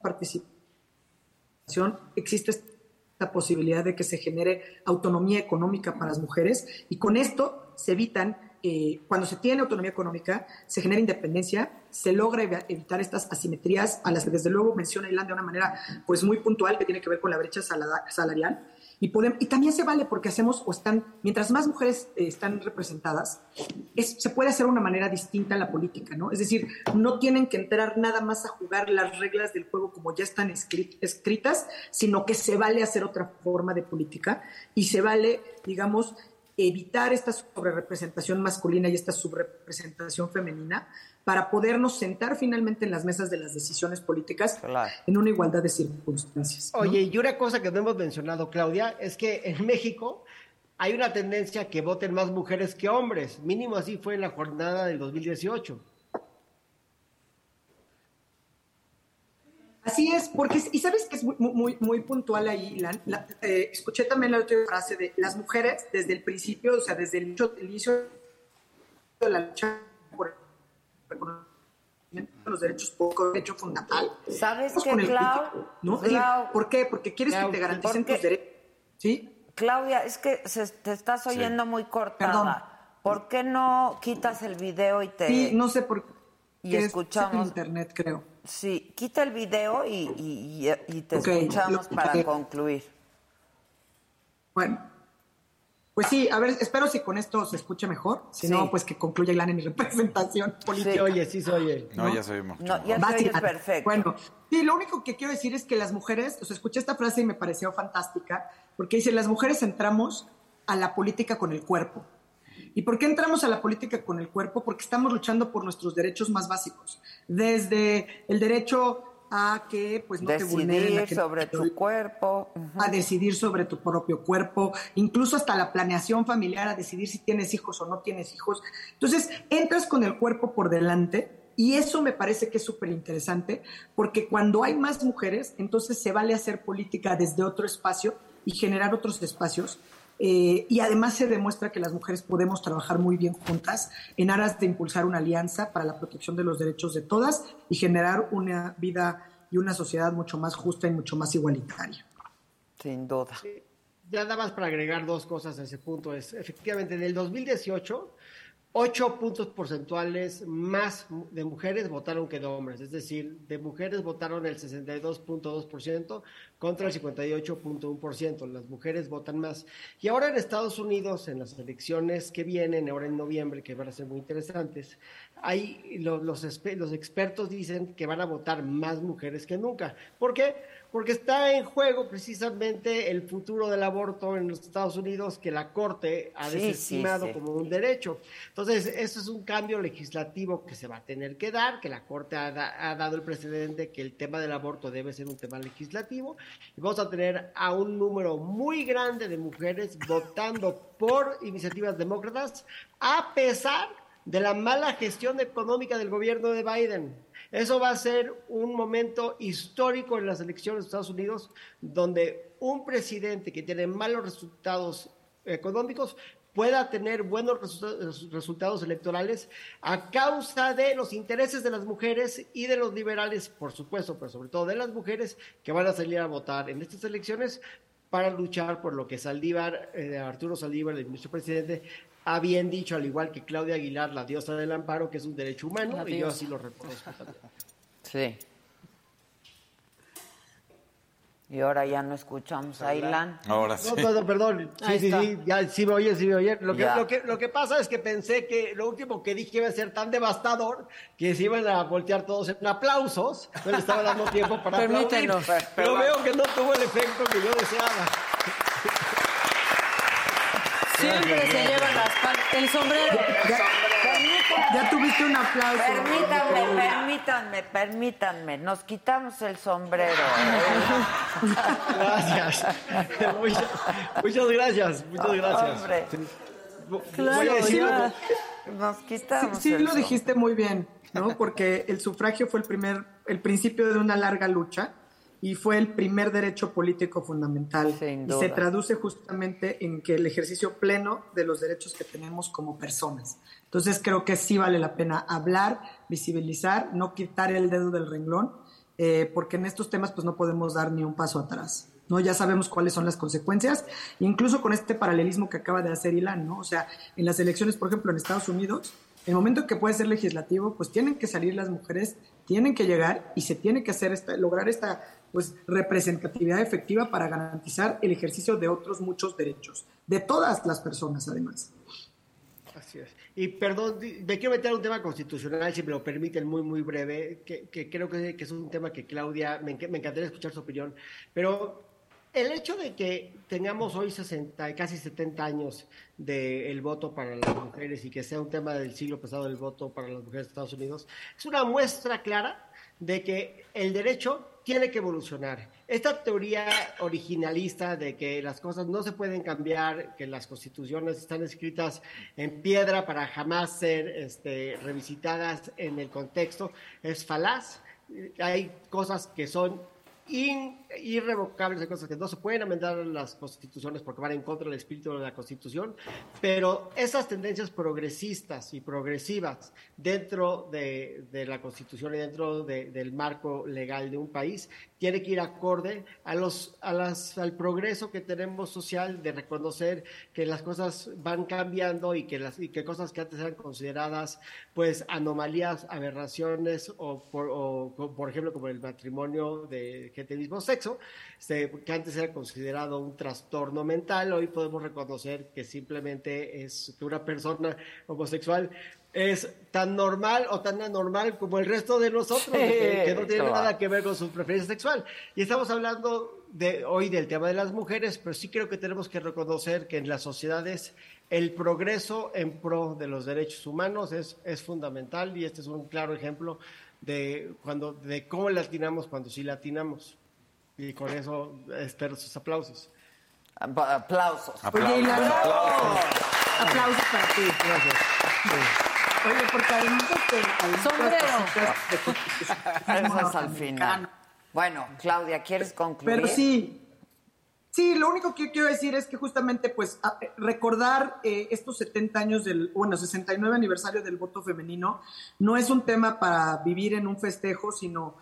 participación existe esta posibilidad de que se genere autonomía económica para las mujeres y con esto se evitan, eh, cuando se tiene autonomía económica, se genera independencia, se logra evi- evitar estas asimetrías a las que desde luego menciona Ilan de una manera pues muy puntual que tiene que ver con la brecha salarial y, podem- y también se vale porque hacemos o están, mientras más mujeres eh, están representadas, es- se puede hacer una manera distinta en la política, ¿no? Es decir, no tienen que entrar nada más a jugar las reglas del juego como ya están escri- escritas, sino que se vale hacer otra forma de política y se vale, digamos, evitar esta sobrerepresentación masculina y esta subrepresentación femenina para podernos sentar finalmente en las mesas de las decisiones políticas en una igualdad de circunstancias. ¿no? Oye, y una cosa que no hemos mencionado, Claudia, es que en México hay una tendencia a que voten más mujeres que hombres. Mínimo así fue en la jornada del 2018. Así es, porque, y sabes que es muy, muy, muy puntual ahí, Ilan? La- eh, escuché también la otra frase de las mujeres desde el principio, o sea, desde el inicio, de la lucha por el reconocimiento de los derechos públicos, derecho fundamental. ¿Sabes qué, Clau? crítico, ¿no? Clau- ¿Por qué? Porque quieres Clau, que te garanticen porque- tus derechos. ¿Sí? Claudia, es que se- te estás oyendo muy cortada. ¿Por qué no quitas el video y te... Sí, no sé por Y qué es escuchamos... internet, creo. Sí, quita el video y, y- y- y te escuchamos lo- para concluir. Bueno, pues sí, a ver, espero si con esto se escucha mejor. Si Sí. no, pues que concluya Ilan en mi representación política. Oye, sí se oye. No, ya se oímos. No, ya Básicamente. perfecto. Bueno, sí, lo único que quiero decir es que las mujeres, o sea, escuché esta frase y me pareció fantástica, porque dice, las mujeres entramos a la política con el cuerpo. ¿Y por qué entramos a la política con el cuerpo? Porque estamos luchando por nuestros derechos más básicos, desde el derecho a que pues no te vulneren, a Decidir que- sobre tu cuerpo. A decidir sobre tu propio cuerpo, incluso hasta la planeación familiar, a decidir si tienes hijos o no tienes hijos. Entonces, entras con el cuerpo por delante y eso me parece que es súper interesante porque cuando hay más mujeres, entonces se vale hacer política desde otro espacio y generar otros espacios. Eh, y además se demuestra que las mujeres podemos trabajar muy bien juntas en aras de impulsar una alianza para la protección de los derechos de todas y generar una vida y una sociedad mucho más justa y mucho más igualitaria. Sin duda. Ya nada más para agregar dos cosas a ese punto. Es efectivamente en el 2018, 8 puntos porcentuales más de mujeres votaron que de hombres. Es decir, de mujeres votaron el 62.2% contra el 58.1%. Las mujeres votan más. Y ahora en Estados Unidos, en las elecciones que vienen, ahora en noviembre, que van a ser muy interesantes, hay, lo- los, espe- los expertos dicen que van a votar más mujeres que nunca. ¿Por qué? Porque está en juego precisamente el futuro del aborto en los Estados Unidos que la Corte ha Sí, sí, desestimado sí. como un derecho. Entonces, eso es un cambio legislativo que se va a tener que dar, que la Corte ha, da- ha dado el precedente que el tema del aborto debe ser un tema legislativo. Y vamos a tener a un número muy grande de mujeres votando por iniciativas demócratas, a pesar de la mala gestión económica del gobierno de Biden. Eso va a ser un momento histórico en las elecciones de Estados Unidos, donde un presidente que tiene malos resultados económicos pueda tener buenos resu- resultados electorales a causa de los intereses de las mujeres y de los liberales, por supuesto, pero sobre todo de las mujeres que van a salir a votar en estas elecciones para luchar por lo que Saldívar, eh, Arturo Saldívar, el ministro presidente, ha bien dicho, al igual que Claudia Aguilar, la diosa del amparo, que es un derecho humano, La y yo así lo reconozco también. Sí. Y ahora ya no escuchamos a Ilan. Ahora No, perdón, perdón. Sí, sí, sí, ya sí me oye, sí me oye. Lo que, lo, que, lo que pasa es que pensé que lo último que dije iba a ser tan devastador que se iban a voltear todos en aplausos. No le estaba dando tiempo para aplaudir. Permítenos. Pero veo que no tuvo el efecto que yo deseaba. Siempre se lleva las palmas. El sombrero. Ya tuviste un aplauso. Permítanme, permítanme, permítanme. Nos quitamos el sombrero. Gracias. muchas, muchas gracias. Muchas gracias. Hombre. Voy a decir ya. Nos Sí, quitamos sí el lo dijiste muy bien, ¿no? Porque el sufragio fue el primer, el principio de una larga lucha y fue el primer derecho político fundamental. Y se traduce justamente en que el ejercicio pleno de los derechos que tenemos como personas. Entonces creo que sí vale la pena hablar, visibilizar, no quitar el dedo del renglón, eh, porque en estos temas pues no podemos dar ni un paso atrás. ¿no? Ya sabemos cuáles son las consecuencias, incluso con este paralelismo que acaba de hacer Ilan, ¿no? O sea, en las elecciones, por ejemplo, en Estados Unidos, el momento que puede ser legislativo, pues tienen que salir las mujeres, tienen que llegar y se tiene que hacer esta, lograr esta pues representatividad efectiva para garantizar el ejercicio de otros muchos derechos, de todas las personas además. Así es. Y perdón, me quiero meter a un tema constitucional, si me lo permiten, muy, muy breve, que, que creo que, que es un tema que Claudia, me, me encantaría escuchar su opinión, pero el hecho de que tengamos hoy 60, casi 70 años del voto para las mujeres y que sea un tema del siglo pasado el voto para las mujeres de Estados Unidos, es una muestra clara de que el derecho tiene que evolucionar. Esta teoría originalista de que las cosas no se pueden cambiar, que las constituciones están escritas en piedra para jamás ser este, revisitadas en el contexto, es falaz. Hay cosas que son in- irrevocables, hay cosas que no se pueden amendar en las constituciones porque van en contra del espíritu de la constitución, pero esas tendencias progresistas y progresivas dentro de, de la constitución y dentro de- del marco legal de un país tiene que ir acorde a los, a las, al progreso que tenemos social de reconocer que las cosas van cambiando y que, las, y que cosas que antes eran consideradas pues anomalías, aberraciones o por, o, por ejemplo como el matrimonio de gente del mismo sexo, este, que antes era considerado un trastorno mental, hoy podemos reconocer que simplemente es que una persona homosexual es tan normal o tan anormal como el resto de nosotros, Sí, que, que no tiene claro. nada que ver con su preferencia sexual. Y estamos hablando de, hoy del tema de las mujeres, pero sí creo que tenemos que reconocer que en las sociedades el progreso en pro de los derechos humanos es, es fundamental y este es un claro ejemplo de, cuando, de cómo latinamos cuando sí latinamos. Y con eso espero sus aplausos. Aplausos. Oye, Ilan, aplausos para ti. Gracias. Oye, porque además de que hay muchas Sombrero. cositas de al final. Bueno, Claudia, ¿quieres concluir? Pero sí, sí, lo único que quiero decir es que justamente, pues, eh, recordar eh, estos 70 años del, bueno, 69 aniversario del voto femenino no es un tema para vivir en un festejo, sino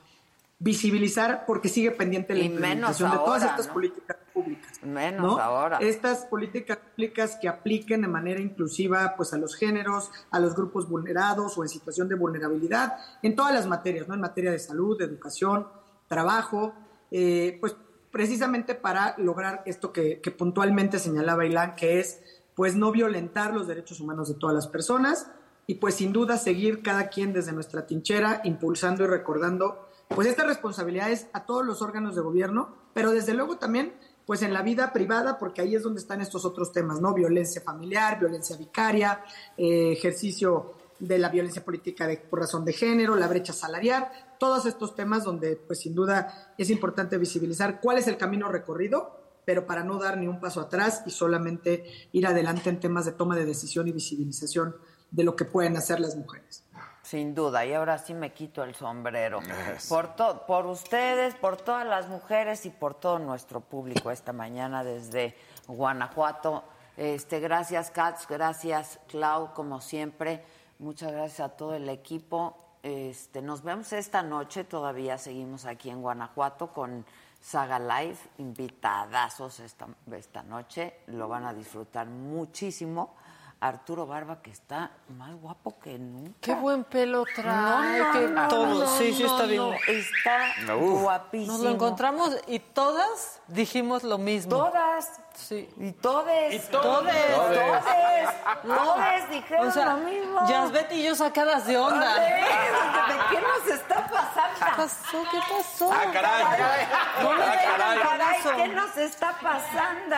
visibilizar porque sigue pendiente la implementación de todas estas ¿no? políticas públicas. Menos ¿no? ahora. Estas políticas públicas que apliquen de manera inclusiva pues, a los géneros, a los grupos vulnerados o en situación de vulnerabilidad, en todas las materias, ¿no? en materia de salud, de educación, trabajo, eh, pues precisamente para lograr esto que, puntualmente señalaba Ilan, que es pues no violentar los derechos humanos de todas las personas y pues sin duda seguir cada quien desde nuestra trinchera impulsando y recordando pues estas responsabilidades a todos los órganos de gobierno, pero desde luego también pues en la vida privada, porque ahí es donde están estos otros temas, ¿no? Violencia familiar, violencia vicaria, eh, ejercicio de la violencia política por razón de género, la brecha salarial, todos estos temas donde pues sin duda es importante visibilizar cuál es el camino recorrido, pero para no dar ni un paso atrás y solamente ir adelante en temas de toma de decisión y visibilización de lo que pueden hacer las mujeres. Sin duda, y ahora sí me quito el sombrero. Por, to- por ustedes, por todas las mujeres y por todo nuestro público esta mañana desde Guanajuato. Este, gracias, Katz, gracias, Clau, como siempre. Muchas gracias a todo el equipo. Este, nos vemos esta noche, todavía seguimos aquí en Guanajuato con Saga Live, invitadazos esta, esta noche, lo van a disfrutar muchísimo. Arturo Barba, que está más guapo que nunca. Qué buen pelo trae, No, no, que no, todo. no, sí, sí, está bien. no, Está guapísimo. Nos lo encontramos y todas dijimos lo mismo. Todas. Sí. Y todes. Y todes. Todes. No. Todes dijeron O sea, lo mismo. Yasbet y yo sacadas de onda. ¿De qué nos está pasando? ¿Qué pasó? ¿Qué pasó? Ah, caray. No me Ah, caray. ¿qué nos está pasando?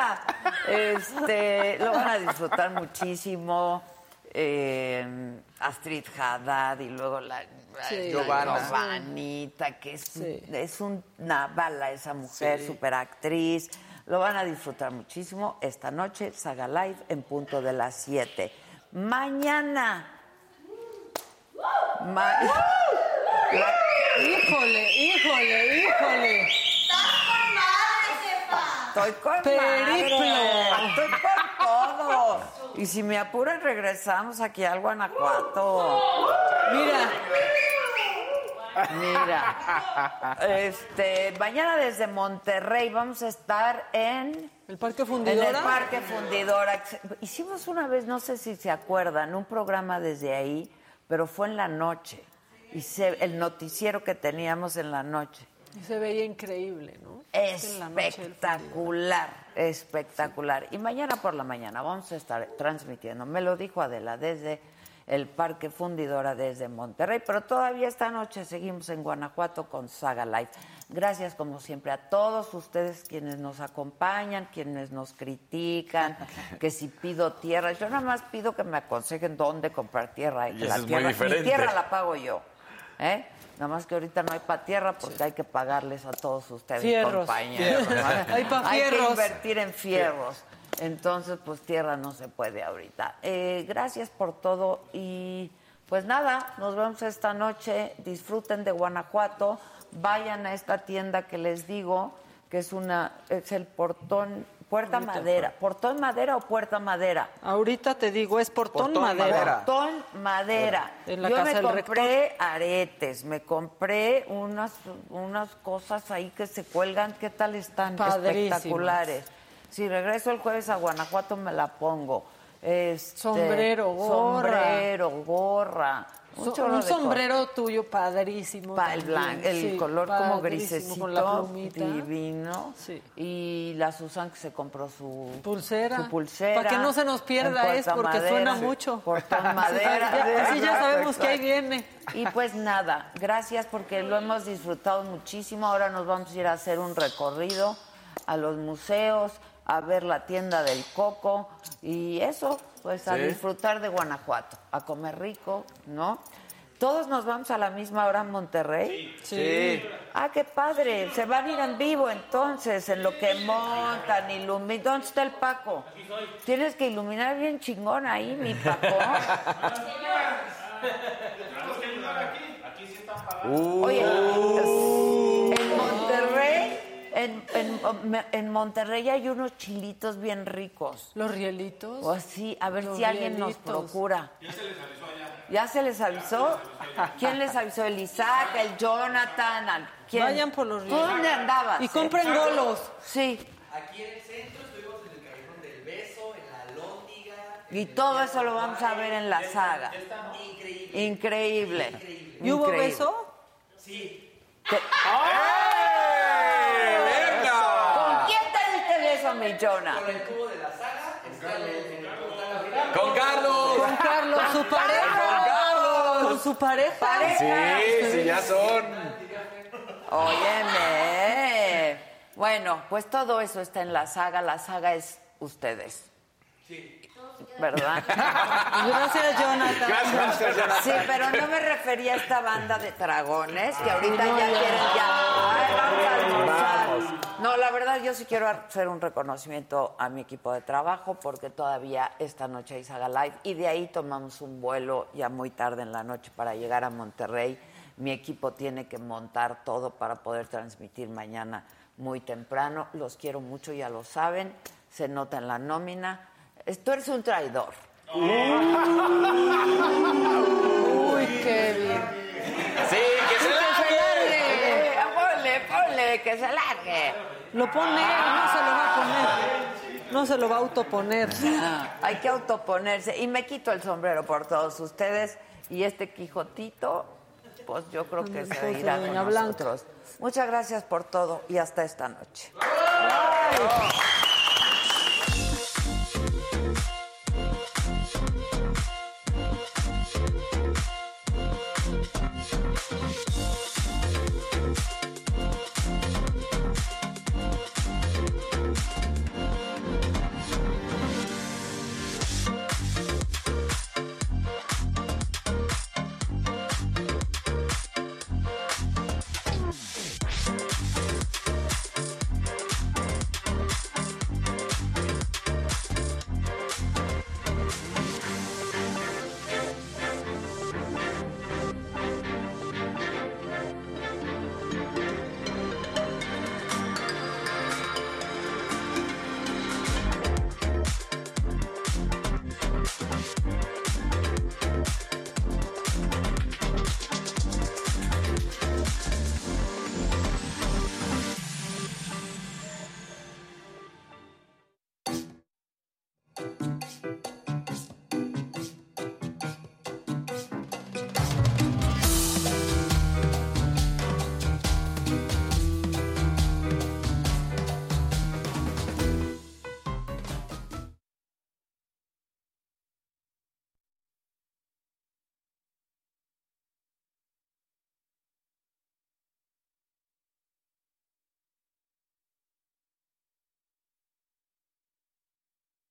Este, lo van a disfrutar muchísimo. Eh, Astrid Haddad y luego la, Sí. la Giovanna. Giovanita, que es, Sí. es una bala esa mujer, Sí. superactriz. Lo van a disfrutar muchísimo esta noche, Saga Live en punto de las 7. Mañana. Ma- La- Híjole, híjole, híjole. Estoy con Periplo. madre. Estoy con todo. Y si me apuran, regresamos aquí al Guanajuato. Mira, Mira. Este, mañana desde Monterrey vamos a estar en el Parque en Fundidora. el Parque Fundidora. Hicimos una vez, no sé si se acuerdan, un programa desde ahí, pero fue en la noche. Y se- el noticiero que teníamos en la noche. Y se veía increíble, ¿no? En la noche del Espectacular, espectacular. Y mañana por la mañana vamos a estar transmitiendo, me lo dijo Adela, desde el Parque Fundidora, desde Monterrey, pero todavía esta noche seguimos en Guanajuato con Saga Live. Gracias como siempre a todos ustedes quienes nos acompañan, quienes nos critican, que si pido tierra, yo nada más pido que me aconsejen dónde comprar tierra y que la es muy tierra, mi diferente. tierra la pago yo. ¿Eh? Nada más que ahorita no hay para tierra porque hay que pagarles a todos ustedes, Fierros. compañeros. Fierros. Hay pa' Hay que invertir en fierros. Entonces, pues tierra no se puede ahorita. Eh, gracias por todo y pues nada, nos vemos esta noche. Disfruten de Guanajuato. Vayan a esta tienda que les digo, que es una, es el portón, puerta Ahorita, madera. ¿Portón madera o puerta madera? Ahorita te digo, es portón, Portón madera. madera. Portón madera. En la Yo casa me del compré aretes, me compré unas, unas cosas ahí que se cuelgan. ¿Qué tal están? Padrísimas. Espectaculares. Si regreso el jueves a Guanajuato me la pongo. Este, Sombrero, gorra. Sombrero, gorra. Un, So- sombrero tuyo padrísimo. Pa- el, también. blan- el Sí, color como grisecito, Con la plumita. divino. Sí. Y la Susan que se compró su Pulsera. su pulsera. Para que no se nos pierda, es porque madera. suena mucho. Portón Así madera. así ya sabemos que ahí viene. Y pues nada, gracias porque lo hemos disfrutado muchísimo. Ahora nos vamos a ir a hacer un recorrido a los museos, a ver la tienda del coco y eso, pues a Sí. disfrutar de Guanajuato, a comer rico, ¿no? Todos nos vamos a la misma hora en Monterrey. Sí. Ah, qué padre. Se van a ir en vivo entonces, en lo que montan, iluminan. ¿Dónde está el Paco? Tienes que iluminar bien chingón ahí, mi Paco. Oye, Monterrey, en, en- en Monterrey hay unos chilitos bien ricos. Los rielitos. O así, a ver Los si alguien nos rielitos. procura. ¿Ya se les avisó? ¿Quién les avisó? ¿El Isaac, el Jonathan? al- ¿Quién? Vayan por los ¿Tú dónde andabas? Y compren golos. Sí. Aquí en el centro estuvimos en el Callejón del Beso, en la Lóndiga. Y todo eso lo vamos a ver en la saga. Increíble. Increíble. ¿Y hubo Increíble. beso? Sí. ¿Con quién te diste beso, mi Jonah? Con el cubo de la saga está en el ¡Con Carlos! Con Carlos, su pareja. ¡Con Carlos! Con su pareja. Sí, sí, ya son. Óyeme. Bueno, pues todo eso está en la saga. La saga es ustedes. Sí. ¿Verdad? Gracias, Jonathan. Gracias, Jonathan. Sí, pero no me refería a esta banda de dragones que ahorita ya quieren ya. Ay, vamos a almorzar. No, la verdad yo sí quiero hacer un reconocimiento a mi equipo de trabajo porque todavía esta noche hay Saga Live y de ahí tomamos un vuelo ya muy tarde en la noche para llegar a Monterrey. Mi equipo tiene que montar todo para poder transmitir mañana muy temprano. Los quiero mucho, ya lo saben. Se nota en la nómina. Tú eres un traidor. Uy, qué bien. Sí, que se Ponle, que se largue. Lo pone, no se lo va a poner. No se lo va a autoponer. Hay que autoponerse. Y me quito el sombrero por todos ustedes. Y este Quijotito, pues yo creo que se irá con nosotros. Muchas gracias por todo y hasta esta noche.